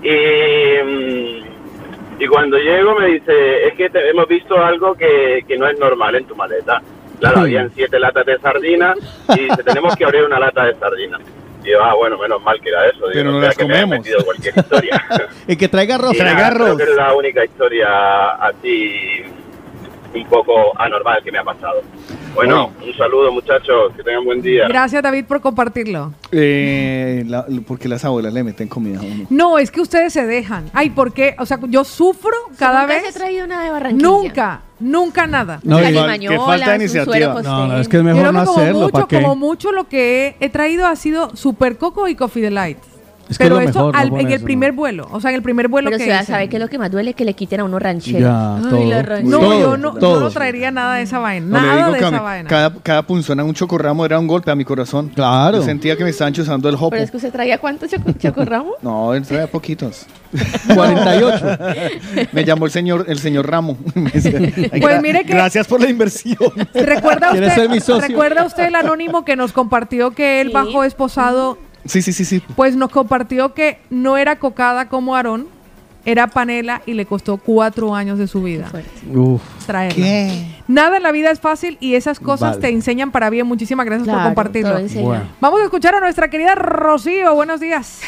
Y, mm, y cuando llego me dice, es que te- hemos visto algo que, que no es normal en tu maleta. Claro, habían siete latas de sardinas y dice, tenemos que abrir una lata de sardinas. Y yo, ah, bueno, menos mal que era eso. Digo, Pero no sea las que me comemos. metido cualquier historia. Y que traiga arroz. Y nada, creo que es la única historia así un poco anormal que me ha pasado. Bueno, un saludo muchachos, que tengan buen día. Gracias, David, por compartirlo. Eh, la- porque las abuelas le meten comida a uno. No, es que ustedes se dejan. Ay, ¿por qué? O sea, yo sufro cada nunca vez. se ha traído nada de Barranquilla. Nunca, nunca nada. No, igual, qué falta de iniciativa. No, no, es que es mejor que no como hacerlo. mucho, ¿Para qué? como mucho lo que he, he traído ha sido Super Coco y Coffee Delight. Es que Pero es lo eso mejor, no al- en el eso, primer vuelo. O sea, en el primer vuelo Pero que hice. saber que es lo que más duele que le quiten a uno ranchero. Ya, Ay, todo. la ranchera. No, Todo, yo no, yo todo. no traería nada de esa vaina. Le Nada digo de que esa mí, vaina. cada, cada punzón a un chocorramo era un golpe a mi corazón. Claro. Yo sentía que me estaban chuzando el jopo. Pero es que usted traía cuántos choco- chocorramos. No, él traía poquitos. 48. Me llamó el señor, el señor Ramo. Me dice, "Ay, Pues mire que- Gracias por la inversión. ¿Recuerda ¿Quieres usted, ser mi socio? ¿Recuerda usted el anónimo que nos compartió que él Sí. bajo esposado? Sí, sí, sí, sí. Pues nos compartió que no era cocada como Aarón, era panela y le costó cuatro años de su vida Uf. traerla. Nada en la vida es fácil y esas cosas Vale. te enseñan para bien. Muchísimas gracias por compartirlo. Bueno. Vamos a escuchar a nuestra querida Rocío. Buenos días.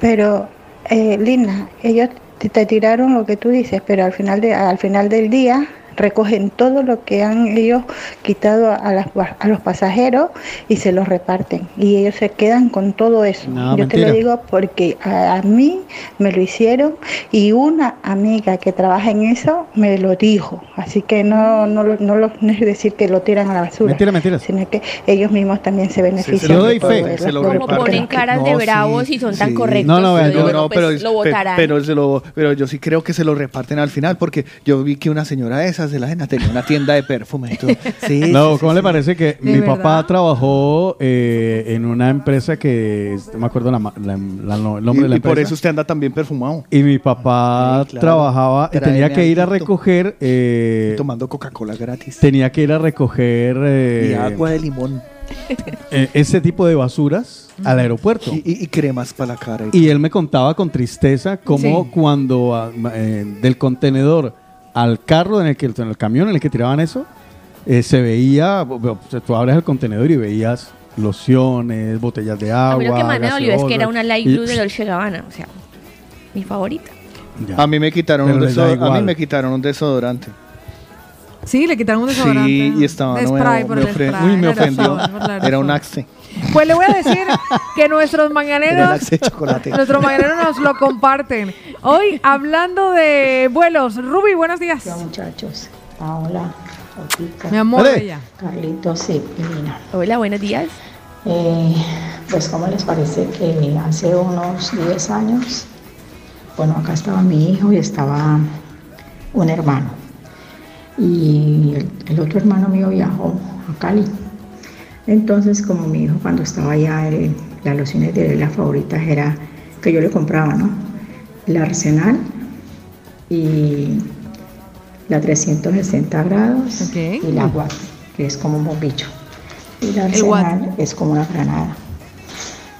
Pero, eh, Lina, ellos te, te tiraron lo que tú dices, pero al final, de, al final del día recogen todo lo que han ellos quitado a, las- a los pasajeros y se los reparten. Y ellos se quedan con todo eso. No, Yo te lo digo porque a, a mí me lo hicieron y una amiga que trabaja en eso me lo dijo. Así que no, no, lo- no, lo- no es decir que lo tiran a la basura, Mentira, mentira. sino que ellos mismos también se benefician. Yo doy de todo fe, se lo Como reparten. ponen caras de No, bravos sí, y son tan correctos. No, no, no, pues, pero, lo pe- votarán. pero, se lo, pero yo sí creo que se lo reparten al final porque yo vi que una señora de de la ajena tenía una tienda de perfume. y todo. Sí, No, sí, ¿cómo sí, le sí. parece que ¿De mi verdad? papá trabajó eh, en una empresa que no me acuerdo la ma- la- la- el nombre de la Y, y por empresa? eso usted anda tan bien perfumado. Y mi papá Sí, claro. trabajaba y tenía que ir a recoger eh, Tomando Coca-Cola gratis. tenía que ir a recoger eh, y agua de limón. eh, ese tipo de basuras al aeropuerto. Y, y- y cremas para la cara. y Y él me contaba con tristeza cómo Sí. cuando ah, eh, del contenedor al carro en el que en el camión en el que tiraban eso eh, se veía, tú abres el contenedor y veías lociones, botellas de agua. A mí lo que más me dolió es que era una light y- blue de Dolce Gabbana. O sea, mi favorita. Ya. A mí me quitaron Pero un desodorante. A mí me quitaron un desodorante. Sí, le quitaron un desodorante. Sí, y estaba De nuevo. spray por me el ofre- spray, Uy, me ofendió. Era un axe. Pues le voy a decir que nuestros mañaneros, nuestros mañaneros nos lo comparten. Hoy hablando de vuelos, Ruby, buenos días. Hola muchachos, Paola, Otica, Mi amor, bella. Carlitos y Lina. Hola, buenos días. Eh, pues cómo les parece que hace unos 10 años, bueno, acá estaba mi hijo y estaba un hermano. Y el, el otro hermano mío viajó a Cali. Entonces, como mi hijo cuando estaba allá, él- las lociones de él, las favoritas era que yo le compraba, ¿no? La Arsenal y la 360 grados y la Watt, que es como un bombillo. Y la. Arsenal es como una granada.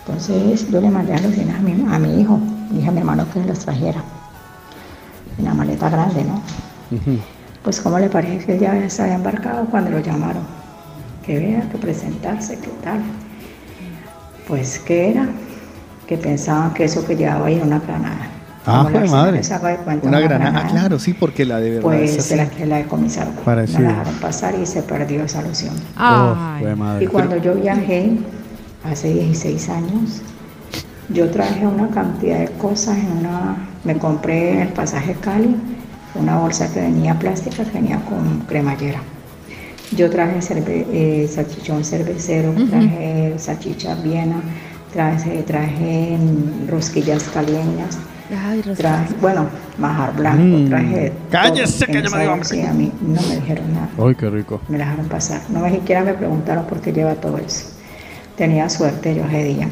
Entonces yo le mandé a lociones a mi, a mi hijo, dije a mi hermano que las trajera. En la maleta grande, ¿no? Pues cómo le parece que él ya se había embarcado cuando lo llamaron. Que vea, que presentarse, qué tal. Pues que era que pensaban que eso que llevaba ahí era una granada. Ah, señora madre. cuenta, Una una granada. Ah, granada. claro, sí, porque la de verdad Pues es se la, así. se la decomisaron. Parecido. No la dejaron pasar y se perdió esa loción. Ay. jue madre. Y cuando yo viajé hace 16 años, yo traje una cantidad de cosas en una, me compré en el pasaje Cali una bolsa que venía plástica que venía con cremallera. Yo traje cerve- eh, salchichón cervecero, traje salchicha viena, traje, traje mm, rosquillas caleñas, Ay, traje, bueno, majar blanco, Mm. traje. Cállese, que yo me a mí no me dijeron nada Ay, qué rico. me dejaron pasar. No me siquiera me preguntaron por qué lleva todo eso. Tenía suerte yo ese día.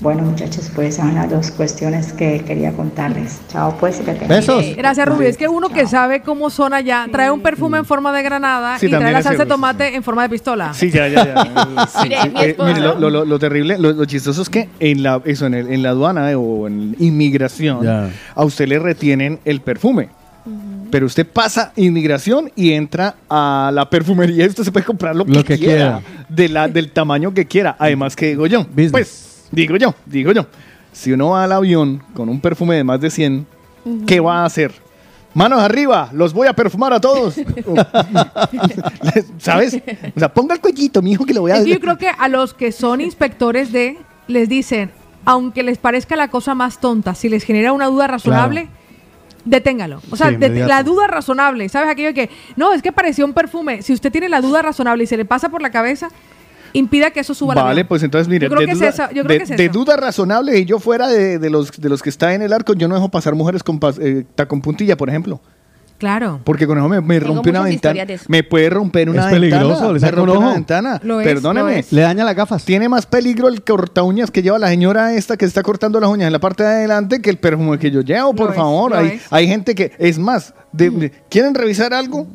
Bueno, muchachos, pues esas son las dos cuestiones que quería contarles. Chao, pues. que tengan- Eh, Gracias, Rubí. Es que uno que sabe cómo son allá, trae un perfume en forma de granada Sí, y trae la salsa de tomate en forma de pistola. Sí, ya, ya, ya. Sí, sí. Eh, esposo- mire, lo, lo- lo- lo terrible, lo, lo chistoso es que en la, eso, en, el- en la aduana eh, o en inmigración, a usted le retienen el perfume. Pero usted pasa inmigración y entra a la perfumería y usted se puede comprar lo que, Lo que quiera, De la, del tamaño que quiera. Además que digo yo, pues, digo yo, digo yo, si uno va al avión con un perfume de más de 100, ¿qué va a hacer? Manos arriba, los voy a perfumar a todos. ¿Sabes? O sea, ponga el cuellito, mi hijo, que le voy a... Es que yo creo que a los que son inspectores de, les dicen, aunque les parezca la cosa más tonta, si les genera una duda razonable, deténgalo. O sea, Sí, la duda razonable, ¿sabes? Aquello de que, no, es que pareció un perfume. Si usted tiene la duda razonable y se le pasa por la cabeza, impida que eso suba al Vale, avión. pues entonces mire, Yo creo de, que es duda, eso, yo creo de- que es de eso. duda razonable y yo fuera de, de los, de los que está en el arco, yo no dejo pasar mujeres con eh, tacón puntilla, por ejemplo. Claro. Porque con eso me, me rompe una ventana. Me puede romper una Es peligroso, ventana. le saca un una ventana. Lo es, Perdóneme. lo es. Le daña las gafas. Tiene más peligro el corta uñas que lleva la señora esta que está cortando las uñas en la parte de adelante que el perfume que yo llevo, por es, favor. hay, hay gente que, es más, de- de- ¿quieren revisar algo?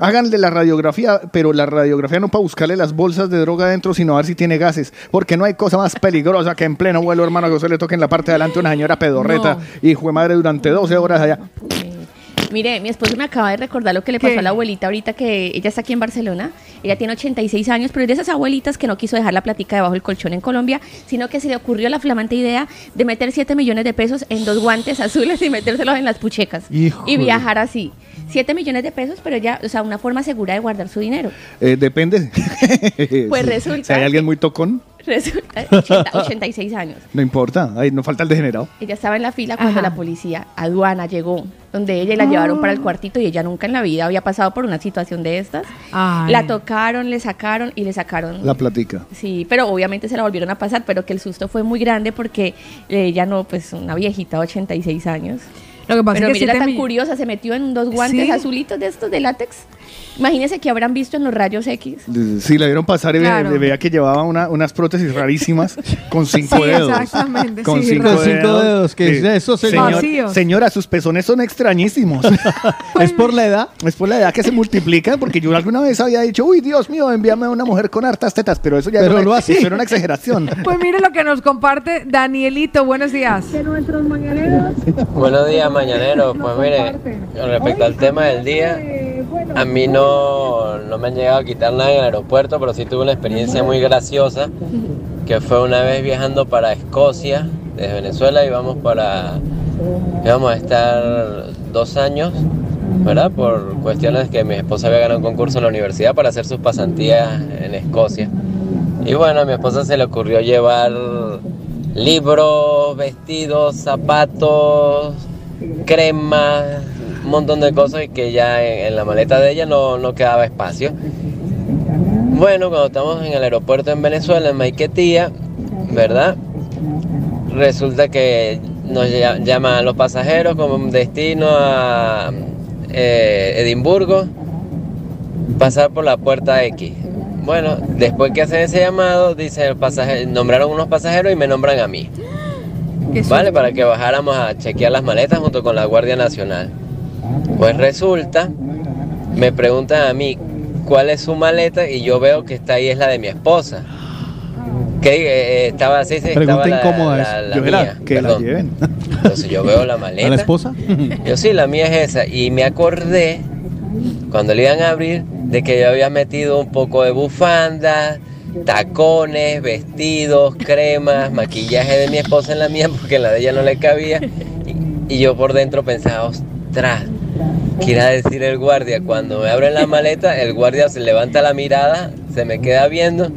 Háganle la radiografía, pero la radiografía no para buscarle las bolsas de droga adentro, sino a ver si tiene gases. Porque no hay cosa más peligrosa que en pleno vuelo, hermano, que usted le toque en la parte de adelante a una señora pedorreta y fue madre durante 12 horas allá. Mire, mi esposo me acaba de recordar lo que le ¿Qué? pasó a la abuelita ahorita que ella está aquí en Barcelona. Ella tiene 86 años, pero es de esas abuelitas que no quiso dejar la platica debajo del colchón en Colombia, sino que se le ocurrió la flamante idea de meter 7 millones de pesos en dos guantes azules y metérselos en las puchecas. Híjole. Y viajar así. 7 millones de pesos, pero ya, o sea, una forma segura de guardar su dinero. Eh, depende. Pues resulta Si hay alguien muy tocón, Resulta, 80 86 años. no importa. Ahí no falta el degenerado. Ella estaba en la fila cuando Ajá. la policía, aduana, llegó, donde ella y la llevaron para el cuartito y ella nunca en la vida había pasado por una situación de estas. Ay. La tocaron, le sacaron y le sacaron. La platica. Sí, pero obviamente se la volvieron a pasar, pero que el susto fue muy grande porque ella no, pues una viejita de 86 años. Lo que pasa Pero es que mira tan mi- curiosa, se metió en dos guantes Sí. azulitos de estos de látex. Imagínense que habrán visto en los rayos X. Sí, la vieron pasar y Claro. veía que llevaba una- unas prótesis rarísimas con cinco Sí, dedos. exactamente, Con sí, cinco, Con cinco dedos. que es eso, señor. Vacíos. Señora, sus pezones son extrañísimos. ¿Es por la edad? es por la edad que se multiplican, porque yo alguna vez había dicho, uy, Dios mío, envíame a una mujer con hartas tetas, pero eso ya Pero era, no una, así. eso era una exageración. Pues mire lo que nos comparte Danielito. Buenos días. Buenos días, mañanero. Pues mire, con respecto al tema del día, a mí no, no me han llegado a quitar nada en el aeropuerto, pero sí tuve una experiencia muy graciosa, que fue una vez viajando para Escocia, desde Venezuela, íbamos para, íbamos a estar dos años, ¿verdad? Por cuestiones que mi esposa había ganado un concurso en la universidad para hacer sus pasantías en Escocia. Y bueno, a mi esposa se le ocurrió llevar libros, vestidos, zapatos, cremas, un montón de cosas y que ya en, en la maleta de ella no, no quedaba espacio. Bueno, cuando estamos en el aeropuerto en Venezuela, en Maiquetía, ¿verdad? Resulta que nos lla- llaman los pasajeros como un destino a eh, Edimburgo, pasar por la puerta X. Bueno, después que hacen ese llamado, dice el pasajero, nombraron unos pasajeros y me nombran a mí. ¿Vale? Para que bajáramos a chequear las maletas junto con la Guardia Nacional. Pues resulta, me preguntan a mí cuál es su maleta y yo veo que está ahí es la de mi esposa. Que eh, estaba así, sí, estaba Pregunta la, incómoda la- la Yo la- mía, la perdón. lleven. Entonces yo veo la maleta. ¿A la esposa? Yo sí, la mía es esa. Y me acordé, cuando le iban a abrir, de que yo había metido un poco de bufanda, tacones, vestidos, cremas, maquillaje de mi esposa en la mía porque en la de ella no le cabía. Y, y yo por dentro pensaba, ostras, ¿qué irá a decir el guardia? Cuando me abren la maleta, el guardia se levanta la mirada, se me queda viendo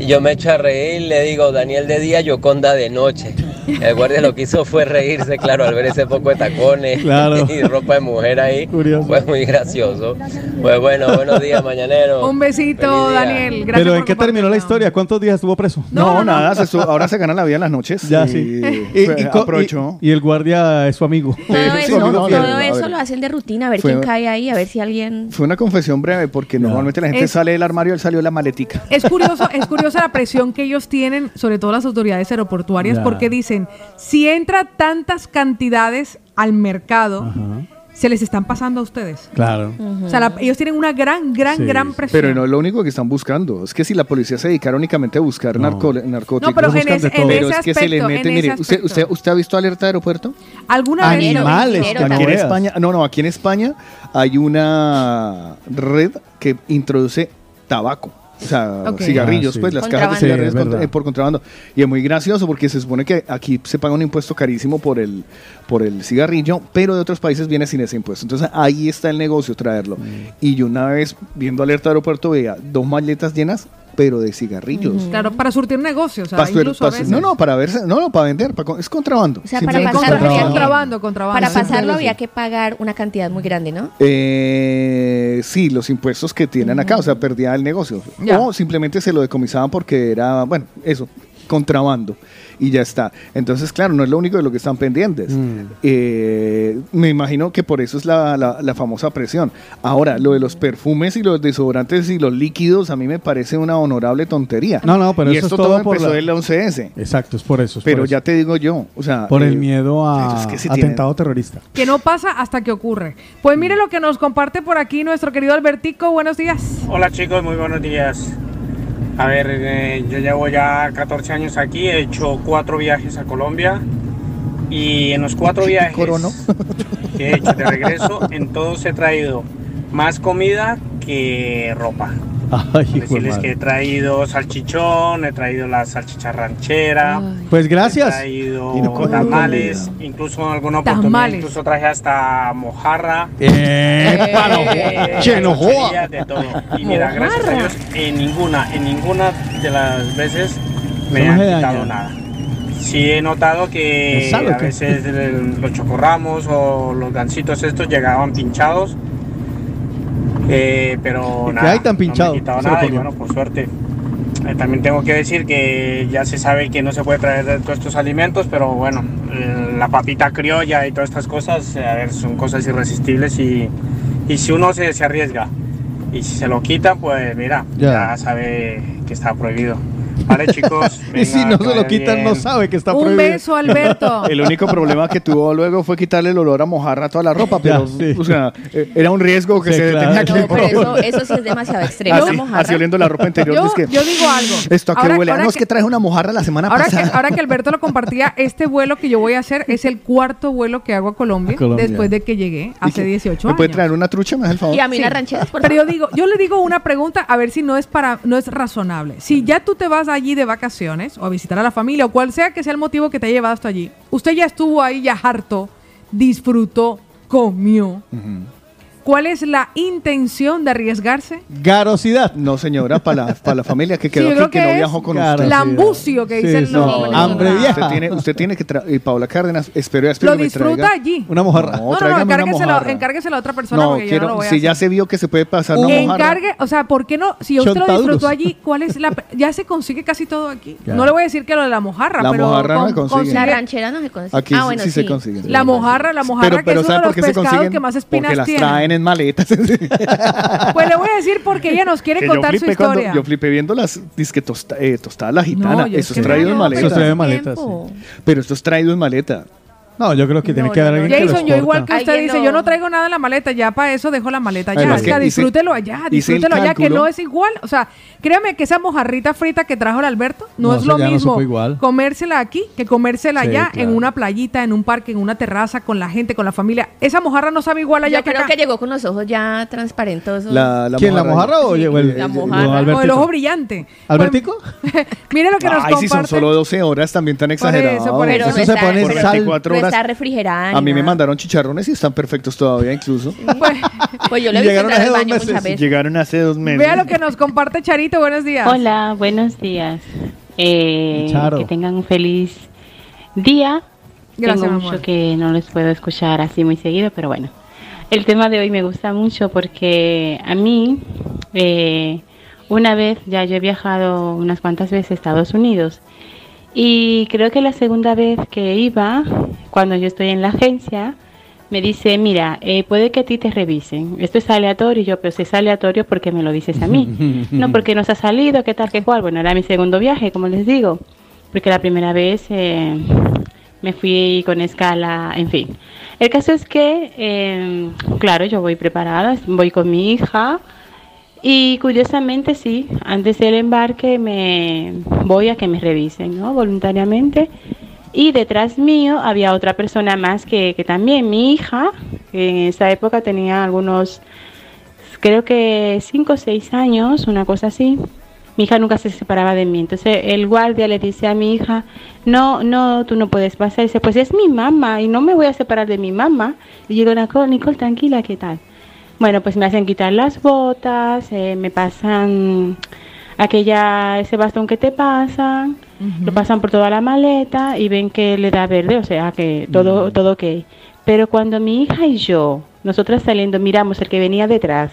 y yo me echo a reír y le digo, Daniel de día, Yoconda de noche. El guardia lo que hizo fue reírse, claro, al ver ese poco de tacones Claro. y ropa de mujer ahí. Fue muy gracioso. Pues bueno, buenos días, mañanero. Un besito. Daniel. Gracias Pero ¿en qué terminó la historia? ¿Cuántos días estuvo preso? No, nada, se su- ahora se gana la vida en las noches. Ya, y sí. fue- co- aprovechó. y- y el guardia es su amigo. Todo Sí, eso, no, no, todo eso lo hacen de rutina, a ver Fue- quién cae ahí, a ver si alguien... Fue una confesión breve porque normalmente la gente Es- sale del armario, él salió de la maletica. Es curioso, es curiosa la presión que ellos tienen, sobre todo las autoridades aeroportuarias, porque dicen, si entra tantas cantidades al mercado, se les están pasando a ustedes. Claro. O sea, la- ellos tienen una gran, gran, gran presión. Pero no es lo único que están buscando. Es que si la policía se dedicara únicamente a buscar narco- narcóticos, No, pero en ese- en pero ese es que se les mete. Mire, usted, usted, ¿usted ha visto alerta de aeropuerto? ¿Alguna vez? Animales. Aquí en. España, no, no, aquí en España hay una red que introduce tabaco. O sea, cigarrillos, Ah, sí. pues las cajas de cigarrillos Sí, eh, por contrabando. Y es muy gracioso porque se supone que aquí se paga un impuesto carísimo por el, por el cigarrillo, pero de otros países viene sin ese impuesto. Entonces ahí está el negocio, traerlo. Y yo una vez, viendo alerta de aeropuerto, veía dos maletas llenas, pero de cigarrillos. Claro, para surtir negocios, o sea, a veces. no, no, para verse, no, no, para vender, para es contrabando. O sea, para pasarlo, había que, Contrabando, contrabando. para pasarlo había que pagar una cantidad muy grande, ¿no? Eh, sí, los impuestos que tienen acá, o sea, perdía el negocio. Ya. O simplemente se lo decomisaban porque era, bueno, eso, contrabando. Y ya está. Entonces, claro, no es lo único de lo que están pendientes. Eh, me imagino que por eso es la, la- la famosa presión. Ahora, lo de los perfumes y los desodorantes y los líquidos, a mí me parece una honorable tontería. No, no, pero y eso esto es todo todo por empezó la- del 11S. Exacto, es por eso. es Pero por ya eso. te digo yo, o sea... Por el eh, miedo a es que atentado terrorista. Que no pasa hasta que ocurre. Pues mire lo que nos comparte por aquí nuestro querido Albertico. Buenos días. Hola chicos, muy buenos días. A ver, eh, yo llevo ya 14 años aquí, he hecho cuatro viajes a Colombia y en los cuatro viajes que he hecho de regreso, en todos he traído más comida que ropa. Ay, hijo Decirles madre. que he traído salchichón, he traído la salchicha ranchera, Pues gracias. he traído no tamales, incluso en alguna oportunidad Tamales. incluso traje hasta mojarra. Eh. Eh, chuchería, de todo. Y mira, gracias a Dios, en ninguna, en ninguna de las veces me no han quitado daña. nada. Sí he notado que ¿Es sal o a veces el- los chocorramos o los gancitos estos llegaban pinchados. Eh, pero ¿Y qué nada, hay tan no me he pinchado? quitado Se lo nada y bueno, por suerte. Eh, también tengo que decir que ya se sabe que no se puede traer todos estos alimentos, pero bueno, la papita criolla y todas estas cosas, eh, a ver, son cosas irresistibles y, y si uno se, se arriesga y si se lo quitan, pues mira, Ya. ya, sabe que está prohibido. Vale, chicos. Y si no que se lo quitan, no sabe que está Un prohibido. beso, Alberto. El único problema que tuvo luego fue quitarle el olor a mojarra a toda la ropa, pero Ya, sí. o sea, eh, era un riesgo que Sí, se claro. tenía que No, pero eso, eso sí es demasiado extremo. así, así oliendo la ropa interior. Yo, es que, yo digo algo. esto a qué Ahora- huele. Ah, ahora no, es que- que traje una mojarra la semana Ahora que, pasada. ahora que Alberto lo compartía, este vuelo que yo voy a hacer es el cuarto vuelo que hago a Colombia, A Colombia. después de que llegué hace 18 ¿Me puede años. traer una trucha, me hace el favor? Y a mí Sí. las rancheras, por Pero yo digo, yo le digo una pregunta a ver si no es para, no es razonable. Si ya tú te vas allí de vacaciones o a visitar a la familia o cual sea que sea el motivo que te haya llevado hasta allí, usted ya estuvo ahí, ya harto, disfrutó, comió. ¿Cuál es la intención de arriesgarse? Garosidad. No, señora, para la, para la familia que Sí, quedó yo aquí, que, que no viajó con usted. Lambucio que Sí, dicen sí. los No, hambre vieja. Usted tiene, usted tiene que y Paola Cárdenas, espero, espero Lo me disfruta traiga allí. Una mojarra. No, No, no, no, encárgueselo, encárgueselo a otra persona No, porque yo no lo voy a si hacer. ya se vio que se puede pasar una mojarra. Encargue, o sea, ¿por qué no? Si usted lo disfrutó allí, ¿cuál es la...? Ya se consigue casi todo aquí. Ya. No le voy a decir que lo de la mojarra, La pero... mojarra no con- se consigue. La consigue- ranchera no se conoce. Aquí ah, sí- bueno, sí sí. se consigue. La mojarra, la mojarra pero, que pero es uno ¿sabe de por los qué se pescados que más espinas tiene. Traen en maletas. Pues le voy a decir porque ella nos quiere Que yo contar su flipé cuando- historia. yo flipé viendo las disque tosta, eh, tostadas la gitana. No, yo es es que traído no, en maleta. Eso trae en maleta, Tiempo. Pero esto es traído en maleta. No, yo creo que tiene que haber alguien que los Jason, yo igual que usted Alguien dice, lo- yo no traigo nada en la maleta, ya para eso dejo la maleta allá. Sea, que disfrútelo allá, disfrútelo allá, que no es igual. O sea, créame que esa mojarrita frita que trajo el Alberto no, No, es lo no mismo igual. comérsela aquí que comérsela Sí, allá claro. en una playita, en un parque, en una terraza, con la gente, con la familia. Esa mojarra no sabe igual allá Yo que creo acá. que llegó con los ojos ya transparentosos. La, la ¿Quién, la mojarra o Sí, llegó el, la el- mojarra. no, o el Albertito? ojo brillante. ¿Albertico? Mire lo que nos Ay, si son solo 12 horas, también tan exagerado. eso, no se pone sal. 24 no horas. está refrigerada. A mí me nada. mandaron chicharrones y están perfectos todavía incluso. Pues yo lo he llegaron hace dos meses. muchas veces. Llegaron hace dos meses. Vea lo que nos comparte Charito. Buenos días. Hola, buenos días. Eh, Charo. que tengan un feliz día. Gracias, Tengo mucho amor. que no les puedo escuchar así muy seguido, pero bueno. El tema de hoy me gusta mucho porque a mí, eh, una vez, ya yo he viajado unas cuantas veces a Estados Unidos y creo que la segunda vez que iba, cuando yo estoy en la agencia, me dice, mira, eh, puede que a ti te revisen. Esto es aleatorio, y yo, pero si es aleatorio, ¿por qué me lo dices a mí? no, porque nos ha salido, qué tal, qué cual. Bueno, era mi segundo viaje, como les digo, porque la primera vez eh, me fui con escala, en fin. El caso es que, eh, claro, yo voy preparada, voy con mi hija y curiosamente sí, antes del embarque me voy a que me revisen, ¿no? Voluntariamente. Y detrás mío había otra persona más que, que también, mi hija, que en esa época tenía algunos, creo que 5 o 6 años, una cosa así. Mi hija nunca se separaba de mí. Entonces el guardia le dice a mi hija, no, no, tú no puedes pasar. dice, pues es mi mamá y no me voy a separar de mi mamá. Y yo digo, Nicole, Nicole, tranquila, ¿qué tal? Bueno, pues me hacen quitar las botas, eh, me pasan aquella, ese bastón que te pasan, lo pasan por toda la maleta y ven que le da verde, o sea que todo, todo ok. Pero cuando mi hija y yo, nosotras saliendo, miramos el que venía detrás,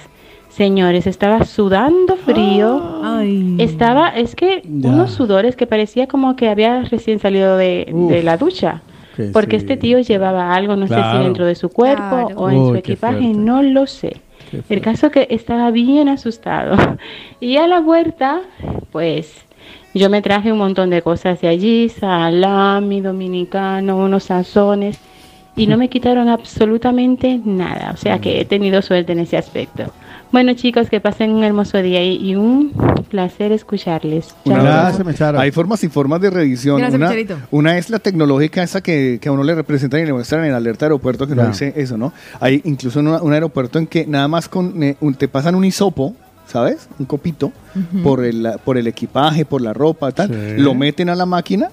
señores, estaba sudando frío, Ay. estaba, es que Ya. unos sudores que parecía como que había recién salido de la ducha. Que Porque sí. este tío llevaba algo, no sé si dentro de su cuerpo Claro. o en Uy, su equipaje, fuerte. no lo sé. El caso que estaba bien asustado. Y a la vuelta, pues yo me traje un montón de cosas de allí, salami dominicano, unos sazones, y no me quitaron absolutamente nada. O sea que he tenido suerte en ese aspecto. Bueno chicos, que pasen un hermoso día y, y un placer escucharles. Un Chao. abrazo. Gracias, Mecharo. Hay formas y formas de revisión. Gracias, una, una es la tecnológica esa que, que a uno le representan y le muestran en alerta aeropuerto que no dice eso, ¿no? Hay incluso una- un aeropuerto en que nada más con eh, un- te pasan un hisopo, ¿sabes? Un copito por, el, por el equipaje, por la ropa, tal. Sí. Lo meten a la máquina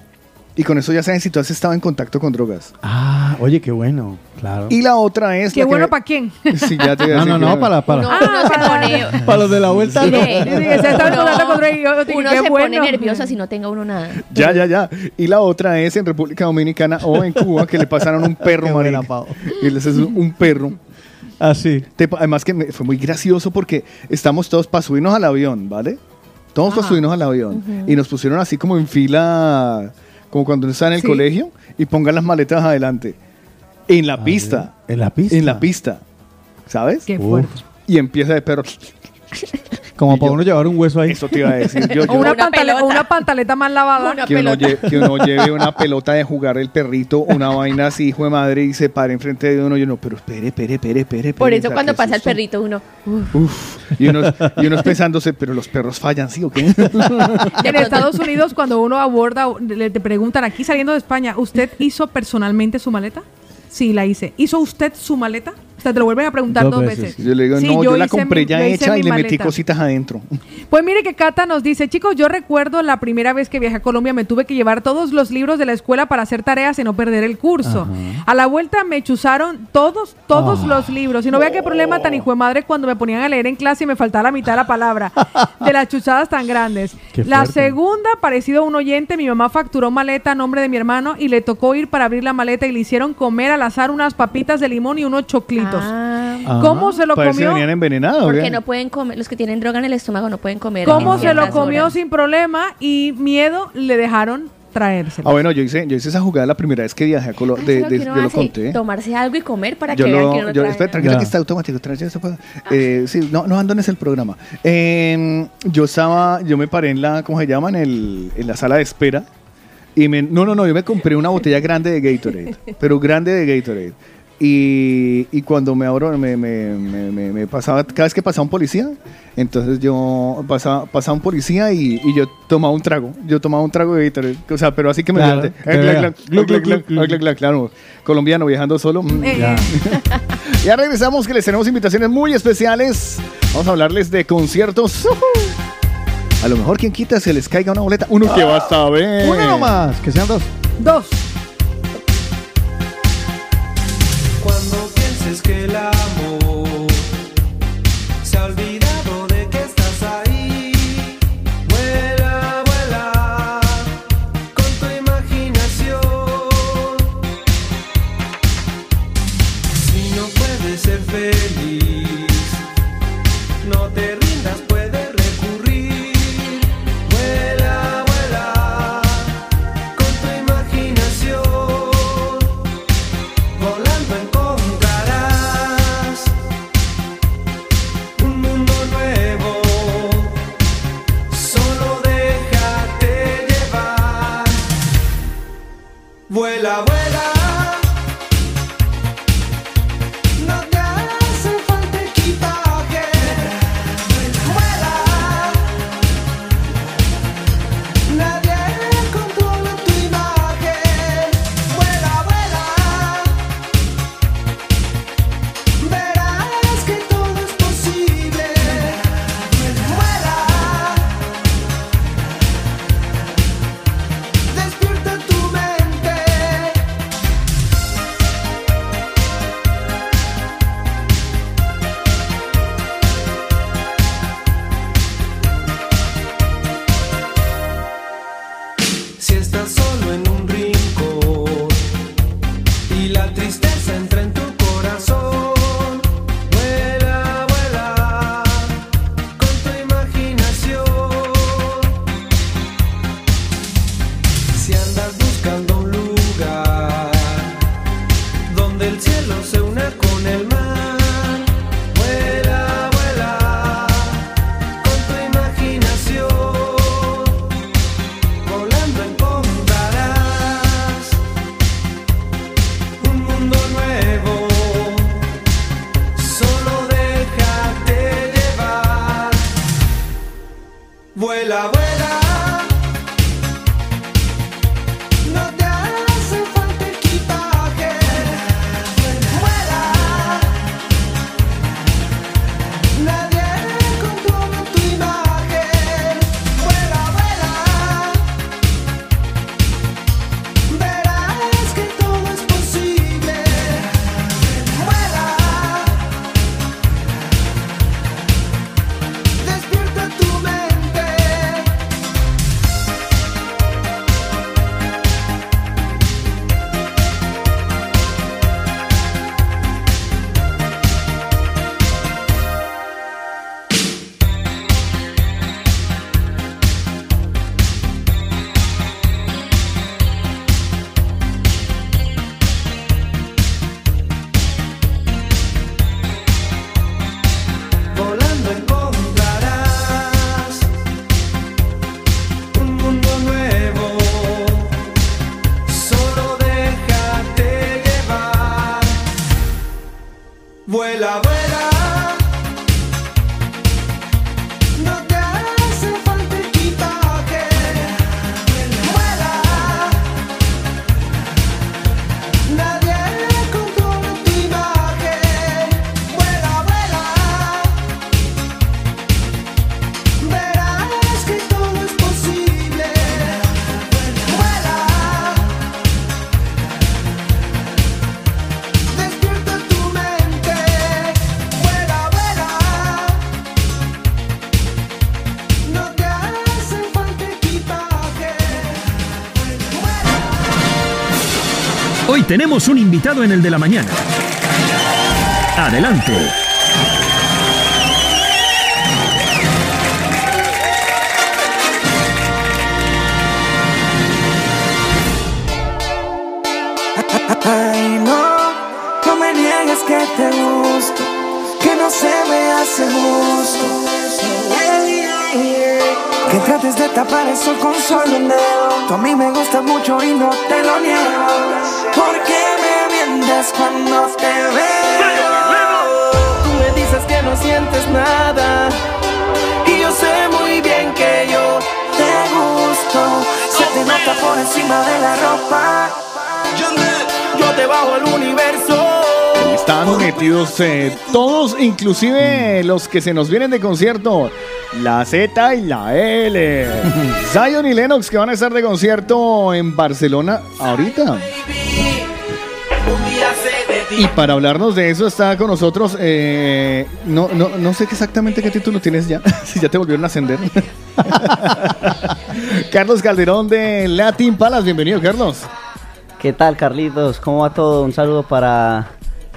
y con eso ya saben si tú has estado en contacto con drogas. Ah, oye, qué bueno. Claro. Y la otra es... Qué la bueno para quién. Sí, ya te iba a No, no, decir no, que- para, para, Uno, uno se pone, para los de la vuelta. no. Sí, se está tratando con Drake y yo digo, uno qué se bueno. pone nerviosa si no tenga uno nada. Ya, ya, ya. Y la otra es en República Dominicana o en Cuba que le pasaron un perro. Pau. Y les es un perro. Así. Te- además que me- fue muy gracioso porque estamos todos para subirnos al avión, ¿vale? Todos para subirnos al avión. Y nos pusieron así como en fila, como cuando uno está en el Sí. colegio, y pongan las maletas adelante. En la pista. En la pista. En la pista. ¿Sabes? Qué Uf. fuerte. Y empieza de perro. Como para uno llevar un hueso ahí. Eso te iba a decir. Yo, O yo- una, Una pantale- pelota. o una pantaleta más lavada. Una que, uno pelota. lle- que uno lleve una pelota de jugar el perrito, una vaina así, hijo de madre, y se pare enfrente de uno. Y uno, pero espere, espere, espere, espere. Por espere, eso sea, cuando qué pasa el susto. perrito uno. uf, Uf, y unos, y unos pensándose, pero los perros fallan, ¿sí o qué? de En pronto- Estados Unidos, cuando uno aborda, le te preguntan aquí saliendo de España, ¿usted hizo personalmente su maleta? Sí, la hice. ¿Hizo usted su maleta? O sea, te lo vuelven a preguntar Dos dos, veces. veces. Yo le digo, Sí, no, yo, la compré mi- ya hecha y le metí cositas adentro. Pues mire que Cata nos dice, chicos, yo recuerdo la primera vez que viajé a Colombia, me tuve que llevar todos los libros de la escuela para hacer tareas y no perder el curso. A la vuelta me chuzaron todos, todos Ah. los libros. Y no vea qué problema tan hijo de madre cuando me ponían a leer en clase y me faltaba la mitad de la palabra de las chuzadas tan grandes. Qué La fuerte. segunda, parecido a un oyente, mi mamá facturó maleta a nombre de mi hermano y le tocó ir para abrir la maleta y le hicieron comer al azar unas papitas de limón y unos choclitos. Ah, ¿Cómo se lo Para ver si comió? venían envenenados. porque ¿qué? no pueden comer, los que tienen droga en el estómago no pueden comer. ¿Cómo se lo comió horas. sin problema y miedo le dejaron traérselo? Ah, bueno, yo hice, yo hice esa jugada la primera vez que viajé a Colombia. Ah, uno yo lo conté. Tomarse algo y comer para Yo que vean lo, que uno yo, espera, tranquila que está automático. tranquila, puede- eh, sí, no, no abandones el programa. Eh, yo estaba, yo me paré en la, ¿cómo se llama? En, el, en la sala de espera Y me, no, no, no, yo me compré una botella grande de Gatorade, pero grande de Gatorade. Y, y cuando me abro, me, me, me, me- me pasaba, cada vez que pasaba un policía, entonces yo pasaba, pasaba un policía y, y yo tomaba un trago. Yo tomaba un trago de Gatorade. O sea, pero así que me Claro, Claro, colombiano viajando solo. mm, Eh, ya. Ya regresamos que les tenemos invitaciones muy especiales. Vamos a hablarles de conciertos. A lo mejor quien quita se les caiga una boleta. Uno que va a saber. Uno nomás, que sean dos. Dos. Pienses que el tenemos un invitado en el de la mañana. Adelante. Ay, no, no me niegues que te gusto, que no se me hace justo. Que trates de tapar el sol con solo un dedo. A mí me gusta mucho y no te lo niego. ¿Por qué me mientes cuando te veo? Tú me dices que no sientes nada. Y yo sé muy bien que yo te gusto. Se te nota por encima de la ropa. Yo te bajo el universo. Están metidos eh, todos, inclusive los que se nos vienen de concierto. La Z y la L. Zion y Lennox que van a estar de concierto en Barcelona ahorita. Y para hablarnos de eso está con nosotros, eh, no, no, no sé exactamente qué título tienes ya, si ya te volvieron a ascender. Carlos Calderón de Latin Palace, bienvenido Carlos. ¿Qué tal, Carlitos? ¿Cómo va todo? Un saludo para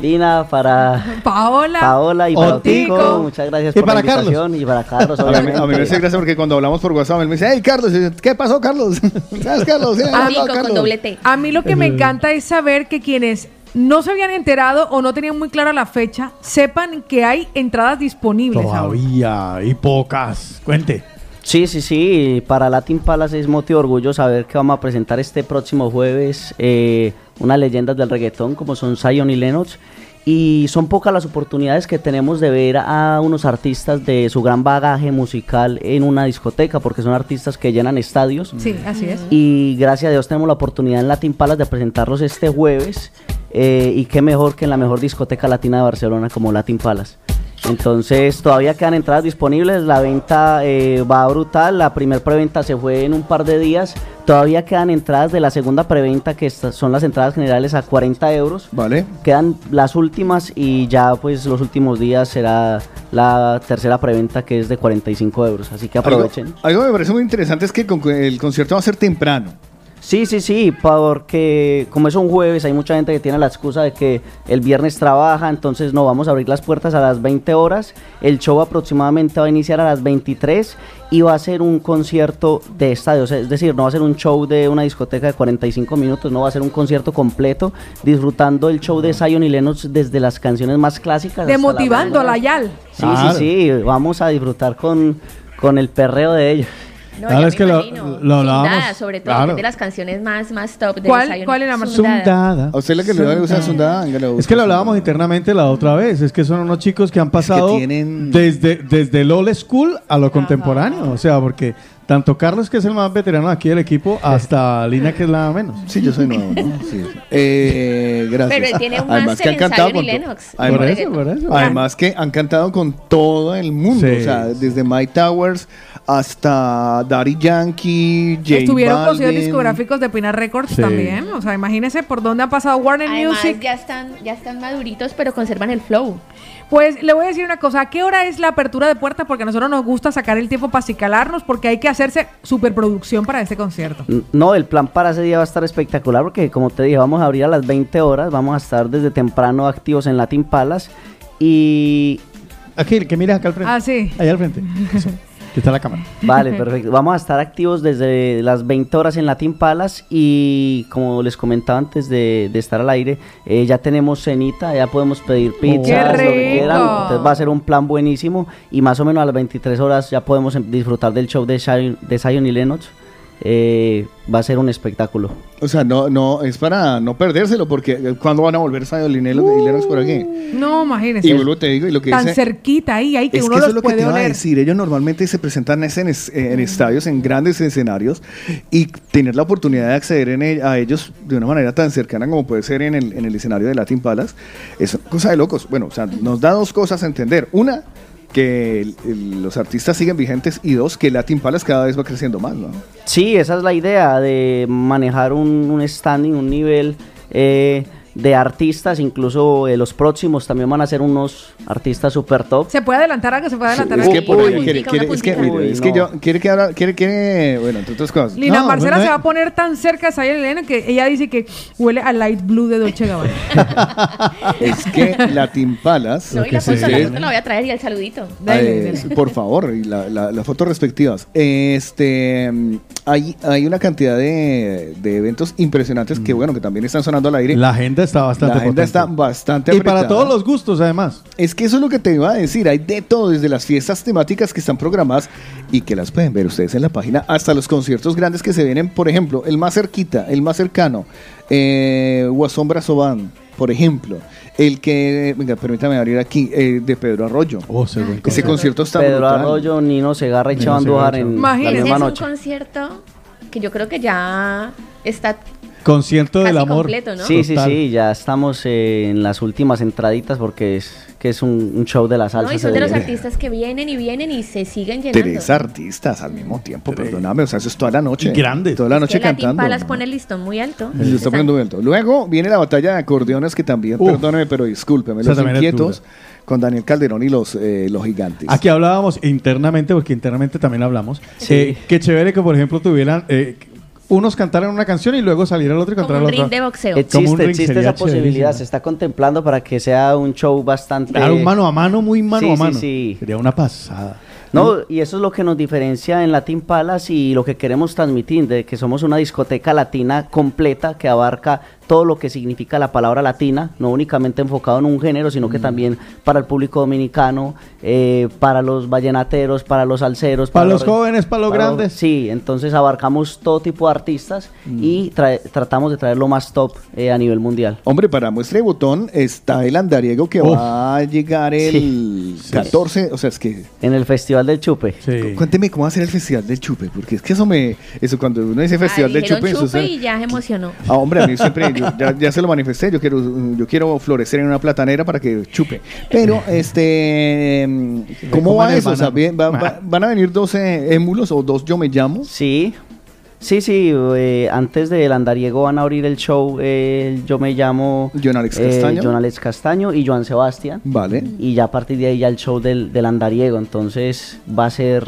Lina, para Paola. Paola y para Otico. Otico. Muchas gracias Y por para la invitación y para Carlos, A mí, a obviamente. mí me hace gracia porque cuando hablamos por WhatsApp, él me dice, hey Carlos, ¿qué pasó Carlos? ¿Sabes Carlos? A ¿qué mí, pasó, Carlos? a mí lo que me encanta es saber que quienes no se habían enterado o no tenían muy clara la fecha, sepan que hay entradas disponibles ahora. Todavía, y pocas. Cuente. Sí, sí, sí. Para Latin Palace es motivo de orgullo saber que vamos a presentar este próximo jueves eh, unas leyendas del reggaetón como son Zion y Lennox. Y son pocas las oportunidades que tenemos de ver a unos artistas de su gran bagaje musical en una discoteca, porque son artistas que llenan estadios. Sí, así es. Y gracias a Dios tenemos la oportunidad en Latin Palace de presentarlos este jueves. eh, y qué mejor que en la mejor discoteca latina de Barcelona como Latin Palace. Entonces todavía quedan entradas disponibles, la venta eh, va brutal, la primer preventa se fue en un par de días, todavía quedan entradas de la segunda preventa que son las entradas generales a 40 euros. Vale. Quedan las últimas y ya pues los últimos días será la tercera preventa que es de 45 euros, así que aprovechen. Algo, algo que me parece muy interesante es que con- el concierto va a ser temprano. Sí, sí, sí, porque como es un jueves, hay mucha gente que tiene la excusa de que el viernes trabaja, entonces no, vamos a abrir las puertas a las 20 horas, el show aproximadamente va a iniciar a las 23 y va a ser un concierto de estadio, o sea, es decir, no va a ser un show de una discoteca de 45 minutos, no va a ser un concierto completo, disfrutando el show de Zion y Lennox desde las canciones más clásicas. hasta la Demotivando a la YAL. Sí, sí, sí, vamos a disfrutar con, con el perreo de ellos. No, Claro, es que lo- lo hablábamos, Sundada, sobre todo, claro. que es de las canciones más, más top de ¿Cuál- cuál era, Marcelo? Sundada. ¿A usted le que le gusta Sundada? Es que lo hablábamos internamente la otra vez. Es que son unos chicos que han pasado tienen- desde, desde el old school a lo contemporáneo. O sea, porque tanto Carlos, que es el más veterano aquí del equipo, hasta Lina, que es la menos. Sí, yo soy nuevo. ¿no? Sí. Eh, gracias. Pero él tiene un Además que han en cantado con Lennox. Además, Por eso, por eso. además que han cantado con todo el mundo. Sí. O sea, desde Mike Towers hasta Daddy Yankee, J Estuvieron con discográficos de Pinar Records Sí. también. O sea, imagínense por dónde ha pasado Warner Además, Music. ya están, ya están maduritos, pero conservan el flow. Pues le voy a decir una cosa, ¿a qué hora es la apertura de puertas? Porque a nosotros nos gusta sacar el tiempo para acicalarnos porque hay que hacerse superproducción para este concierto. No, el plan para ese día va a estar espectacular porque como te dije, vamos a abrir a las 20 horas, vamos a estar desde temprano activos en Latin Palace y... Aquí, que mires acá al frente. Ah, sí. Ahí al frente. Eso, está la cámara. Vale, perfecto. Vamos a estar activos desde las 20 horas en Latin Palace y como les comentaba antes de, de estar al aire, eh, ya tenemos cenita, ya podemos pedir pizza, lo ¡Qué que quieran. Entonces va a ser un plan buenísimo y más o menos a las 23 horas ya podemos em- disfrutar del show de Zion, de Zion y Lennox. Eh, va a ser un espectáculo. O sea, no, no, es para no perdérselo, porque eh, ¿cuándo van a volver Lennox y Lennox por aquí? No, imagínense. Y vuelvo te digo, y lo que Tan dice- cerquita ahí, ahí que es uno que eso los es lo que te puede iba a oler. decir. Ellos normalmente se presentan es en, es- en estadios, en grandes escenarios, y tener la oportunidad de acceder en a ellos de una manera tan cercana como puede ser en el, en el escenario de Latin Palace, es una cosa de locos. Bueno, o sea, nos da dos cosas a entender. Una, que los artistas siguen vigentes, y dos, que Latin Palace cada vez va creciendo más, ¿no? Sí, esa es la idea de manejar un, un standing, un nivel eh, de artistas, incluso eh, los próximos también van a ser unos artistas super top. ¿Se puede adelantar algo? ¿Se puede adelantar Es algo? que por ahí Uy, quiere, una quiere- es que, Uy, es que yo quiere que ahora quiere quiere bueno entre otras cosas Lina No, Marcela se va a poner tan cerca de Zion y Lennox que ella dice que huele a light blue de Dolce Gabbana. es que Latin Palace No, y la foto, la es- foto la voy a traer y el saludito. Dale, Eh, dale. Por favor, y la, la- las fotos respectivas. Este, mm, hay, hay una cantidad de, de eventos impresionantes que, bueno, que también están sonando al aire. La agenda está bastante La agenda potente. está bastante Y para todos los gustos, además. Es que eso es lo que te iba a decir. Hay de todo, desde las fiestas temáticas que están programadas y que las pueden ver ustedes en la página, hasta los conciertos grandes que se vienen. Por ejemplo, el más cerquita, el más cercano, eh, Guasón por ejemplo. El que, venga, permítame abrir aquí, eh, de Pedro Arroyo. Ese concierto está Pedro brutal. Arroyo, Nino Segarra y Nino en la Ese misma es un concierto que yo creo que ya está Concierto del Casi amor. completo, ¿no? Sí, sí, Total. sí, ya estamos eh, en las últimas entraditas porque es que es un, un show de la salsa. ¿no? y son de los viene. artistas que vienen y vienen y se siguen llenando. Tres artistas al mismo tiempo, perdóname, o sea, eso es toda la noche. Y grandes. Toda la noche que Latin cantando. Palace pone el listón muy alto. Lo está poniendo muy alto. Luego viene la batalla de acordeones que también, Uf. perdóneme, pero discúlpeme, los es inquietos con Daniel Calderón y los, eh, los gigantes. Aquí hablábamos internamente, porque internamente también hablamos. Sí. eh, qué chévere que, por ejemplo, tuvieran. eh, unos cantaran una canción y luego saliera el otro y cantara un la ring otra. de boxeo. Como un Existe, ring existe esa posibilidad, se está contemplando para que sea un show bastante... Claro, un mano a mano, muy mano Sí, a sí, mano. sí. Sería una pasada. No, y eso es lo que nos diferencia en Latin Palace y lo que queremos transmitir, de que somos una discoteca latina completa que abarca todo lo que significa la palabra latina, no únicamente enfocado en un género, sino Mm. que también para el público dominicano, eh, para los vallenateros, para los salseros. Para los jóvenes, para los grandes. Sí, entonces abarcamos todo tipo de artistas Mm. y trae- tratamos de traer lo más top eh, a nivel mundial. Hombre, para muestra de botón está el andariego que Uf. va a llegar el 14, o sea, es que... En el Festival del Chupe. Cuénteme cómo va a ser el Festival del Chupe, porque es que eso me... Eso cuando uno dice Ah, Festival del Chupe... eso chupe y ya se emocionó. Ah, hombre, a mí siempre, yo ya, ya se lo manifesté, yo quiero, yo quiero florecer en una platanera para que chupe. Pero, este, ¿cómo va eso? O sea, banano. bien, va- va- ¿Van a venir 12 émulos o dos yo me llamo? Sí, sí, sí. eh, antes del andariego van a abrir el show. eh, yo me llamo John Alex eh, Castaño. John Alex Castaño y Joan Sebastián. Vale. Y ya a partir de ahí ya el show del, del andariego. Entonces va a ser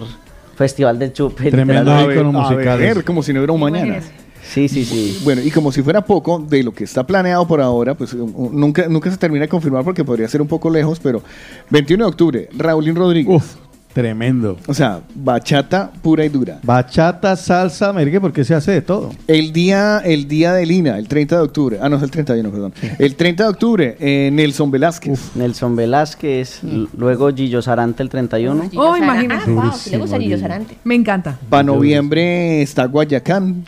Festival del Chupe. Tremendo ícono musical. ver, como si no hubiera un mañana. Sí, sí, sí. Bueno, y como si fuera poco de lo que está planeado por ahora, pues nunca, nunca se termina de confirmar porque podría ser un poco lejos, pero 21 de octubre, Raulín Rodríguez. Tremendo. O sea, bachata pura y dura. Bachata, salsa, mergue, porque se hace de todo. El día, el día de Lina, el 30 de octubre. Ah, no, es el 31, perdón. El 30 de octubre, eh, Nelson Velázquez. Nelson Velázquez, luego Gillo Sarante el 31. Gillo Oh, Sarante. imagínate. Ah, wow, sí le gusta Gillo Sarante. Me encanta. Para noviembre está Guayacán.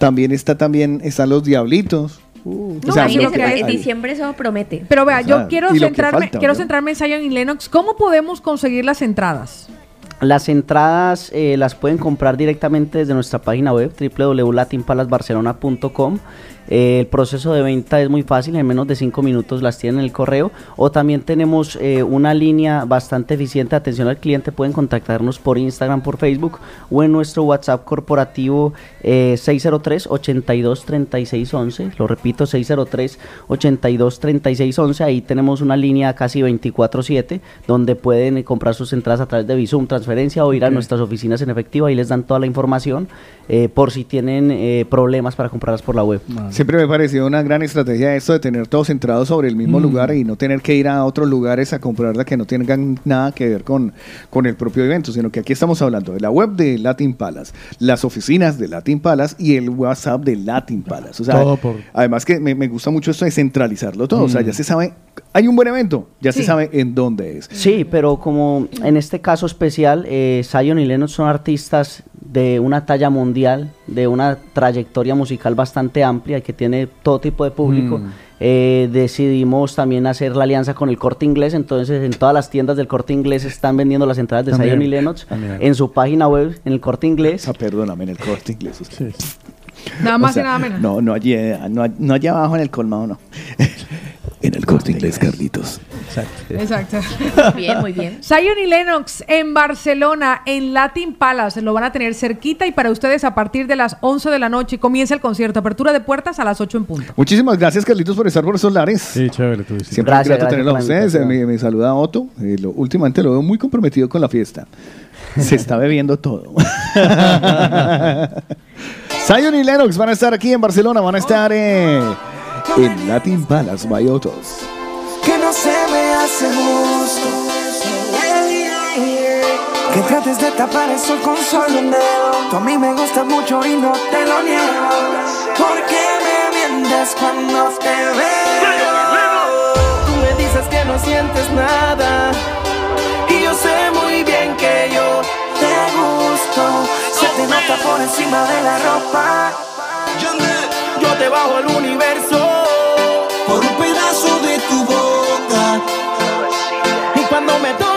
También está también están los Diablitos. No, o sea, lo que- en diciembre eso promete. Pero vea, O yo quiero centrarme, falta, quiero centrarme en Zion y Lennox. ¿Cómo podemos conseguir las entradas? Las entradas eh, las pueden comprar directamente desde nuestra página web www.latinpalasbarcelona.com. Eh, el proceso de venta es muy fácil, en menos de 5 minutos las tienen en el correo. O también tenemos eh, una línea bastante eficiente de atención al cliente. Pueden contactarnos por Instagram, por Facebook o en nuestro WhatsApp corporativo eh, 603-823611. Lo repito, 603-823611. Ahí tenemos una línea casi 24-7 donde pueden eh, comprar sus entradas a través de Visum, transferencia o ir a nuestras oficinas en efectivo. Ahí les dan toda la información eh, por si tienen eh, problemas para comprarlas por la web. Siempre me pareció una gran estrategia esto de tener todos centrados sobre el mismo Mm. lugar y no tener que ir a otros lugares a comprarla que no tengan nada que ver con, con el propio evento, sino que aquí estamos hablando de la web de Latin Palace, las oficinas de Latin Palace y el WhatsApp de Latin Palace. O sea, Todo por- además que me, me gusta mucho esto de centralizarlo todo. O sea, Mm. ya se sabe, hay un buen evento, ya se sabe en dónde es. Sí, pero como en este caso especial, eh, Zion y Lennox son artistas de una talla mundial, de una trayectoria musical bastante amplia que tiene todo tipo de público. Mm. Eh, decidimos también hacer la alianza con el Corte Inglés, entonces en todas las tiendas del Corte Inglés están vendiendo las entradas de También, Zion y Lennox también. en su página web, en el Corte Inglés. Ah, perdóname, en el corte inglés. Nada O más sea, y nada menos. No, no allí, no, no allá abajo en el colmado, no. en el corte inglés, Carlitos. Exacto. Bien, muy bien. Zion y Lennox en Barcelona, en Latin Palace. Lo van a tener cerquita y para ustedes a partir de las 11 de la noche comienza el concierto. Apertura de puertas a las 8 en punto. Muchísimas gracias, Carlitos, por estar por esos lares. Sí, chévere, tú dices. Siempre Gracias, es grato gracias tenerlo a ustedes. Me, me saluda Otto. Eh, lo- últimamente lo veo muy comprometido con la fiesta. Se está bebiendo todo. Zion y Lennox van a estar aquí en Barcelona. Van a estar eh, en Latin Palace Mayotos. Que no se me hace justo que trates de tapar el sol con solo un dedo. A mí me gusta mucho y no te lo niego. ¿Por qué me mientes cuando te veo? Tú me dices que no sientes nada y yo sé muy bien que yo te gusto. Se te nota por encima de la ropa. Yo te bajo el universo. no me toques.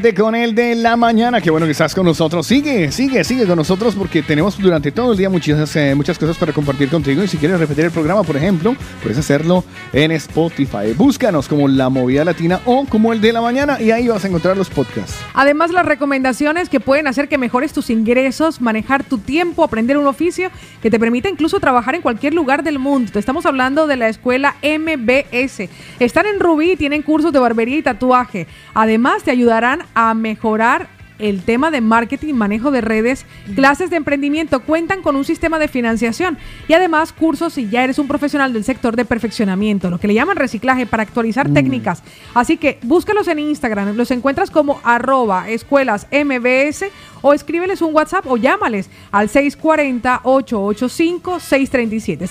Con el de la mañana. Qué bueno que estás con nosotros. Sigue, sigue, sigue con nosotros porque tenemos durante todo el día muchas, eh, muchas cosas para compartir contigo. Y si quieres repetir el programa, por ejemplo, puedes hacerlo en Spotify. Búscanos como La Movida Latina o como el de la mañana y ahí vas a encontrar los podcasts. Además, las recomendaciones que pueden hacer que mejores tus ingresos, manejar tu tiempo, aprender un oficio que te permita incluso trabajar en cualquier lugar del mundo. Te estamos hablando de la escuela MBS. Están en Rubí, tienen cursos de barbería y tatuaje. Además, te ayudarán a mejorar el tema de marketing, manejo de redes, clases de emprendimiento, cuentan con un sistema de financiación y además cursos si ya eres un profesional del sector de perfeccionamiento, lo que le llaman reciclaje para actualizar Mm. técnicas. Así que búscalos en Instagram, los encuentras como arroba escuelas MBS o escríbeles un WhatsApp o llámales al 640-885-637.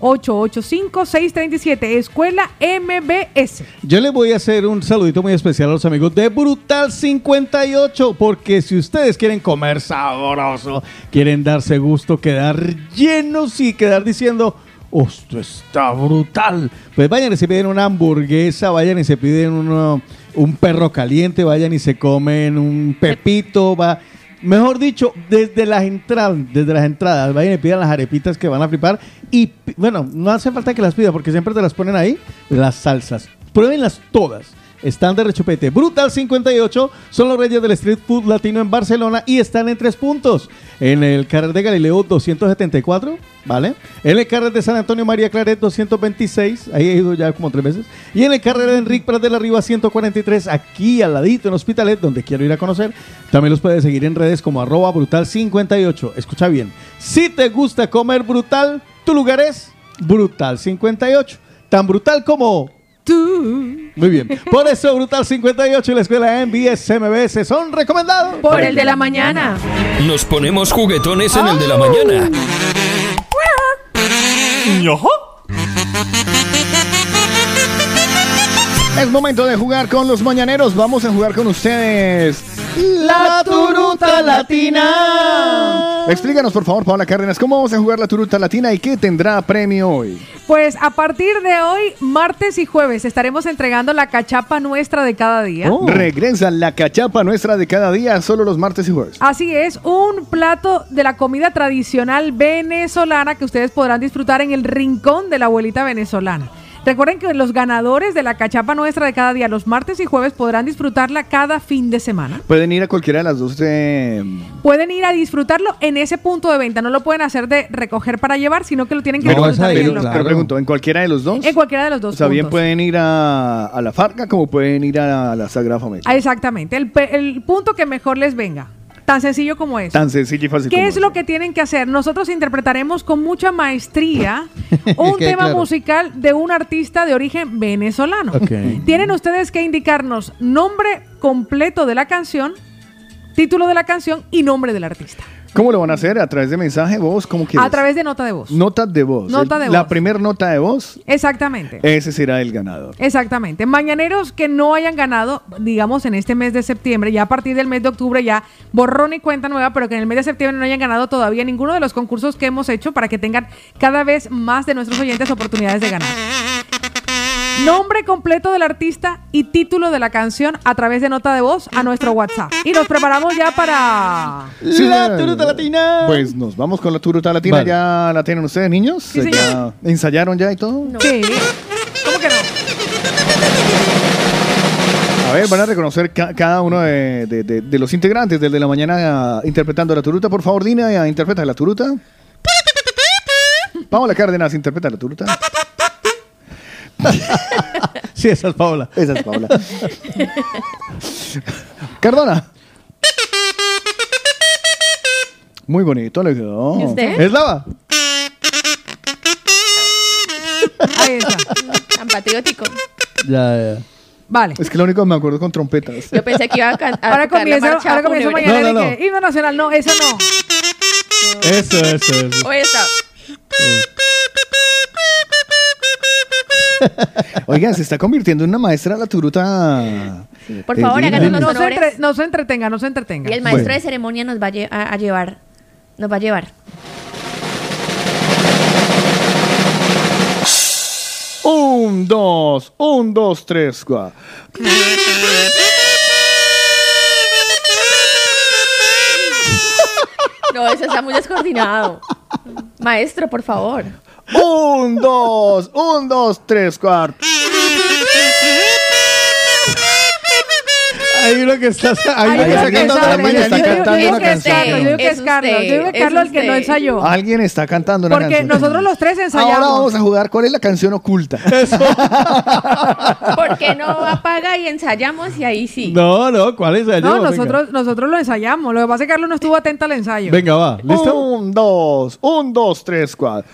640-885-637, Escuela MBS. Yo les voy a hacer un saludito muy especial a los amigos de Brutal 58, porque si ustedes quieren comer sabroso, quieren darse gusto, quedar llenos y quedar diciendo, "Oh, esto está brutal, pues vayan y se piden una hamburguesa, vayan y se piden uno- un perro caliente, vayan y se comen un pepito, va. Mejor dicho, desde las entradas, desde las entradas, vayan y pidan las arepitas que van a flipar. Y bueno, no hace falta que las pidan porque siempre te las ponen ahí, las salsas. Pruébenlas todas. Están de rechupete. Brutal 58 son los reyes del street food latino en Barcelona y están en tres puntos. En el carrer de Galileo 274, ¿vale? En el carrer de San Antonio María Claret 226, ahí he ido ya como tres veces. Y en el carrer de Enrique Prat de la Riva 143, aquí al ladito en Hospitalet, donde quiero ir a conocer. También los puedes seguir en redes como arroba brutal 58. Escucha bien, si te gusta comer brutal, tu lugar es Brutal 58. Tan brutal como tú. Muy bien. Por eso Brutal 58 y la escuela MBS MBS son recomendados. Por el de la mañana. Nos ponemos juguetones en el de la mañana. Es momento de jugar con los mañaneros. Vamos a jugar con ustedes. La turuta latina. Explícanos, por favor, Paola Cárdenas, cómo vamos a jugar la turuta latina y qué tendrá premio hoy. Pues a partir de hoy, martes y jueves, estaremos entregando la cachapa nuestra de cada día. Regresa la cachapa nuestra de cada día, solo los martes y jueves. Así es, un plato de la comida tradicional venezolana que ustedes podrán disfrutar en el rincón de la abuelita venezolana. Recuerden que los ganadores de la cachapa nuestra de cada día, los martes y jueves, podrán disfrutarla cada fin de semana. Pueden ir a cualquiera de las dos de... Pueden ir a disfrutarlo en ese punto de venta. No lo pueden hacer de recoger para llevar, sino que lo tienen que Pero, disfrutar pero- pero pregunto, ¿en cualquiera de los dos? En cualquiera de los dos O sea, bien pueden ir a, a la Farca como pueden ir a la Sagrada Familia. Ah, Exactamente, el, pe- el punto que mejor les venga. Tan sencillo como eso. Tan sencillo y fácil ¿Qué como es lo que tienen que hacer? Nosotros interpretaremos con mucha maestría un tema claro. musical de un artista de origen venezolano. Tienen ustedes que indicarnos nombre completo de la canción, título de la canción y nombre del artista. ¿Cómo lo van a hacer? ¿A través de mensaje, voz? ¿Cómo quieres? A través de nota de voz. Notas de voz. Nota El- de La voz. primera nota de voz, Exactamente. ese será el ganador. Exactamente. Mañaneros que no hayan ganado, digamos, en este mes de septiembre, ya a partir del mes de octubre, ya borrón y cuenta nueva, pero que en el mes de septiembre no hayan ganado todavía ninguno de los concursos que hemos hecho para que tengan cada vez más de nuestros oyentes oportunidades de ganar. Nombre completo del artista y título de la canción a través de nota de voz a nuestro WhatsApp. Y nos preparamos ya para... Sí, La turuta latina. Pues nos vamos con la turuta latina. Vale. ¿Ya la tienen ustedes, niños? Sí, ¿Ya señor. ¿Ensayaron ya y todo? Sí. ¿Cómo que no? A ver, van a reconocer ca- cada uno de, de- de- de los integrantes del de la mañana interpretando la turuta. Por favor, Dina, eh, interpreta la turuta. Paola Cárdenas, interpreta la turuta. Sí, esa es Paola. Esa es Paola. Cardona. Muy bonito le quedó. ¿Y usted? ¿Es lava? Ahí está. Tan patriótico. Ya, ya. Vale. Es que lo único que me acuerdo con trompetas. Yo pensé que iba a, can- a Ahora comienza, ahora comienza mañana No, no, que himno nacional. No, eso no. Eso, eso, eso. O esta. Oiga, se está convirtiendo en una maestra la turuta. Por favor, háganos los no no se entretenga, no se entretenga. Y el maestro de ceremonia nos va a, a llevar. Nos va a llevar. Un, dos, un, dos, tres, cuatro. No, eso está muy descoordinado. Maestro, por favor. Un, dos, un, dos, tres, cuatro. Hay uno que está, hay uno que está cantando mañana. está cantando una que es canción. Carlos, yo digo que Es Carlos, yo digo que es Carlos el que no ensayó. Alguien está cantando una Porque canción. nosotros los tres ensayamos. Ahora vamos a jugar. ¿Cuál es la canción oculta? ¿Por qué no apaga y ensayamos y ahí sí? No, no, ¿cuál? Ya No, venga. nosotros, nosotros lo ensayamos. Lo que pasa es que Carlos no estuvo atento al ensayo. Venga, va. ¿Listo? Un, dos, un, dos, tres, cuatro.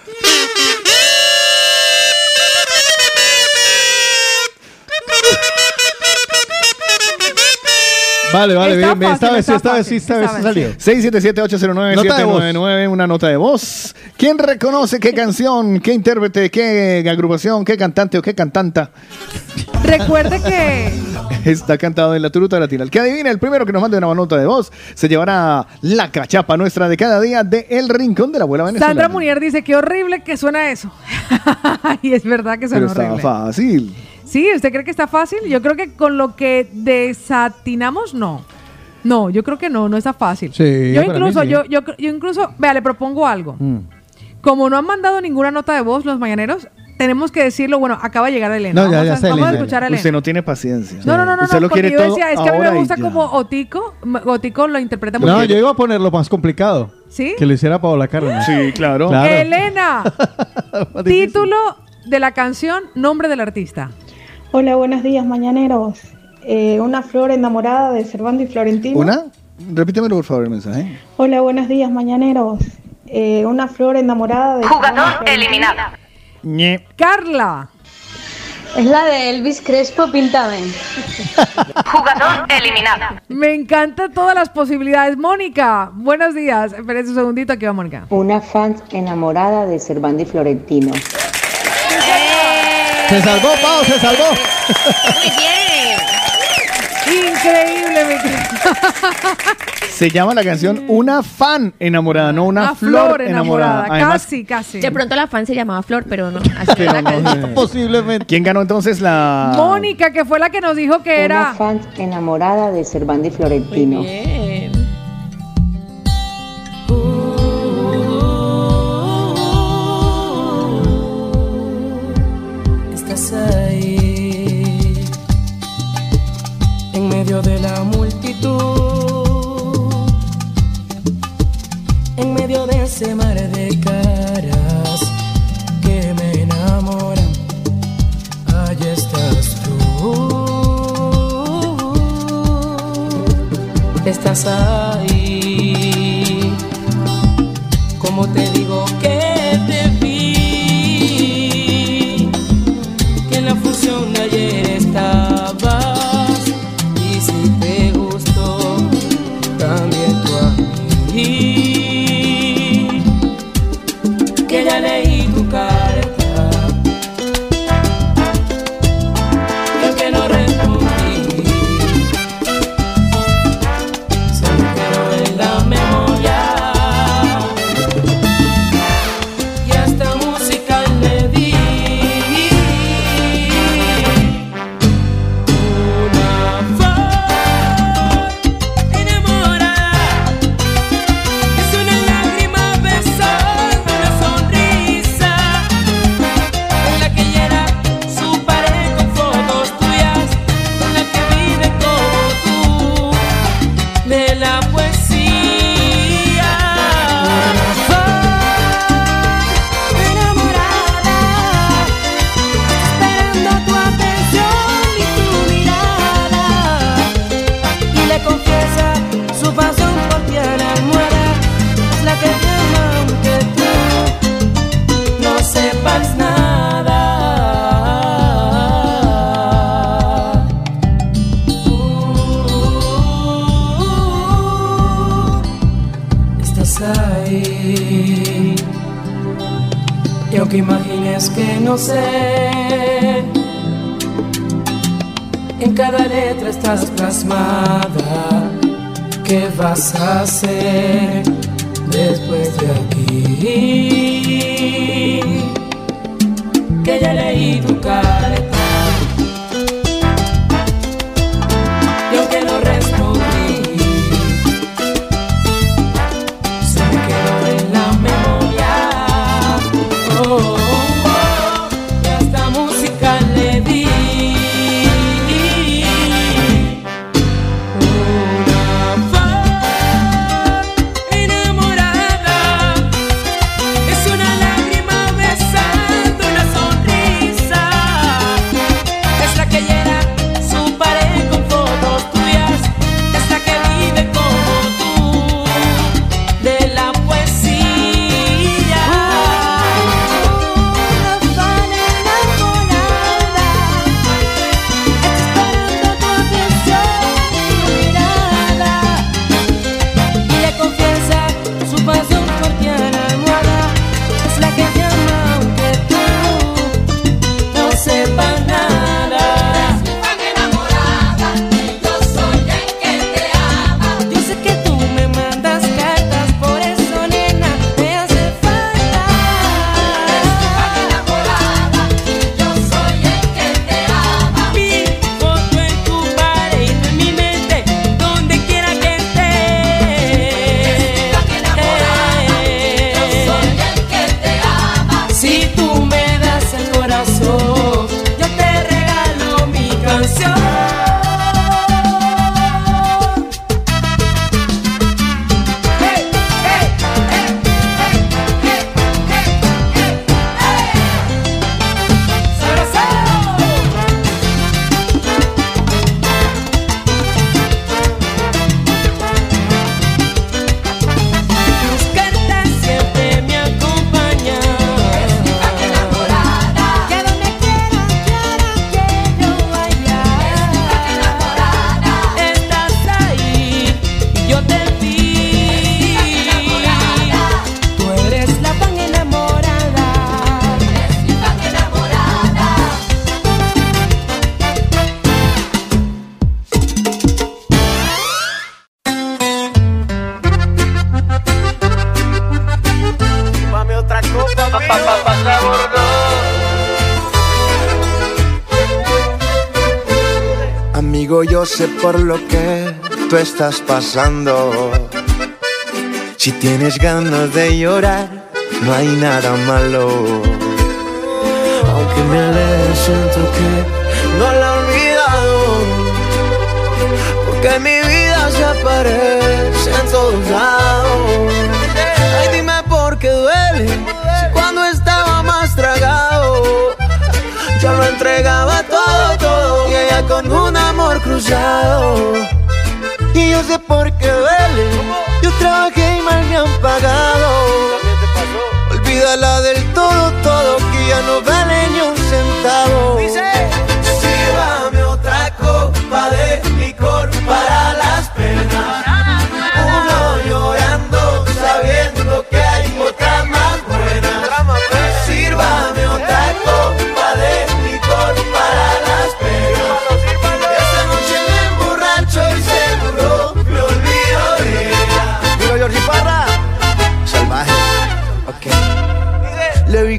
Vale, vale, bien, bien. Esta vez sí, esta vez sí, esta vez sí salió. 677-809-799, una nota de voz. ¿Quién reconoce qué canción, qué intérprete, qué agrupación, qué cantante o qué cantanta Recuerde que está cantado en la turuta latina? El que adivine, el primero que nos mande una nota de voz, se llevará la cachapa nuestra de cada día de El Rincón de la Abuela Venezuela. Sandra Munier dice que horrible que suena eso. y es verdad que Pero suena estaba horrible. fácil. Sí, ¿usted cree que está fácil? Yo creo que con lo que desatinamos, no. No, yo creo que no, no está fácil. Sí, yo incluso, sí. yo, yo, yo incluso, vea, le propongo algo. Mm. Como no han mandado ninguna nota de voz los mañaneros, tenemos que decirlo, bueno, acaba de llegar Elena. No, ya- vamos ya a, vamos a escuchar a Elena. Usted no tiene paciencia. No, no, no, no, Usted no, lo quiere yo todo decía, es que a mí me gusta como Otico, Otico lo interpreta muy No, bien. yo iba a poner lo más complicado. ¿Sí? Que lo hiciera Paola Cárdenas. Sí, claro. Elena, título de la canción, nombre del artista. Hola, buenos días, mañaneros. Eh, una flor enamorada de Servando y Florentino. ¿Una? Repítemelo, por favor, el mensaje. Hola, buenos días, mañaneros. Eh, una flor enamorada de Jugador eliminada. Ñe. Carla. Es la de Elvis Crespo Pintamen. Jugador eliminada. Me encantan todas las posibilidades. Mónica, buenos días. Espérense un segundito, aquí va Mónica. Una fan enamorada de Servando y Florentino. Se salvó, Pau, se salvó. Muy bien. Increíble, mi Se llama la canción Una fan enamorada, no una, Una flor, enamorada. Además, casi, casi. De pronto la fan se llamaba Flor, pero no. Así pero era la no, canción. eh. Posiblemente. ¿Quién ganó entonces la...? Mónica, que fue la que nos dijo que Una era. fan enamorada de Servando y Florentino. Bien. Medio de la multitud, en medio de ese mar de caras que me enamoran. Allí estás tú, estás ahí. Como te digo que no sé. En cada letra estás plasmada. ¿Qué vas a hacer después de aquí? Que ya leí tu carta estás pasando. Si tienes ganas de llorar, no hay nada malo. Aunque me aleje, siento que no la he olvidado. Porque mi vida se aparece en todos lados. Ay, dime por qué duele. Si cuando estaba más tragado, yo lo entregaba todo, todo. Y ella con un amor cruzado. Y yo sé por qué duele. Yo trabajé y mal me han pagado. Olvídala del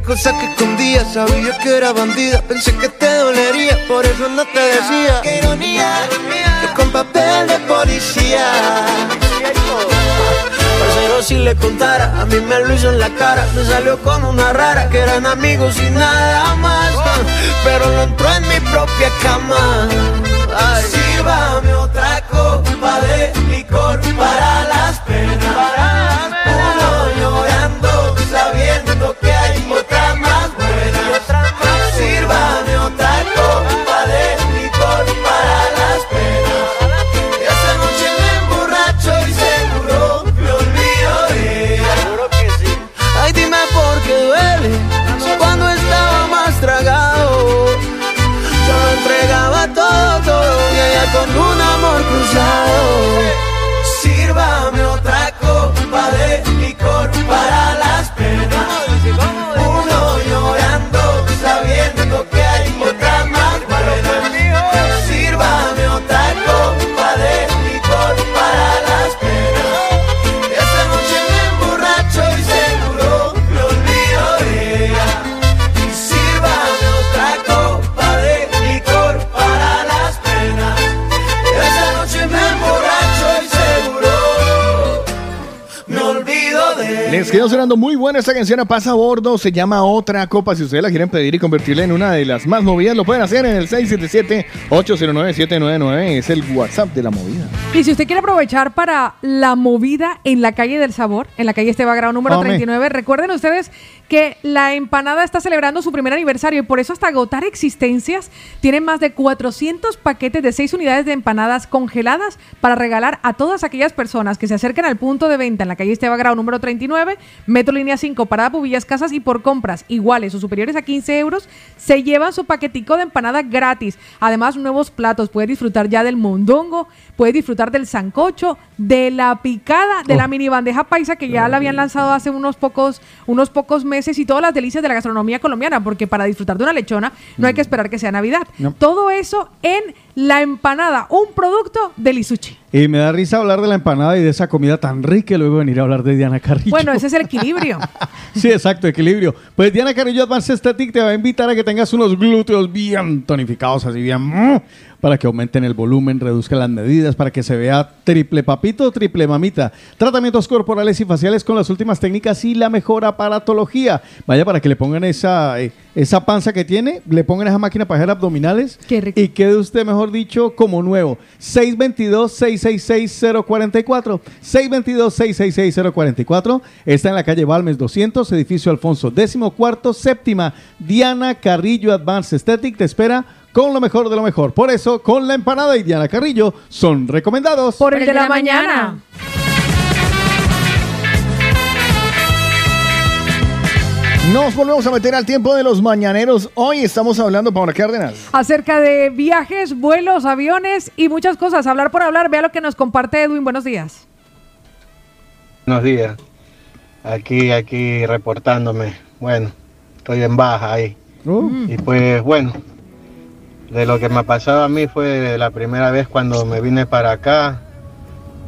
Cosas que escondía, sabía que era bandida. Pensé que te dolería, por eso no te decía. Qué ironía, que con papel de policía. Parcero, si le contara, a mí me lo hizo en la cara. Me salió con una rara, que eran amigos y nada más. Pero lo entró en mi propia cama. Ay. Sírvame otra copa de licor para las penas. Uno llorando, sabiendo que Les quedó sonando muy buena esta canción a Pasa a Bordo. Se llama Otra Copa. Si ustedes la quieren pedir y convertirla en una de las más movidas, lo pueden hacer en el 677-809-799. Es el WhatsApp de la movida. Y si usted quiere aprovechar para la movida en la calle del sabor, en la calle Esteba Grau número Hombre. 39, recuerden ustedes que la empanada está celebrando su primer aniversario y por eso hasta agotar existencias tienen más de 400 paquetes de 6 unidades de empanadas congeladas para regalar a todas aquellas personas que se acerquen al punto de venta en la calle Esteba Grau número 39, Metro Línea 5, Parada Pubillas Casas y por compras iguales o superiores a 15 euros, se llevan su paquetico de empanada gratis. Además, nuevos platos. Puedes disfrutar ya del mondongo, puedes disfrutar del sancocho, de la picada, de la mini bandeja paisa que ya la habían lanzado hace unos pocos, unos pocos meses y todas las delicias de la gastronomía colombiana, porque para disfrutar de una lechona no hay que esperar que sea Navidad. No. Todo eso en la empanada, un producto de Lisuchi. Y me da risa hablar de la empanada y de esa comida tan rica y luego venir a hablar de Diana Carrillo. Bueno, ese es el equilibrio. Sí, exacto, equilibrio. Pues Diana Carrillo Advanced Aesthetic te va a invitar a que tengas unos glúteos bien tonificados, así bien, mm, para que aumenten el volumen, reduzcan las medidas, para que se vea triple papito, triple mamita. Tratamientos corporales y faciales con las últimas técnicas y la mejor aparatología. Vaya para que le pongan esa, eh, esa panza que tiene, le pongan esa máquina para hacer abdominales y quede usted, mejor dicho, como nuevo. 622-666-044. 622-666-044. Está en la calle Balmes 200, edificio Alfonso cuarto, séptima. Diana Carrillo Advanced Aesthetic te espera con lo mejor de lo mejor. Por eso, con la empanada y Diana Carrillo son recomendados. Por el de la mañana. Nos volvemos a meter al tiempo de los mañaneros. Hoy estamos hablando, Paula Cárdenas. Acerca de viajes, vuelos, aviones y muchas cosas. Hablar por hablar. Vea lo que nos comparte Edwin. Buenos días. Buenos días. Aquí, aquí reportándome. Bueno, estoy en baja ahí. Y pues bueno, de lo que me ha pasado a mí fue la primera vez cuando me vine para acá.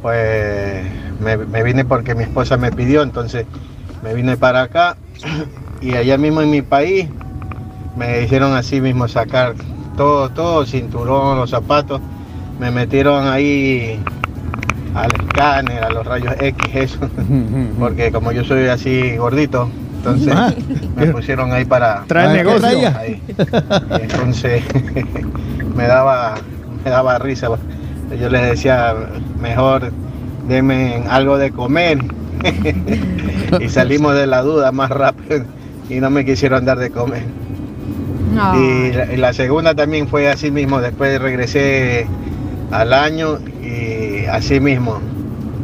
Pues me, me vine porque mi esposa me pidió, entonces me vine para acá y allá mismo en mi país me hicieron así mismo sacar todo, todo, cinturón, los zapatos, me metieron ahí al escáner, a los rayos X, eso, porque como yo soy así gordito, entonces Ah. me pusieron ahí para... Trae para negocio. ahí. Y entonces me daba, me daba risa. Yo les decía, mejor denme algo de comer. y salimos de la duda más rápido y no me quisieron dar de comer. Y la, y la segunda también fue así mismo, después regresé al año y así mismo.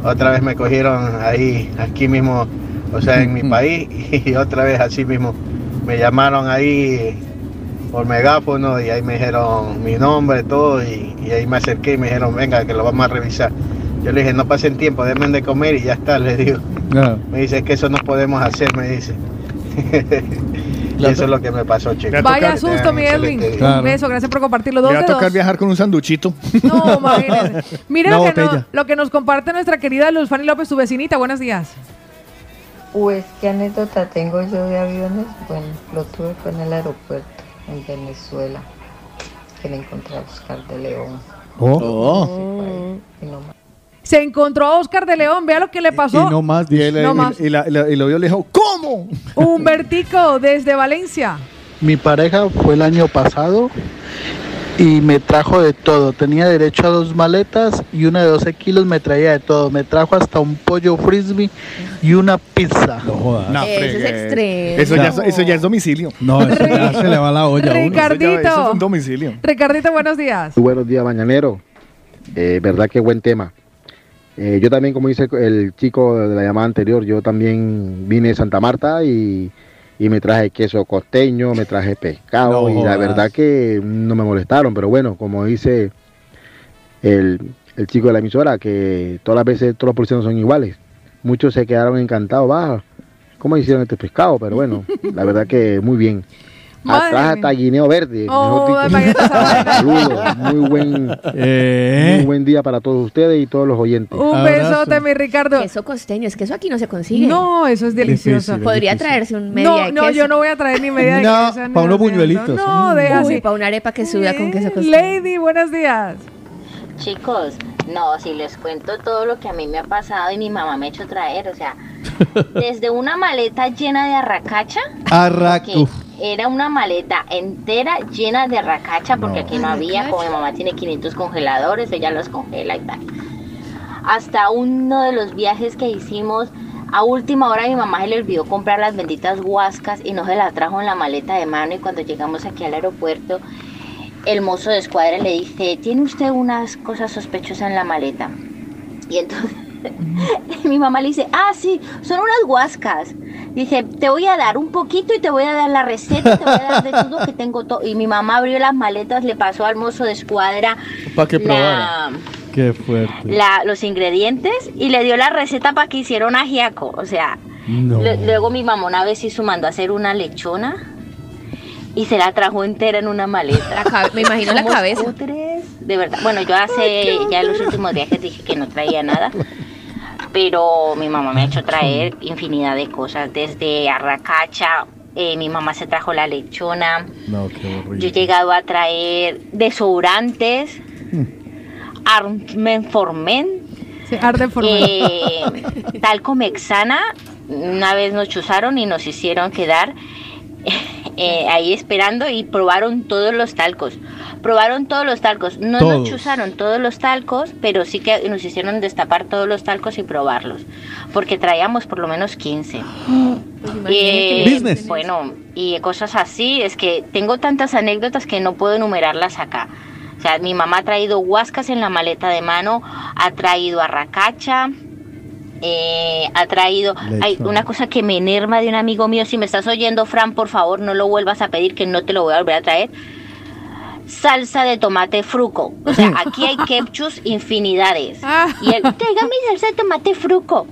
Otra vez me cogieron ahí, aquí mismo, o sea, en mi país, y otra vez así mismo. Me llamaron ahí por megáfono y ahí me dijeron mi nombre, todo, y, y ahí me acerqué y me dijeron, venga, que lo vamos a revisar. Yo le dije, no pasen tiempo, denme de comer y ya está, le digo. Me dice, es que eso no podemos hacer, me dice. y eso es lo que me pasó, chicos. Vaya susto, mi Tengan Edwin. excelente Un beso, gracias por compartirlo. Dos va a tocar dos. viajar con un sanduchito. No, imagínense. Mire Una lo que, no- botella. lo que nos comparte nuestra querida Luz Fanny López, tu vecinita. Buenos días. Pues, ¿qué anécdota tengo yo de aviones? Bueno, lo tuve fue en el aeropuerto, en Venezuela, que le encontré a Oscar de León. Oh. Y no más. Se encontró a Oscar de León. Vea lo que le pasó. Y no más. Y, él- No y- más. y la- y la- y lo vio le dijo, ¿cómo? Humbertico, desde Valencia. Mi pareja fue el año pasado y me trajo de todo. Tenía derecho a dos maletas y una de 12 kilos me traía de todo. Me trajo hasta un pollo frisbee y una pizza. No Eso es extremo. Eso ya, es- eso ya es domicilio. No, eso ya se le va la olla uno. Ricardito. Eso, ya- eso es un domicilio. Ricardito, buenos días. Buenos días, mañanero. Eh, verdad que buen tema. Eh, yo también, como dice el chico de la llamada anterior, yo también vine de Santa Marta y, y me traje queso costeño, me traje pescado No y la verdad que no me molestaron, pero bueno, como dice el, el chico de la emisora, que todas las veces todos los policías no son iguales. Muchos se quedaron encantados, baja. ¿Cómo hicieron este pescado? Pero bueno, la verdad que muy bien. Atrás hasta guineo verde. Oh. Saludos, muy buen, muy buen día para todos ustedes y todos los oyentes. Un besote, mi Ricardo. Queso costeño, es que eso aquí no se consigue. No, eso es delicioso. Difícil, Podría difícil. traerse un media No, de no, queso. yo no voy a traer ni media de No, queso. ni pa' unos buñuelitos. No, deja Uy, así. para una arepa que suda con queso costeño. Lady, buenos días. Chicos, no, si les cuento todo lo que a mí me ha pasado y mi mamá me ha hecho traer, o sea, desde una maleta llena de arracacha, Arrac. Era una maleta entera llena de arracacha, porque aquí no había, como mi mamá tiene 500 congeladores, ella los congela y tal. Hasta uno de los viajes que hicimos, a última hora mi mamá se le olvidó comprar las benditas huascas y no se las trajo en la maleta de mano y cuando llegamos aquí al aeropuerto, el mozo de escuadra le dice, ¿tiene usted unas cosas sospechosas en la maleta? Y entonces mi mamá le dice, ah, sí, son unas huascas. Dice, te voy a dar un poquito y te voy a dar la receta, te voy a dar de todo que tengo todo. Y mi mamá abrió las maletas, le pasó al mozo de escuadra Para que la- probara. Qué fuerte. la- los ingredientes y le dio la receta para que hiciera un ajiaco. O sea, No. le- luego mi mamá una vez hizo, mandó a hacer una lechona y se la trajo entera en una maleta. me imagino la cabeza. cutres, de verdad. Bueno, yo hace ya en los últimos viajes dije que no traía nada. Pero mi mamá me ha hecho traer infinidad de cosas, desde arracacha, eh, mi mamá se trajo la lechona, No, qué horrible. yo he llegado a traer desodorantes, Armenformen, Sí, arde por eh, talco mexana. Una vez nos chuzaron y nos hicieron quedar eh, ahí esperando y probaron todos los talcos. Probaron todos los talcos. No Todos. nos chuzaron todos los talcos, pero sí que nos hicieron destapar todos los talcos y probarlos. Porque traíamos por lo menos 15. Eh, Business. Bueno, y cosas así. Es que tengo tantas anécdotas que no puedo enumerarlas acá. O sea, mi mamá ha traído huascas en la maleta de mano, ha traído arracacha, eh, ha traído... Hay una cosa que me enerva de un amigo mío. Si me estás oyendo, Fran, por favor, no lo vuelvas a pedir, que no te lo voy a volver a traer. Salsa de tomate fruco. O sea, aquí hay ketchups infinidades. Y él, traiga mi salsa de tomate fruco.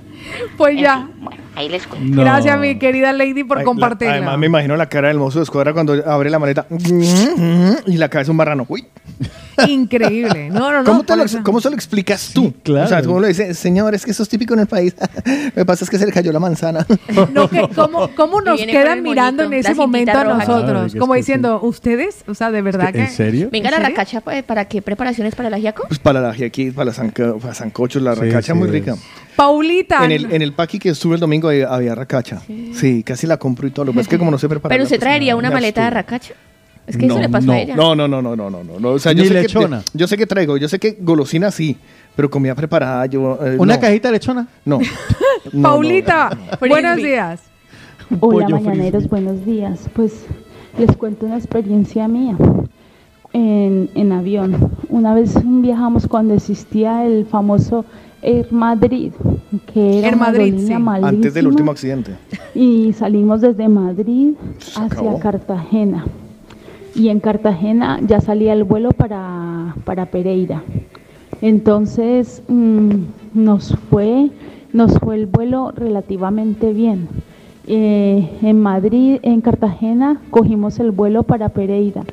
Pues ya. bueno, ahí les cuento. Gracias, mi querida Lady, por Ay, la- compartirla. además, me imagino la cara del mozo de escuadra cuando abre la maleta y la cabeza un marrano. Uy. Increíble. No, no, no. ¿Cómo, te lo, ¿Cómo se lo explicas tú? claro. O sea, ¿cómo le dices, señor, es que eso es típico en el país? Lo que pasa es que se le cayó la manzana. No, que ¿cómo, cómo nos quedan el mirando en ese la momento a nosotros? Ay, como diciendo, ¿ustedes? O sea, de verdad que... ¿En serio? Venga la ¿En serio? racacha, pues, ¿para qué preparaciones para el ajiaco? Pues para la aquí, para, la sanca- para sancochos, la Sí, racacha sí, muy es. Paulita. En el, en el paqui que estuve el domingo había, racacha. Sí. casi la compro y todo. Lo que es que como no sé preparar. ¿Pero usted traería una maleta de racacha? Es que eso le pasó no, a ella. No, no, no, no, no, no, no, no. O sea, yo Ni sé, que, lechona. yo, yo sé que traigo, yo sé que golosina sí, pero comida preparada yo. eh, ¿Una no. cajita de lechona? No. No, Paulita, buenos días. Hola pollo mañaneros, buenos días. Pues les cuento una experiencia mía en, en avión. Una vez viajamos cuando existía el famoso Air Madrid, que era Air Madrid, sí. Antes del último accidente. Y salimos desde Madrid hacia acabó. Cartagena. Y en Cartagena ya salía el vuelo para, para Pereira. Entonces mm, nos fue, nos fue el vuelo relativamente bien. Eh, en Madrid, en Cartagena, cogimos el vuelo para Pereira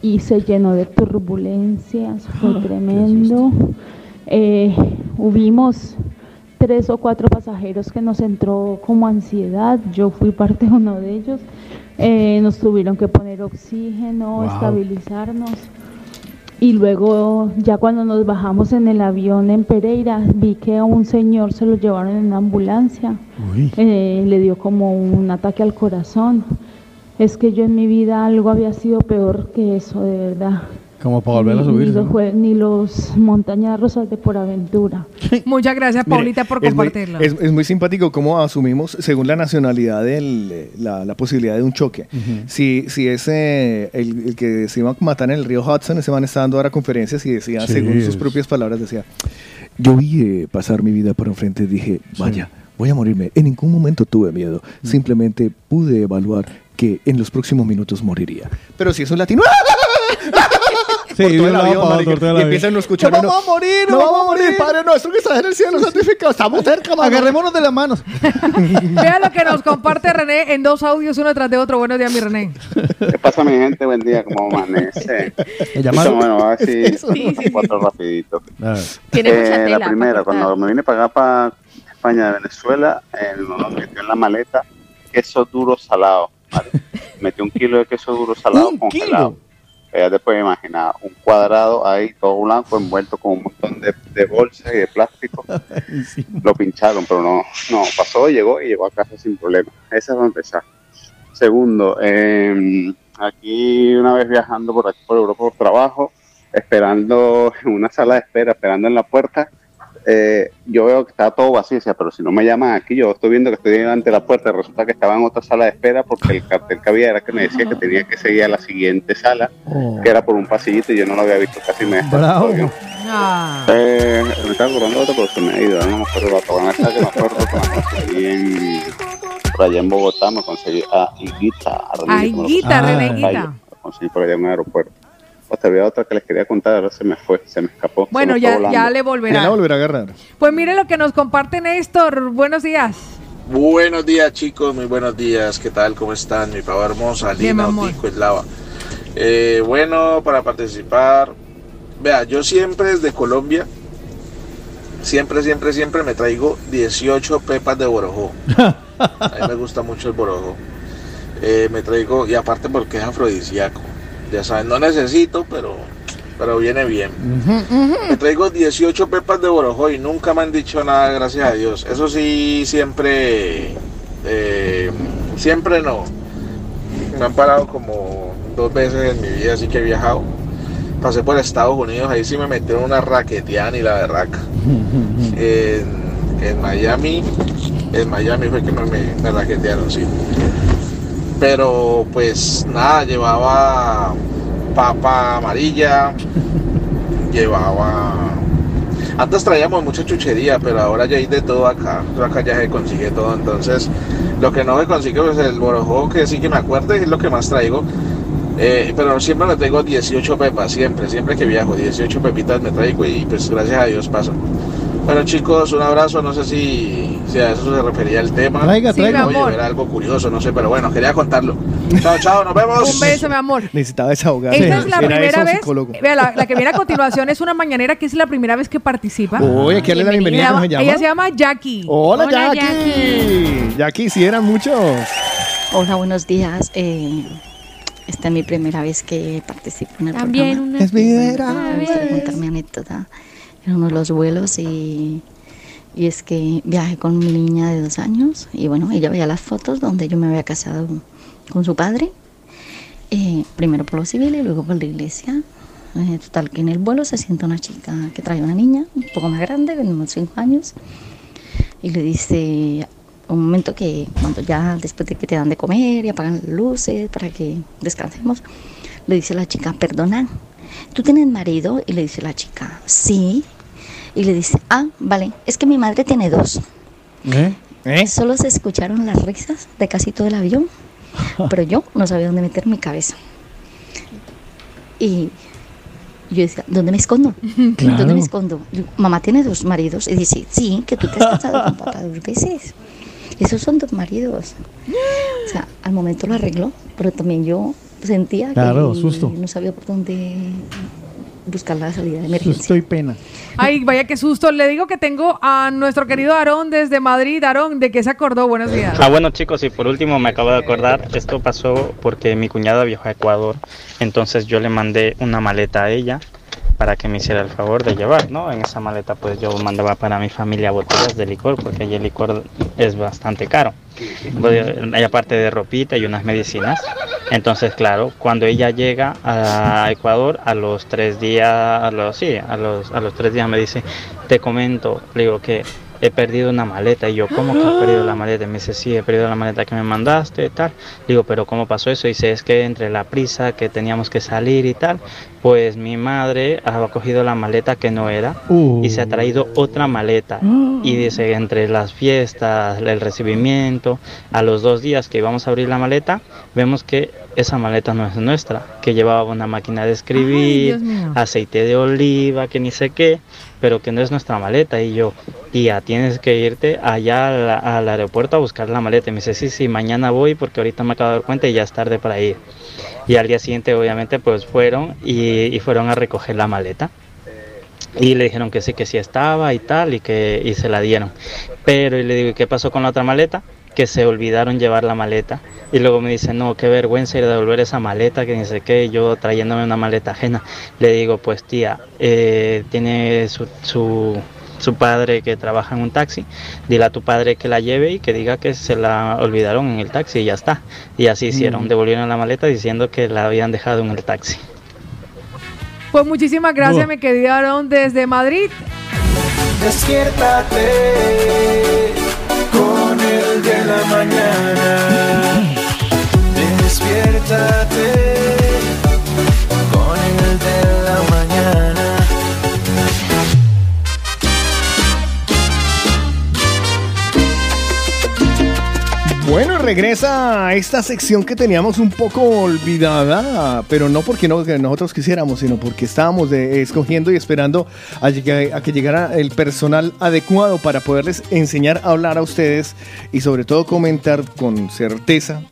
y se llenó de turbulencias, fue tremendo. Eh, hubimos tres o cuatro pasajeros que nos entró como ansiedad, yo fui parte de uno de ellos, Eh, nos tuvieron que poner oxígeno, Wow. estabilizarnos. Y luego, ya cuando nos bajamos en el avión en Pereira, vi que a un señor se lo llevaron en una ambulancia. Eh, le dio como un ataque al corazón. Es que yo en mi vida algo había sido peor que eso, de verdad. Como para volver a Ni- subirse. Ni, los, jue- ni los montañas rusas de por aventura. Muchas gracias, Mire, Paulita, por es muy- compartirlo. Es, es muy simpático cómo asumimos, según la nacionalidad, del, eh, la, la posibilidad de un choque. Si, si ese, el, el que se iba a matar en el río Hudson, ese man está dando ahora conferencias y decía, Sí, según sus es- propias palabras, decía, yo vi eh, pasar mi vida por enfrente y dije, vaya, voy a morirme. En ningún momento tuve miedo. Simplemente pude evaluar que en los próximos minutos moriría. Pero si es un latino... Sí, por todo el avión, marica, el y avión. empiezan a escuchar ¡No vamos a morir! ¡No vamos a morir, Padre nuestro que estás en el cielo santificado! ¡Estamos cerca, mano! Agarrémonos de las manos. Vea lo que nos comparte René en dos audios, uno tras de otro. Buenos días, mi René. ¿Qué pasa, mi gente? Buen día, ¿cómo amanece? ¿Me llamaron? Bueno, a Sí, sí, sí. cuatro rapiditos. Tiene Eh, mucha tela la para primera, cuando me vine para acá, para España de Venezuela, él nos metió en la maleta queso duro salado. ¿vale? Metió un kilo de queso duro salado ¿Un congelado. Ya te puedes imaginar, un cuadrado ahí, todo blanco, envuelto con un montón de, de bolsas y de plástico. Lo pincharon, pero no, no, pasó, llegó y llegó a casa sin problema. Esa va a empezar. Segundo, eh, aquí una vez viajando por aquí por Europa por trabajo, esperando en una sala de espera, esperando en la puerta, eh, yo veo que está todo vacío, decía, pero si no me llaman aquí, yo estoy viendo que estoy delante de la puerta, y resulta que estaba en otra sala de espera porque el cartel que había era que me decía que tenía que seguir a la siguiente sala, que era por un pasillito y yo no lo había visto casi me Bravo. Ah. eh, me estaba acordando otro, pero se me ha ido, no me acuerdo la otra que me acuerdo que me conseguí en, por allá en Bogotá, me conseguí a Higuita. a A lo Higuita, Higuita. calle, Lo conseguí por allá en un aeropuerto. Hasta había otra que les quería contar, ahora se me fue, se me escapó. Bueno, me ya, fue volando. ya le volverá. volverá a agarrar. Pues mire lo que nos comparte Néstor. Buenos días. Buenos días chicos, muy buenos días, ¿qué tal? ¿Cómo están? Mi pava hermosa, Lina. Otico, Eslava. Eh, bueno, para participar, vea, yo siempre desde Colombia, siempre, siempre, siempre me traigo 18 pepas de borojó. A mí me gusta mucho el borojó. Eh, me traigo, y aparte porque es afrodisíaco, ya saben, no necesito, pero, pero viene bien. Me traigo 18 pepas de borojó y nunca me han dicho nada, gracias a Dios. Eso sí, siempre, eh, siempre no. Me han parado como dos veces en mi vida, así que he viajado. Pasé por Estados Unidos, ahí sí me metieron una raqueteada y la berraca. En, en Miami, en Miami fue que me, me, me raquetearon, sí. Pero pues nada, llevaba papa amarilla, llevaba... Antes traíamos mucha chuchería, pero ahora ya hay de todo acá. Acá ya se consigue todo. Entonces, lo que no se consigue es el borojó, que sí que me acuerdo, es lo que más traigo. Eh, pero siempre me traigo 18 pepas, siempre, siempre que viajo, 18 pepitas me traigo y pues gracias a Dios paso. Bueno chicos, un abrazo, no sé si, si a eso se refería el tema. Traiga, Sí, traiga. mi Oye, amor. era algo curioso, no sé, pero bueno, quería contarlo. Chao, chao, nos vemos. Un beso, mi amor. Necesitaba desahogarse. Esa es la Era primera vez. psicólogo. Vea, la, la que viene a continuación es una mañanera que es la primera vez que participa. Oye, que darle la bienvenida, ¿cómo se llama? Ella se llama Jackie. Hola, Hola, Jackie. Jackie, si eran muchos. Hola, buenos días. Eh, esta es mi primera vez que participo en el También programa. una Es mi primera Me gusta contar mi anécdota en uno de los vuelos y, y es que viajé con mi niña de dos años y bueno, ella veía las fotos donde yo me había casado con su padre, eh, primero por lo civil y luego por la iglesia. Eh, total, que en el vuelo se sienta una chica que trae una niña un poco más grande, de unos cinco años, y le dice un momento que cuando ya después de que te dan de comer y apagan las luces para que descansemos, le dice la chica, perdona, ¿tú tienes marido? Y le dice la chica, sí. Y le dice, ah, vale, es que mi madre tiene dos. ¿Eh? Solo se escucharon las risas de casi todo el avión, pero yo no sabía dónde meter mi cabeza. Y yo decía, ¿dónde me escondo? Claro. ¿Dónde me escondo? Yo, Mamá tiene dos maridos. Y dice, sí, que tú te has casado con papá dos veces. Esos son dos maridos. O sea, al momento lo arregló, pero también yo sentía Claro, que susto. no sabía por dónde buscar la salida de emergencia. Susto y pena. Ay, vaya qué susto. Le digo que tengo a nuestro querido Aarón desde Madrid. Aarón, ¿de qué se acordó? Buenos días. Ah, bueno chicos, y por último me acabo de acordar, esto pasó porque mi cuñada viajó a Ecuador, entonces yo le mandé una maleta a ella para que me hiciera el favor de llevar, ¿no? En esa maleta pues yo mandaba para mi familia botellas de licor, porque allí el licor es bastante caro. Hay aparte de ropita y unas medicinas. Entonces, claro, cuando ella llega a Ecuador, a los tres días, sí, a los, a los tres días me dice, te comento, le digo que he perdido una maleta. Y yo, ¿cómo que has perdido la maleta? Y me dice, sí, he perdido la maleta que me mandaste y tal. Digo, pero ¿cómo pasó eso? Y dice, es que entre la prisa que teníamos que salir y tal, pues mi madre ha cogido la maleta que no era y se ha traído otra maleta. Y dice, entre las fiestas, el recibimiento, a los dos días que íbamos a abrir la maleta, vemos que esa maleta no es nuestra, que llevaba una máquina de escribir, aceite de oliva, que ni sé qué, pero que no es nuestra maleta. Y yo, tía, tienes que irte allá al, aeropuerto a buscar la maleta. Y me dice, sí, sí, mañana voy porque ahorita me acabo de dar cuenta y ya es tarde para ir. Y al día siguiente, obviamente, pues fueron y, fueron a recoger la maleta. Y le dijeron que sí, que sí estaba y tal, y que y se la dieron. Pero y le digo, ¿y qué pasó con la otra maleta? Que se olvidaron llevar la maleta. Y luego me dice, no, qué vergüenza ir a devolver esa maleta, que ni sé qué, yo trayéndome una maleta ajena. Le digo, pues tía, eh, tiene su, su, su padre que trabaja en un taxi, dile a tu padre que la lleve y que diga que se la olvidaron en el taxi y ya está. Y así hicieron, Mm. devolvieron la maleta diciendo que la habían dejado en el taxi. Pues muchísimas gracias, mi querido Aarón desde Madrid. Despiértate con el de la mañana. Despiértate regresa a esta sección que teníamos un poco olvidada, pero no porque no, que nosotros quisiéramos, sino porque estábamos de- escogiendo y esperando a, que llegara el personal adecuado para poderles enseñar a hablar a ustedes y sobre todo comentar con certeza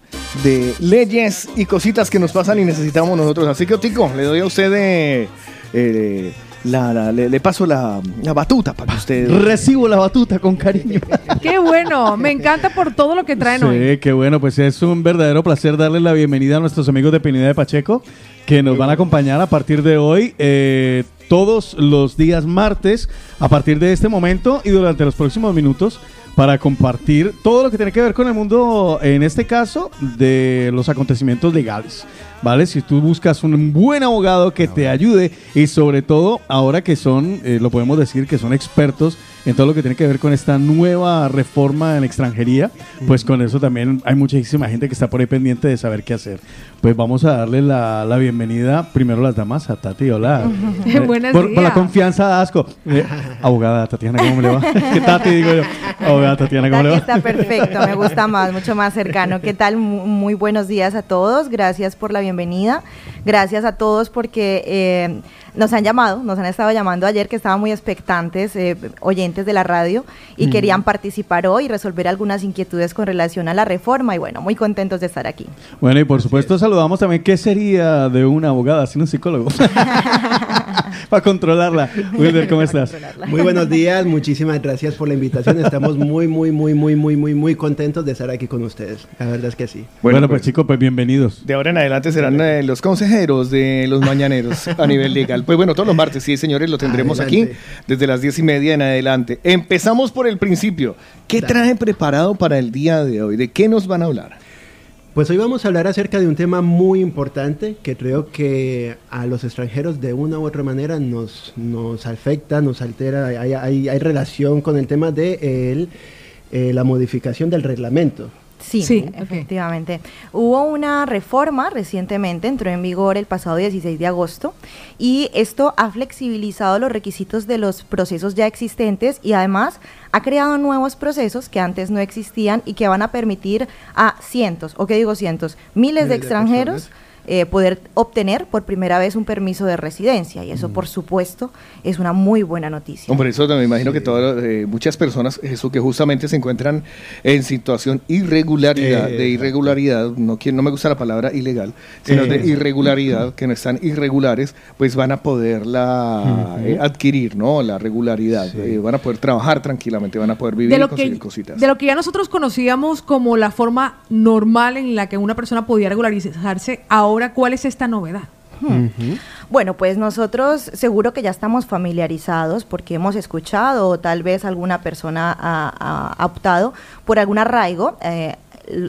de leyes y cositas que nos pasan y necesitamos nosotros. Así que, Otico, le doy a usted eh, eh, la, la- le, le paso la, la batuta para que usted... Recibo la batuta con cariño. Qué bueno, me encanta por todo lo que traen hoy. Sí, qué bueno, pues es un verdadero placer darle la bienvenida a nuestros amigos de Pineda de Pacheco, que nos van a acompañar a partir de hoy, eh, todos los días martes, a partir de este momento y durante los próximos minutos, para compartir todo lo que tiene que ver con el mundo, en este caso, de los acontecimientos legales. ¿Vale? Si tú buscas un buen abogado que te ayude y sobre todo ahora que son, eh, lo podemos decir, que son expertos en todo lo que tiene que ver con esta nueva reforma en extranjería, pues con eso también hay muchísima gente que está por ahí pendiente de saber qué hacer. Pues vamos a darle la, la bienvenida, primero las damas, a Tati, hola. Eh, Buenos por, por la confianza, asco. Eh, abogada Tatiana, ¿cómo le va? ¿Qué Tati digo yo? Abogada Tatiana, ¿cómo le va? Está perfecto, me gusta más, mucho más cercano. ¿Qué tal? Mu- Muy buenos días a todos, gracias por la bienvenida, gracias a todos porque eh, nos han llamado, nos han estado llamando ayer que estaban muy expectantes, eh, oyentes oyentes de la radio y Mm. querían participar hoy y resolver algunas inquietudes con relación a la reforma y bueno, muy contentos de estar aquí. Bueno, y por supuesto saludamos también qué sería de una abogada sin un psicólogo. Para controlarla. Wilder, ¿cómo estás? Muy buenos días, muchísimas gracias por la invitación. Estamos muy, muy, muy, muy, muy, muy, muy contentos de estar aquí con ustedes. La verdad es que sí. Bueno, pues, chicos, pues bienvenidos. De ahora en adelante serán eh, los consejeros de los mañaneros a nivel legal. Pues bueno, todos los martes, sí, señores, lo tendremos Adelante. aquí desde las diez y media en adelante. Empezamos por el principio. ¿Qué trae preparado para el día de hoy? ¿De qué nos van a hablar? Pues hoy vamos a hablar acerca de un tema muy importante que creo que a los extranjeros de una u otra manera nos, nos afecta, nos altera, hay, hay- hay relación con el tema de el, eh, la modificación del reglamento. Sí, efectivamente. Hubo una reforma recientemente, entró en vigor el pasado 16 de agosto y esto ha flexibilizado los requisitos de los procesos ya existentes y además ha creado nuevos procesos que antes no existían y que van a permitir a cientos, o qué digo cientos, Miles de extranjeros eh, poder obtener por primera vez un permiso de residencia. Y eso por supuesto es una muy buena noticia. Hombre, eso me imagino que todas, eh, muchas personas, eso que justamente se encuentran en situación irregularidad, Eh, de irregularidad, no, no me gusta la palabra ilegal, sino de Eh, irregularidad, que no están irregulares, pues van a poderla eh, adquirir, ¿no? La regularidad, eh, van a poder trabajar tranquilamente, van a poder vivir de y conseguir que, cositas. de lo que ya nosotros conocíamos como la forma normal en la que una persona podía regularizarse, ahora, ¿cuál es esta novedad? Bueno, pues nosotros seguro que ya estamos familiarizados porque hemos escuchado o tal vez alguna persona ha, ha optado por algún arraigo. eh,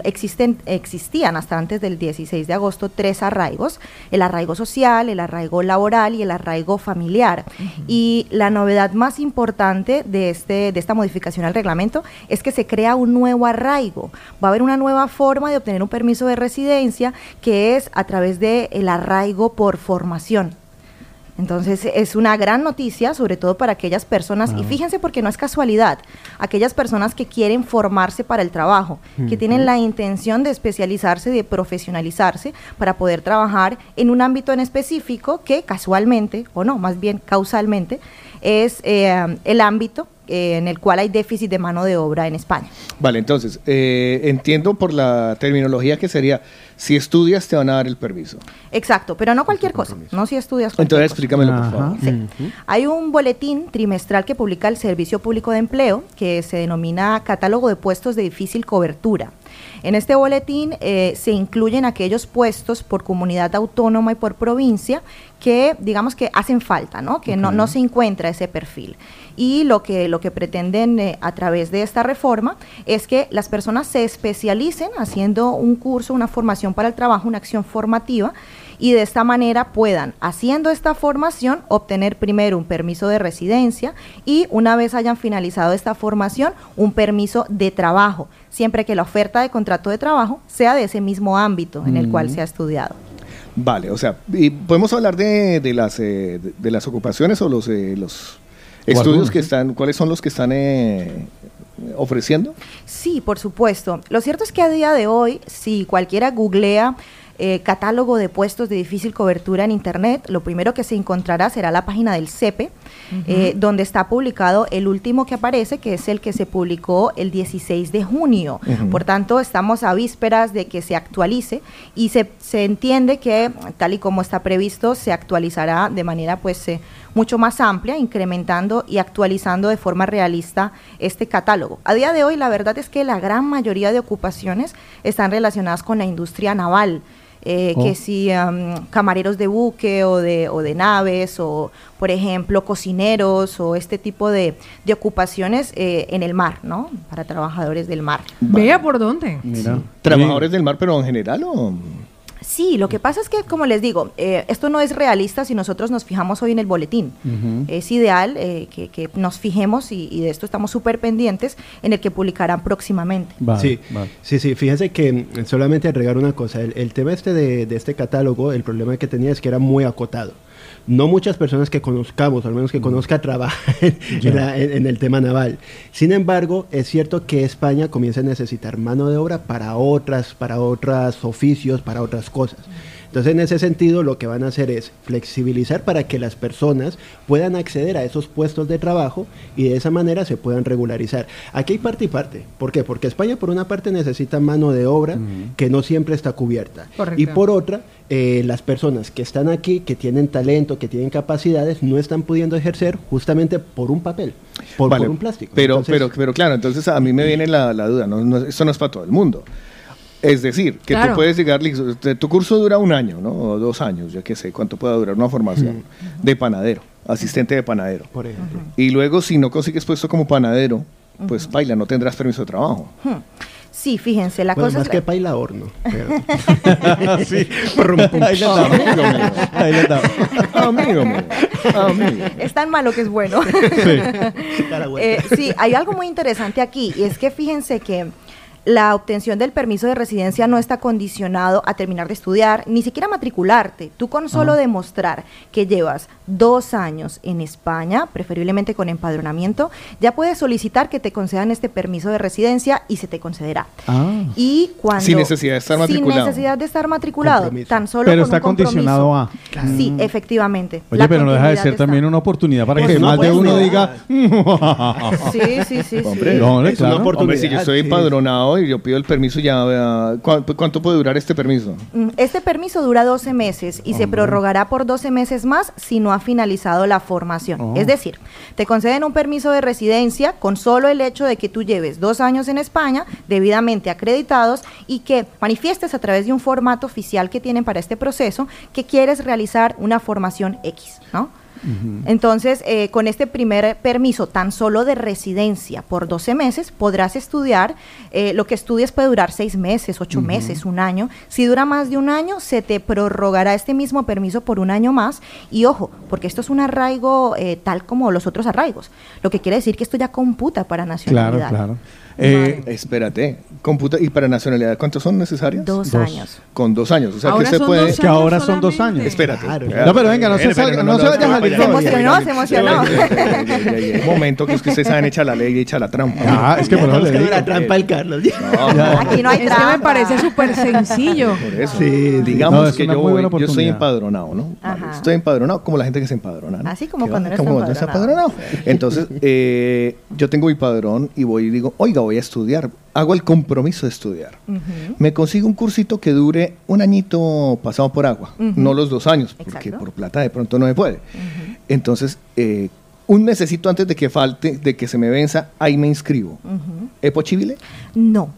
existen, existían hasta antes del 16 de agosto tres arraigos, el arraigo social, el arraigo laboral y el arraigo familiar. Y la novedad más importante de, este, de esta modificación al reglamento es que se crea un nuevo arraigo. Va a haber una nueva forma de obtener un permiso de residencia que es a través del el arraigo por formación. Entonces es una gran noticia, sobre todo para aquellas personas, y fíjense porque no es casualidad, aquellas personas que quieren formarse para el trabajo, que tienen la intención de especializarse, de profesionalizarse para poder trabajar en un ámbito en específico que casualmente, o no, más bien causalmente, es eh, el ámbito eh, en el cual hay déficit de mano de obra en España. Vale, entonces, eh, entiendo por la terminología que sería, si estudias te van a dar el permiso. Exacto, pero no cualquier cosa, no si estudias cualquier Entonces, cosa. explícamelo, por favor. Sí. Hay un boletín trimestral que publica el Servicio Público de Empleo que se denomina Catálogo de Puestos de Difícil Cobertura. En este boletín eh, se incluyen aquellos puestos por comunidad autónoma y por provincia que digamos que hacen falta, ¿no? que no, no se encuentra ese perfil. Y lo que, lo que pretenden eh, a través de esta reforma es que las personas se especialicen haciendo un curso, una formación para el trabajo, una acción formativa y de esta manera puedan, haciendo esta formación, obtener primero un permiso de residencia y una vez hayan finalizado esta formación, un permiso de trabajo, siempre que la oferta de contrato de trabajo sea de ese mismo ámbito en el cual se ha estudiado. Vale, o sea, y podemos hablar de, de las, eh, de, de las ocupaciones o los, eh, los estudios que están, ¿cuáles son los que están eh, ofreciendo? Sí, por supuesto. Lo cierto es que a día de hoy, si cualquiera googlea eh, catálogo de puestos de difícil cobertura en Internet, lo primero que se encontrará será la página del CEPE, eh, donde está publicado el último que aparece, que es el que se publicó el 16 de junio. Por tanto, estamos a vísperas de que se actualice y se, se entiende que, tal y como está previsto, se actualizará de manera pues eh, mucho más amplia, incrementando y actualizando de forma realista este catálogo. A día de hoy, la verdad es que la gran mayoría de ocupaciones están relacionadas con la industria naval. Eh, Oh. que si am, camareros de buque o de, o de naves o por ejemplo cocineros o este tipo de, de ocupaciones eh, en el mar, ¿no? Para trabajadores del mar. Vea por dónde. ¿Trabajadores del mar, pero en general o...? Sí, lo que pasa es que, como les digo, eh, esto no es realista si nosotros nos fijamos hoy en el boletín. Es ideal eh, que, que nos fijemos y, y de esto estamos súper pendientes en el que publicarán próximamente. sí, sí, sí, fíjense que mm, solamente agregar una cosa, el, el tema este de, de este catálogo, el problema que tenía es que era muy acotado. No muchas personas que conozcamos, al menos que conozca, trabajan en, la- en- en el tema naval. Sin embargo, es cierto que España comienza a necesitar mano de obra para otras, para otros oficios, para otras cosas. Entonces, en ese sentido, lo que van a hacer es flexibilizar para que las personas puedan acceder a esos puestos de trabajo y de esa manera se puedan regularizar. Aquí hay parte y parte. ¿Por qué? Porque España, por una parte, necesita mano de obra que no siempre está cubierta. Correcto. Y por otra, eh, las personas que están aquí, que tienen talento, que tienen capacidades, no están pudiendo ejercer justamente por un papel, por, Vale, por un plástico. Pero, Entonces- pero, pero claro, entonces a mí me viene la, la duda, no, no, esto no es para todo el mundo. Es decir, que Claro. tú puedes llegar, te- tu curso dura un año, ¿no? O dos años, yo qué sé, cuánto pueda durar una formación de panadero, asistente de panadero. Por ejemplo. Y luego, si no consigues puesto como panadero, pues baila, no tendrás permiso de trabajo. Hmm. Sí, fíjense, la Bueno, cosa más es que paila horno. Sí. Ahí le damos, amigo mío. Ahí le damos. Amigo mío. Amigo. Es tan malo que es bueno. Vuelta. Eh, sí, hay algo muy interesante aquí y es que fíjense que la obtención del permiso de residencia no está condicionado a terminar de estudiar, ni siquiera matricularte. Tú con solo demostrar que llevas dos años en España, preferiblemente con empadronamiento, ya puedes solicitar que te concedan este permiso de residencia y se te concederá. Y cuando Sin necesidad de estar matriculado. Sin necesidad de estar matriculado, Compromiso. tan solo Pero con está un condicionado a. Sí, Mm. efectivamente. Oye, pero no deja de ser también una oportunidad para Pues que no más de uno negar. diga. Sí, sí, sí, Hombre, sí. no, Hombre, claro. Hombre, si yo estoy sí. Y yo pido el permiso ya, vea, ¿cu- ¿cuánto puede durar este permiso? Mm, Este permiso dura 12 meses y se prorrogará por 12 meses más si no ha finalizado la formación. Oh. Es decir, te conceden un permiso de residencia con solo el hecho de que tú lleves dos años en España, debidamente acreditados, y que manifiestes a través de un formato oficial que tienen para este proceso que quieres realizar una formación X, ¿no? Entonces, eh, con este primer permiso tan solo de residencia por 12 meses, podrás estudiar. eh, lo que estudies puede durar 6 meses, 8 Ujú. meses, un año. Si dura más de un año, se te prorrogará este mismo permiso por un año más. Y ojo, porque esto es un arraigo eh, tal como los otros arraigos. Lo que quiere decir que esto ya computa para nacionalidad. claro. Eh, espérate, computa, ¿y para nacionalidad cuántos son necesarios? Dos Dos. años. Con dos años. O sea, Ahora que son puede. dos Que ahora años son dos años. Espérate. No, pero venga, no se salga- no se vaya a salir Se emocionó, se emocionó. Un momento que es que ustedes saben echar la ley y echar la trampa. Ah, es que por eso le digo. la trampa al Carlos. Aquí no hay Es que me trampa. parece súper sencillo. Por eso. Sí, digamos No, que yo, yo oportunidad. empadronado, ¿no? Estoy empadronado como la gente que se empadrona. ¿no? Así como cuando no empadronado. empadronado. Entonces, eh, yo tengo mi padrón y voy y digo, oiga, voy a estudiar. Hago el compromiso de estudiar. Me consigo un cursito que dure un añito pasado por agua, no los dos años, porque Exacto. por plata de pronto no me puede. Entonces, eh, un mesecito antes de que falte, de que se me venza, ahí me inscribo. ¿Es posible? No.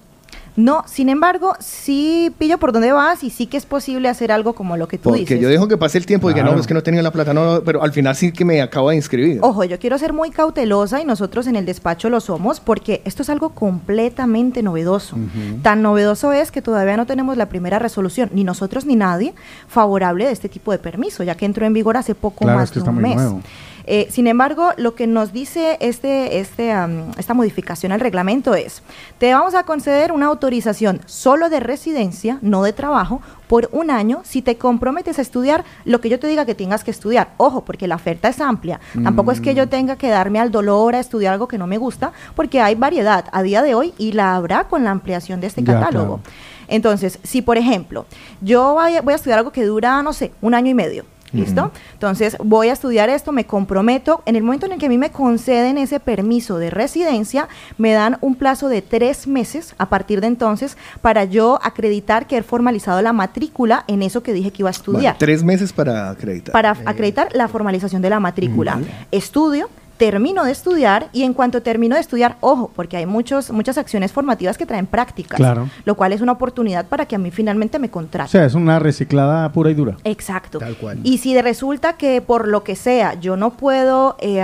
No, sin embargo, sí pillo por dónde vas y sí que es posible hacer algo como lo que tú Porque dices. yo dejo que pase el tiempo y que no, es que no tenía la plata, no, pero al final sí que me acabo de inscribir. Ojo, yo quiero ser muy cautelosa y nosotros en el despacho lo somos porque esto es algo completamente novedoso. Tan novedoso es que todavía no tenemos la primera resolución, ni nosotros ni nadie, favorable de este tipo de permiso, ya que entró en vigor hace poco Claro, más es que de está un muy mes. nuevo. Eh, sin embargo, lo que nos dice este, este, esta modificación al reglamento es, te vamos a conceder una autorización solo de residencia, no de trabajo, por un año si te comprometes a estudiar lo que yo te diga que tengas que estudiar. Ojo, porque la oferta es amplia. Tampoco es que yo tenga que darme al dolor a estudiar algo que no me gusta, porque hay variedad a día de hoy y la habrá con la ampliación de este Ya, catálogo. claro. Entonces, si por ejemplo, yo voy a estudiar algo que dura, no sé, un año y medio, ¿listo? Entonces, voy a estudiar esto, me comprometo. En el momento en el que a mí me conceden ese permiso de residencia, me dan un plazo de tres meses a partir de entonces para yo acreditar que he formalizado la matrícula en eso que dije que iba a estudiar. tres meses para acreditar. para acreditar la formalización de la matrícula. Estudio. Termino de estudiar y en cuanto termino de estudiar, ojo, porque hay muchos, muchas acciones formativas que traen prácticas, Claro. lo cual es una oportunidad para que a mí finalmente me O contraten. sea, es una reciclada pura y dura. Exacto. Tal cual. Y si de- resulta que por lo que sea yo no puedo eh,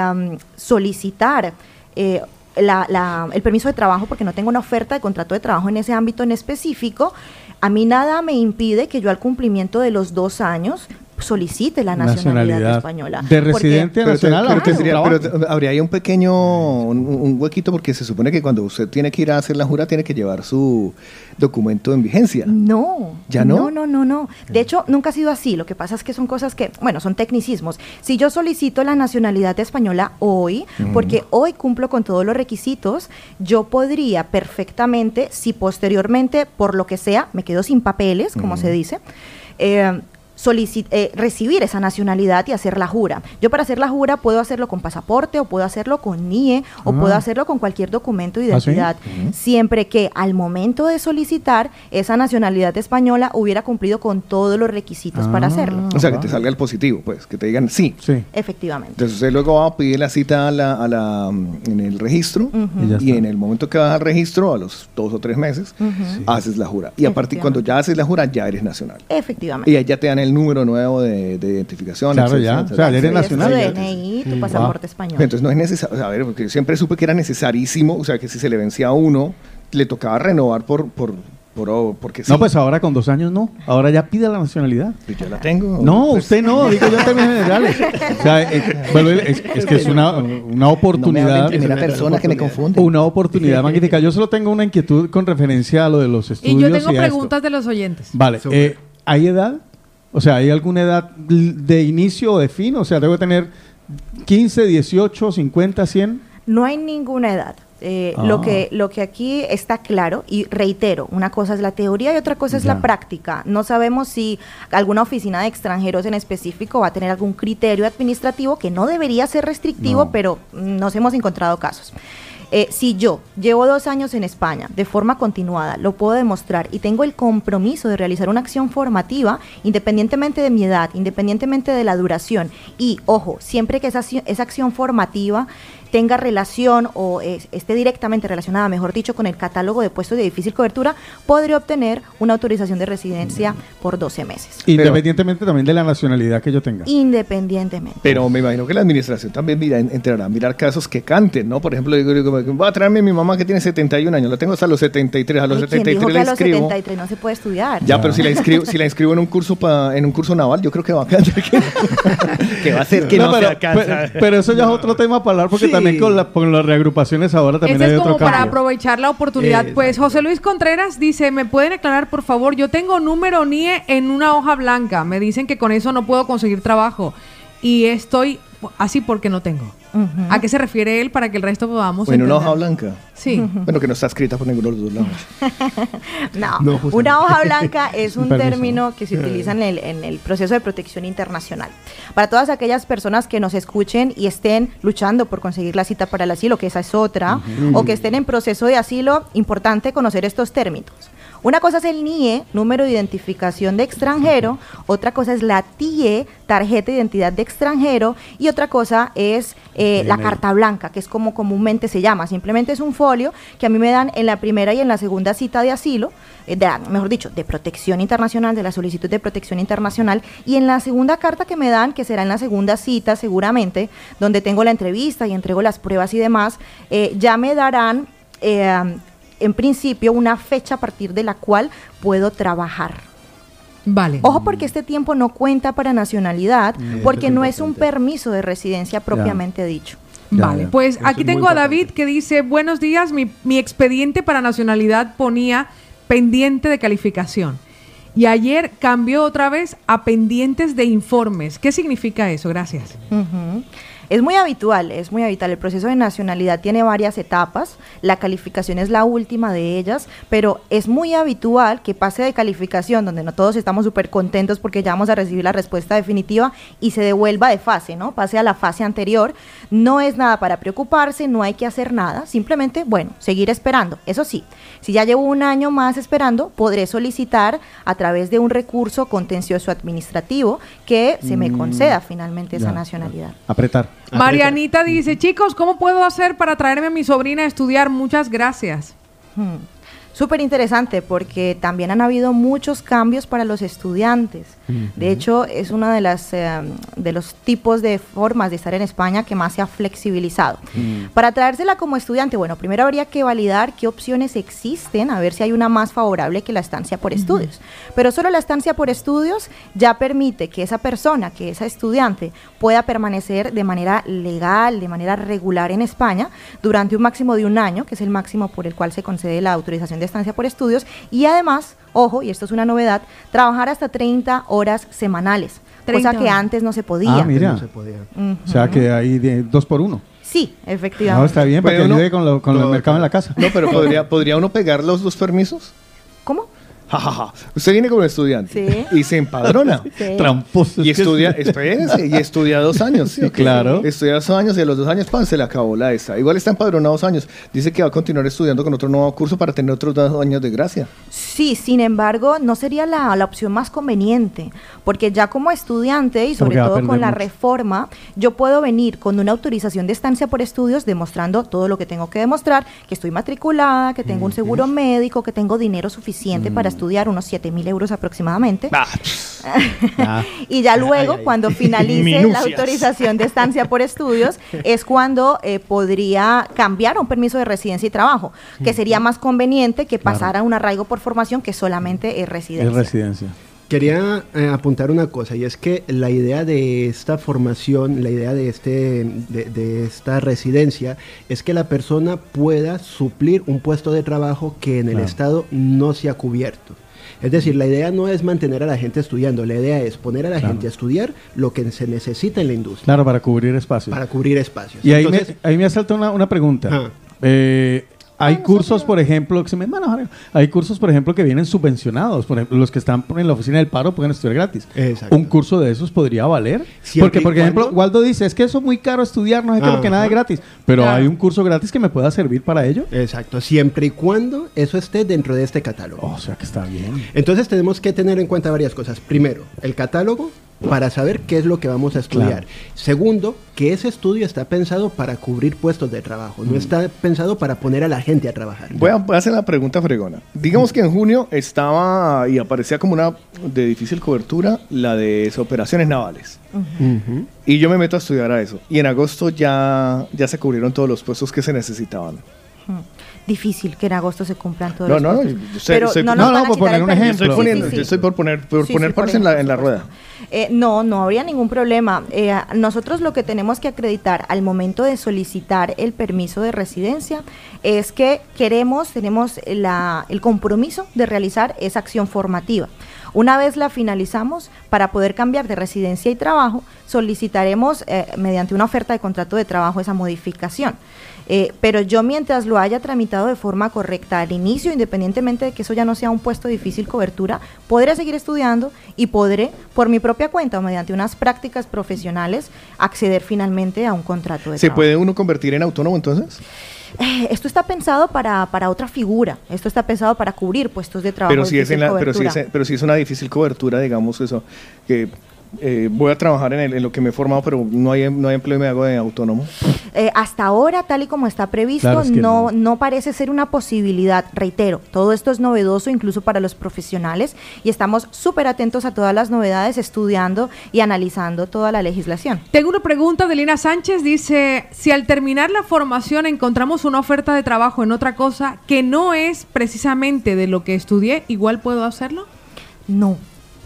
solicitar eh, la- la- el permiso de trabajo porque no tengo una oferta de contrato de trabajo en ese ámbito en específico, a mí nada me impide que yo al cumplimiento de los dos años solicite la nacionalidad, Nacionalidad. española. De Porque- residente a Pero, nacional. pero a tendría- trabajo. pero te- habría ahí un pequeño un, un huequito porque se supone que cuando usted tiene que ir a hacer la jura tiene que llevar su documento en vigencia. No. ¿Ya no? No, no, no, no. De hecho, nunca ha sido así. Lo que pasa es que son cosas que, bueno, son tecnicismos. Si yo solicito la nacionalidad española hoy, porque hoy cumplo con todos los requisitos, yo podría perfectamente, si posteriormente, por lo que sea, me quedo sin papeles, como se dice, eh, eh, recibir esa nacionalidad y hacer la jura. Yo para hacer la jura puedo hacerlo con pasaporte o puedo hacerlo con NIE o Ah. puedo hacerlo con cualquier documento de ¿Ah, sí? identidad, siempre que al momento de solicitar esa nacionalidad española hubiera cumplido con todos los requisitos para Ah. hacerlo. O sea, que te salga el positivo, pues, que te digan sí. Efectivamente. Entonces usted luego va a pedir la cita a la, a la, mm, en el registro. Y en el momento que vas al registro, a los dos o tres meses. Sí. haces la jura. Y a partir cuando ya haces la jura, ya eres nacional. Efectivamente. Y ya te dan el número nuevo de, de identificación. Claro, etcétera, ya. etcétera. O sea, ya eres Sí, nacional. Tu. DNI, tu pasaporte Ah. español. Entonces no es necesario, a ver, porque yo siempre supe que era necesarísimo, o sea, que si se le vencía a uno, le tocaba renovar por, por, por porque sí. No, pues ahora con dos años no. Ahora ya pide la nacionalidad. yo la tengo. No, Pues- usted no, digo yo en términos generales. O sea, eh, y- es, es que es una, una oportunidad. en primera persona que me confunde. Una oportunidad magnífica. Yo solo tengo una inquietud con referencia a lo de los Y estudios. yo tengo esto. preguntas de los oyentes. Vale, eh, ¿hay edad? O sea, ¿hay alguna edad de inicio o de fin? O sea, ¿debo tener 15, 18, 50, 100? No hay ninguna edad. Eh, Ah. lo, que, lo que aquí está claro, y reitero, una cosa es la teoría y otra cosa es Ya. la práctica. No sabemos si alguna oficina de extranjeros en específico va a tener algún criterio administrativo que no debería ser restrictivo, No. pero nos hemos encontrado casos. Eh, si yo llevo dos años en España de forma continuada, lo puedo demostrar y tengo el compromiso de realizar una acción formativa, independientemente de mi edad, independientemente de la duración, y ojo, siempre que esa, esa acción formativa tenga relación o eh, esté directamente relacionada, mejor dicho, con el catálogo de puestos de difícil cobertura, podré obtener una autorización de residencia por 12 meses. Independientemente también de la nacionalidad que yo tenga. Independientemente. Pero me imagino que la administración también mira, entrará a mirar casos que canten, ¿no? Por ejemplo, digo, digo, voy a traerme a mi mamá que tiene 71 años, la tengo hasta los 73, a los Ay, ¿Quién 73 dijo que la a los inscribo. 73 no se puede estudiar? Ya, pero si la inscribo, si la inscribo en un curso pa- en un curso naval, yo creo que va a cantar que, que va a ser que no, se pero, alcanza. pero- pero eso ya es otro tema para hablar porque Sí. también con, la- con las reagrupaciones ahora también Ese hay es otro como para cambio. aprovechar la oportunidad. Eh, pues José Luis Contreras dice, ¿me pueden aclarar por favor? Yo tengo número NIE en una hoja blanca. Me dicen que con eso no puedo conseguir trabajo. Y estoy así porque no tengo. ¿A qué se refiere él para que el resto podamos en una hoja blanca. Sí. Bueno, que no está escrita por ninguno de los dos lados. No, No, una hoja blanca es un Permiso. término que se utiliza en el, en el proceso de protección internacional. Para todas aquellas personas que nos escuchen y estén luchando por conseguir la cita para el asilo, que esa es otra, o que estén en proceso de asilo, importante conocer estos términos. Una cosa es el NIE, número de identificación de extranjero, otra cosa es la TIE, tarjeta de identidad de extranjero, y otra cosa es eh, la DNI. carta blanca, que es como comúnmente se llama. Simplemente es un folio que a mí me dan en la primera y en la segunda cita de asilo, eh, de- mejor dicho, de protección internacional, de la solicitud de protección internacional, y en la segunda carta que me dan, que será en la segunda cita seguramente, donde tengo la entrevista y entrego las pruebas y demás, eh, ya me darán... eh, en principio, una fecha a partir de la cual puedo trabajar. Vale. Ojo porque este tiempo no cuenta para nacionalidad, porque es no es un permiso de residencia propiamente dicho. Vale, pues aquí tengo a David que dice, buenos días, mi, mi expediente para nacionalidad ponía pendiente de calificación. Y ayer cambió otra vez a pendientes de informes. ¿Qué significa eso? Gracias. Es muy habitual, es muy habitual. El proceso de nacionalidad tiene varias etapas. La calificación es la última de ellas, pero es muy habitual que pase de calificación, donde no todos estamos súper contentos porque ya vamos a recibir la respuesta definitiva y se devuelva de fase, ¿no? Pase a la fase anterior. No es nada para preocuparse, no hay que hacer nada. Simplemente, bueno, seguir esperando. Eso sí, si ya llevo un año más esperando, podré solicitar a través de un recurso contencioso administrativo que se me Mm, conceda finalmente esa nacionalidad. Apretar. Marianita dice, chicos, ¿cómo puedo hacer para traerme a mi sobrina a estudiar? Muchas gracias. Hmm. Súper interesante porque también han habido muchos cambios para los estudiantes. De hecho, es uno de, las, eh, de los tipos de formas de estar en España que más se ha flexibilizado. Para traérsela como estudiante, bueno, primero habría que validar qué opciones existen, a ver si hay una más favorable que la estancia por estudios. Pero solo la estancia por estudios ya permite que esa persona, que esa estudiante, pueda permanecer de manera legal, de manera regular en España durante un máximo de un año, que es el máximo por el cual se concede la autorización de estancia por estudios, y además, ojo, y esto es una novedad, trabajar hasta 30 horas semanales, 30 cosa que horas. antes no se podía. Ah, mira. O sea que hay de- dos por uno. Sí, efectivamente. No, está bien, para que no- ayude con, lo- con el mercado en la casa. No, pero podría, ¿podría uno pegar los dos permisos? ¿Cómo? Ja, ja, ja. Usted viene como estudiante Sí. y se empadrona. Sí. Tramposo. Y estudia, y estudia dos años. Claro. Estudia dos años y a los dos años, pan, se le acabó la esta. Igual está empadronado dos años. Dice que va a continuar estudiando con otro nuevo curso para tener otros dos años de gracia. Sí, sin embargo, no sería la, la opción más conveniente, porque ya como estudiante y sobre todo con la reforma, yo puedo venir con una autorización de estancia por estudios demostrando todo lo que tengo que demostrar, que estoy matriculada, que tengo un seguro médico, que tengo dinero suficiente Mm. para estudiar, unos 7 mil euros aproximadamente. Ah. y ya luego, Ay, ay. cuando finalice la autorización de estancia por estudios, es cuando eh, podría cambiar a un permiso de residencia y trabajo, que sería más conveniente que Claro. pasar a un arraigo por formación que solamente es residencia. Es residencia. Quería eh, apuntar una cosa y es que la idea de esta formación, la idea de, este, de, de esta residencia es que la persona pueda suplir un puesto de trabajo que en el. Estado no se ha cubierto. Es decir, la idea no es mantener a la gente estudiando, la idea es poner a la Claro. gente a estudiar lo que se necesita en la industria. Claro, para cubrir espacios. Para cubrir espacios. Y ahí, me, ahí me asalta una, una pregunta. Ah. Eh, hay cursos, por ejemplo, que se me hay cursos, por ejemplo, que vienen subvencionados. Por ejemplo, los que están en la oficina del paro pueden estudiar gratis. Exacto. Un curso de esos podría valer. Porque, por ejemplo, cuando- Waldo dice, es que eso es muy caro estudiar, no sé qué, porque nada es gratis. Pero Claro. hay un curso gratis que me pueda servir para ello. Exacto, siempre y cuando eso esté dentro de este catálogo. O sea que está bien. Entonces tenemos que tener en cuenta varias cosas. Primero, el catálogo para saber qué es lo que vamos a estudiar. Claro. Segundo, que ese estudio está pensado para cubrir puestos de trabajo, Mm. no está pensado para poner a la gente a trabajar. Voy a, voy a hacer la pregunta fregona. Digamos que en junio estaba y aparecía como una de difícil cobertura la de operaciones navales. Y yo me meto a estudiar a eso. Y en agosto ya, ya se cubrieron todos los puestos que se necesitaban. Hmm. Difícil que en agosto se cumplan todos No, los no, yo estoy- Pero no, no, no, por poner un ejemplo. Estoy poniendo- sí, estoy por poner- por poner en la- en la rueda. Eh, no, no habría ningún problema. Eh, nosotros lo que tenemos que acreditar al momento de solicitar el permiso de residencia es que queremos, tenemos la- el compromiso de realizar esa acción formativa. Una vez la finalizamos, para poder cambiar de residencia y trabajo, solicitaremos eh, mediante una oferta de contrato de trabajo esa modificación. Eh, pero yo mientras lo haya tramitado de forma correcta al inicio, independientemente de que eso ya no sea un puesto de difícil cobertura, podré seguir estudiando y podré, por mi propia cuenta o mediante unas prácticas profesionales, acceder finalmente a un contrato de ¿Se trabajo. puede uno convertir en autónomo entonces? Eh, esto está pensado para, para otra figura, esto está pensado para cubrir puestos de trabajo. Pero si, es en la, pero, si es, pero si es una difícil cobertura, digamos eso, que eh, voy a trabajar en, el- en lo que me he formado, pero no hay, no hay empleo y me hago de autónomo. Eh, hasta ahora, tal y como está previsto, Claro, es que no, no parece ser una posibilidad. Reitero, todo esto es novedoso incluso para los profesionales y estamos súper atentos a todas las novedades, estudiando y analizando toda la legislación. Tengo una pregunta de Lina Sánchez. Dice, si al terminar la formación encontramos una oferta de trabajo en otra cosa que no es precisamente de lo que estudié, ¿igual puedo hacerlo? No.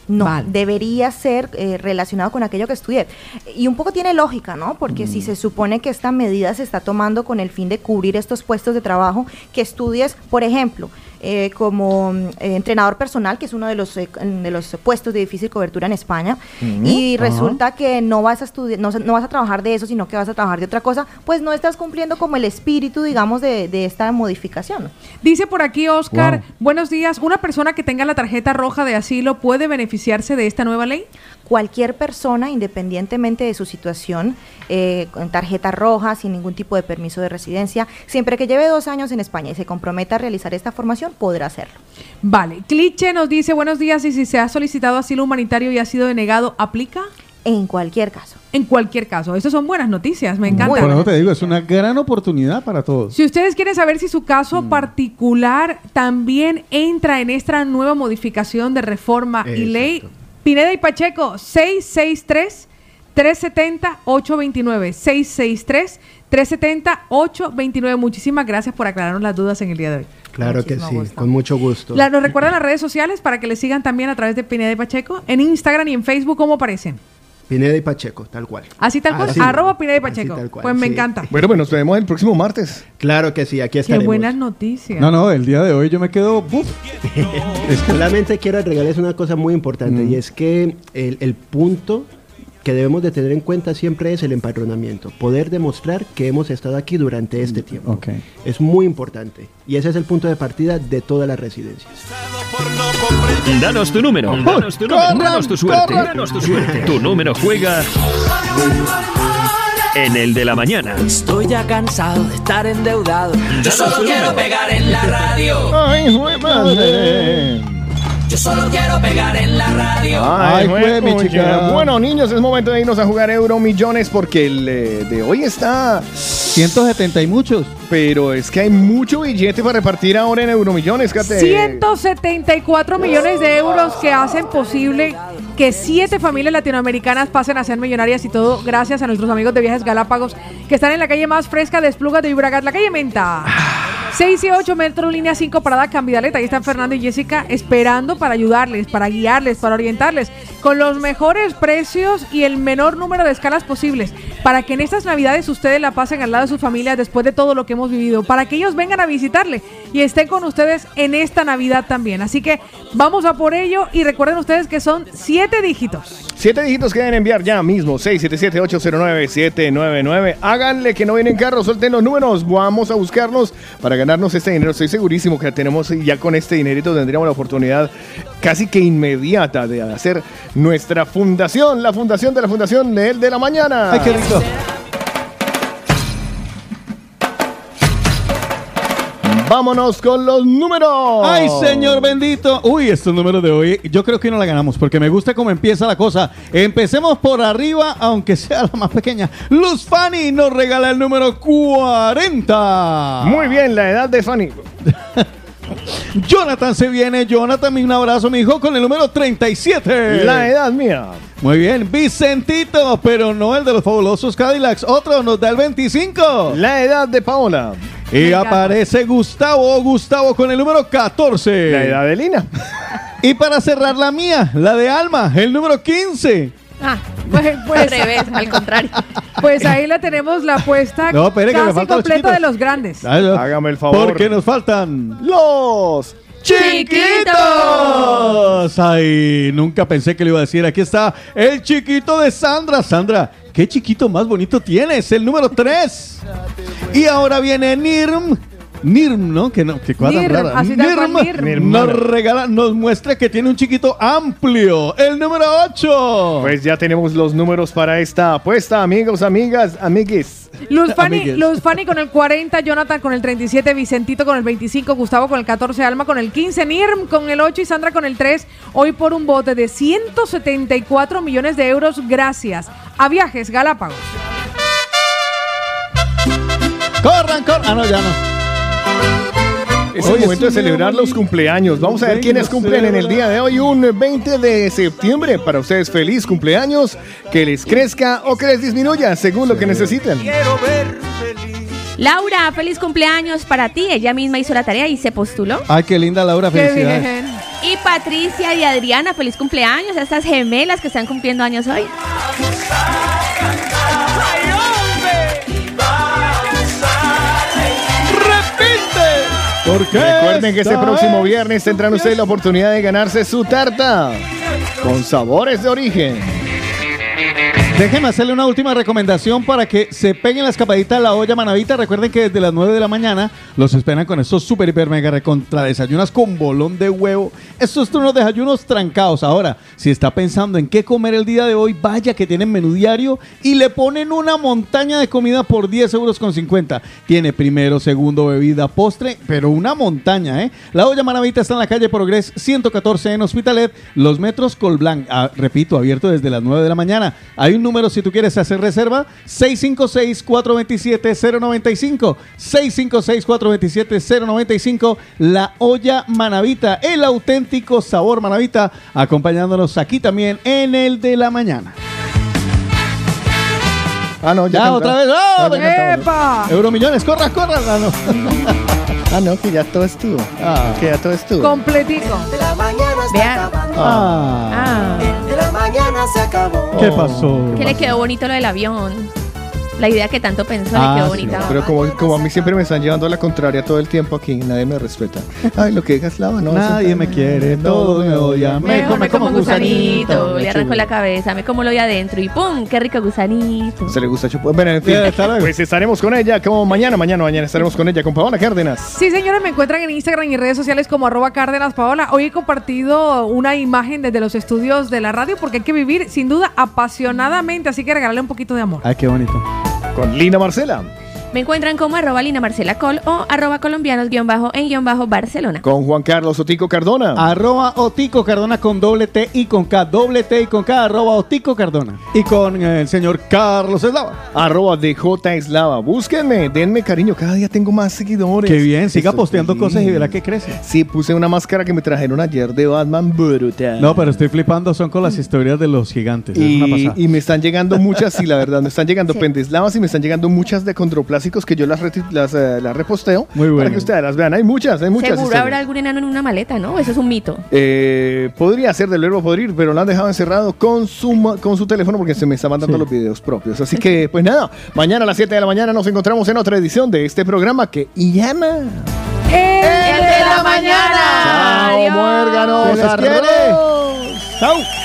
No, debería ser eh, relacionado con aquello que estudié. Y un poco tiene lógica, ¿no? Porque si se supone que esta medida se está tomando con el fin de cubrir estos puestos de trabajo, que estudies, por ejemplo, eh, como mm, eh, entrenador personal, que es uno de los, eh, de los puestos de difícil cobertura en España, y resulta que no vas a estudiar, no, no vas a trabajar de eso, sino que vas a trabajar de otra cosa, pues no estás cumpliendo como el espíritu, digamos, de, de esta modificación. Dice por aquí Oscar, Wow. buenos días, ¿una persona que tenga la tarjeta roja de asilo puede beneficiarse de esta nueva ley? Cualquier persona, independientemente de su situación, eh, con tarjeta roja, sin ningún tipo de permiso de residencia, siempre que lleve dos años en España y se comprometa a realizar esta formación, podrá hacerlo. Vale, Cliche nos dice, buenos días, y si se ha solicitado asilo humanitario y ha sido denegado, ¿aplica? En cualquier caso. En cualquier caso, esas son buenas noticias, me encanta. Te digo, es una gran oportunidad para todos. Si ustedes quieren saber si su caso particular también entra en esta nueva modificación de reforma y ley, Pineda y Pacheco, 663 370 829 663 370 829 Muchísimas gracias por aclararnos las dudas en el día de hoy. Claro que sí, con mucho gusto. La- ¿Nos recuerdan las redes sociales para que le sigan también a través de Pineda y Pacheco? En Instagram y en Facebook, ¿cómo aparecen? Pineda y Pacheco, tal cual. Así tal cual, Así. arroba Pineda y Así Pacheco. tal cual, pues me sí. encanta. Bueno, pues nos vemos el próximo martes. Claro que sí, aquí Qué estaremos. buenas noticias. No, no, el día de hoy yo me quedo... ¡buf! Solamente quiero agregarles una cosa muy importante y es que el, el punto que debemos de tener en cuenta siempre es el empadronamiento, poder demostrar que hemos estado aquí durante este tiempo. Es muy importante y ese es el punto de partida de todas las residencias. Danos tu número, danos tu número, danos tu suerte, danos tu suerte. Tu número juega en el de la mañana. Estoy ya cansado de estar endeudado. Yo solo quiero pegar en la radio. Ay, madre. Yo solo quiero pegar en la radio. Ay, jue, mi pucha. chica. Bueno, niños, es momento de irnos a jugar Euro Millones porque el eh, de hoy está 170 y muchos. Pero es que hay mucho billete para repartir ahora en Euromillones, Kate. 174 millones de euros que hacen posible que siete familias latinoamericanas pasen a ser millonarias y todo gracias a nuestros amigos de Viajes Galápagos que están en la calle más fresca de Esplugas de Ibragat, la calle Menta. 6 y 8 metros, línea 5, parada Cambidaleta. Ahí están Fernando y Jessica esperando para ayudarles, para guiarles, para orientarles con los mejores precios y el menor número de escalas posibles para que en estas navidades ustedes la pasen al lado de sus familias después de todo lo que hemos vivido, para que ellos vengan a visitarle y estén con ustedes en esta Navidad también. Así que vamos a por ello y recuerden ustedes que son siete dígitos. Siete dígitos que deben enviar ya mismo. 677-809-799. Háganle que no vienen carros, suelten los números. Vamos a buscarlos para ganarnos este dinero. Estoy segurísimo que tenemos ya con este dinerito tendríamos la oportunidad casi que inmediata de hacer nuestra fundación, la fundación de la fundación de de la Mañana. Qué rico. Vámonos con los números. Ay, señor bendito. Uy, estos números de hoy, yo creo que no la ganamos porque me gusta cómo empieza la cosa. Empecemos por arriba, aunque sea la más pequeña. Luz Fanny nos regala el número 40. Muy bien, la edad de Fanny. Jonathan se viene. Jonathan, un abrazo, mi hijo, con el número 37. La edad mía. Muy bien, Vicentito, pero no el de los fabulosos Cadillacs. Otro nos da el 25. La edad de Paola. Y aparece Gustavo, Gustavo con el número 14. La edad de Lina. Y para cerrar la mía, la de Alma, el número 15. Ah, pues, pues- Al revés, al contrario. Pues ahí la tenemos la apuesta No, espere, que me casi los completa de los grandes. Hágame el favor. Porque nos faltan los chiquitos. Ay, nunca pensé que le iba a decir. Aquí está el chiquito de Sandra. Sandra, qué chiquito más bonito tienes. El número 3. Y ahora viene Nirm. Nirm, ¿no? Que no, que cosa Nirm, rara. así tal cual, Nirm. nos regala, nos muestra que tiene un chiquito amplio. El número 8. Pues ya tenemos los números para esta apuesta, amigos, amigas, amigues. Luz Fanny, Amigues. Luz Fanny con el 40, Jonathan con el 37, Vicentito con el 25, Gustavo con el 14, Alma con el 15, Nirm con el 8 y Sandra con el 3. Hoy por un bote de 174 millones de euros gracias a Viajes Galápagos. Corran, corran. Ah, no, ya no. Es el momento de es celebrar los cumpleaños. Vamos a ver quiénes cumplen en el día de hoy, un 20 de septiembre. Para ustedes, feliz cumpleaños. Que les crezca o que les disminuya, según lo que necesiten. Laura, feliz cumpleaños para ti. Ella misma hizo la tarea y se postuló. Ay, qué linda Laura, felicidades. Y Patricia y Adriana, feliz cumpleaños a estas gemelas que están cumpliendo años hoy. ¿Por qué? Recuerden que este próximo es viernes tendrán ustedes la oportunidad de ganarse su tarta con sabores de origen. Déjenme hacerle una última recomendación para que se peguen la escapadita a la olla manavita. Recuerden que desde las 9 de la mañana los esperan con estos super hiper mega recontra desayunas con bolón de huevo. Estos son unos desayunos trancados. Ahora, si está pensando en qué comer el día de hoy, vaya que tienen menú diario y le ponen una montaña de comida por 10 euros con 50. Tiene primero, segundo, bebida, postre, pero una montaña, ¿eh? La olla manavita está en la calle Progres 114 en Hospitalet, los metros Colblanc. Ah, repito, abierto desde las 9 de la mañana. Hay un número si tú quieres hacer reserva, 656-427-095. 656-427-095. La olla manavita, el auténtico sabor manavita, acompañándonos aquí también en el de la mañana. Ah, no, Ya, otra vez. ¡Oh! Ah, ya. ¡Epa! Euromillones, corra, corra. Ah, no. Ah, no, que ya todo estuvo. Ah. Que ya todo estuvo. Completico. Vean. Ah. Mañana se acabó. ¿Qué pasó? Que le quedó bonito lo del avión. La idea que tanto pensó Ah, le quedó sí, bonita. pero como, como a mí siempre me están llevando a la contraria todo el tiempo aquí, nadie me respeta. Ay, lo que digas lava, no. Nadie me quiere, todo me odia, Me come como gusanito, gusanito. le arrancó la cabeza, me como lo de adentro y ¡pum! ¡Qué rico gusanito! Se le gusta chupar. Bueno, en fin, pues estaremos con ella como mañana, mañana, mañana estaremos con ella, con Paola Cárdenas. Sí, señores, me encuentran en Instagram y redes sociales como arroba Cárdenas Paola. Hoy he compartido una imagen desde los estudios de la radio porque hay que vivir sin duda apasionadamente, así que regalarle un poquito de amor. Ay, qué bonito. Con Lina Marcela. Me encuentran como arroba Lina Marcela Col o arroba colombianos guion bajo en guion bajo Barcelona. Con Juan Carlos Otico Cardona. Arroba Otico Cardona con doble T y con K, doble T y con K, arroba Otico Cardona. Y con el señor Carlos Eslava. Arroba DJ Eslava. Búsquenme, denme cariño. Cada día tengo más seguidores. Qué bien, siga posteando cosas y verá que crece. Sí, puse una máscara que me trajeron ayer de Batman brutal. No, pero estoy flipando, son con las historias de los gigantes. es una Y, pasada. y me están llegando muchas, sí, la verdad, me están llegando pendeslavas y me están llegando muchas de condroplásicos que yo las, eh, las reposteo Muy para bueno. que ustedes las vean. Hay muchas, hay muchas. Seguro historias. habrá algún enano en una maleta, ¿no? Eso es un mito. Eh, podría ser del verbo podrir, pero lo han dejado encerrado con su, con su teléfono porque se me está mandando Sí. los videos propios. Así que, pues nada, mañana a las 7 de la mañana nos encontramos en otra edición de este programa que llama. ¡El de la mañana! Chao, muérganos. Chao.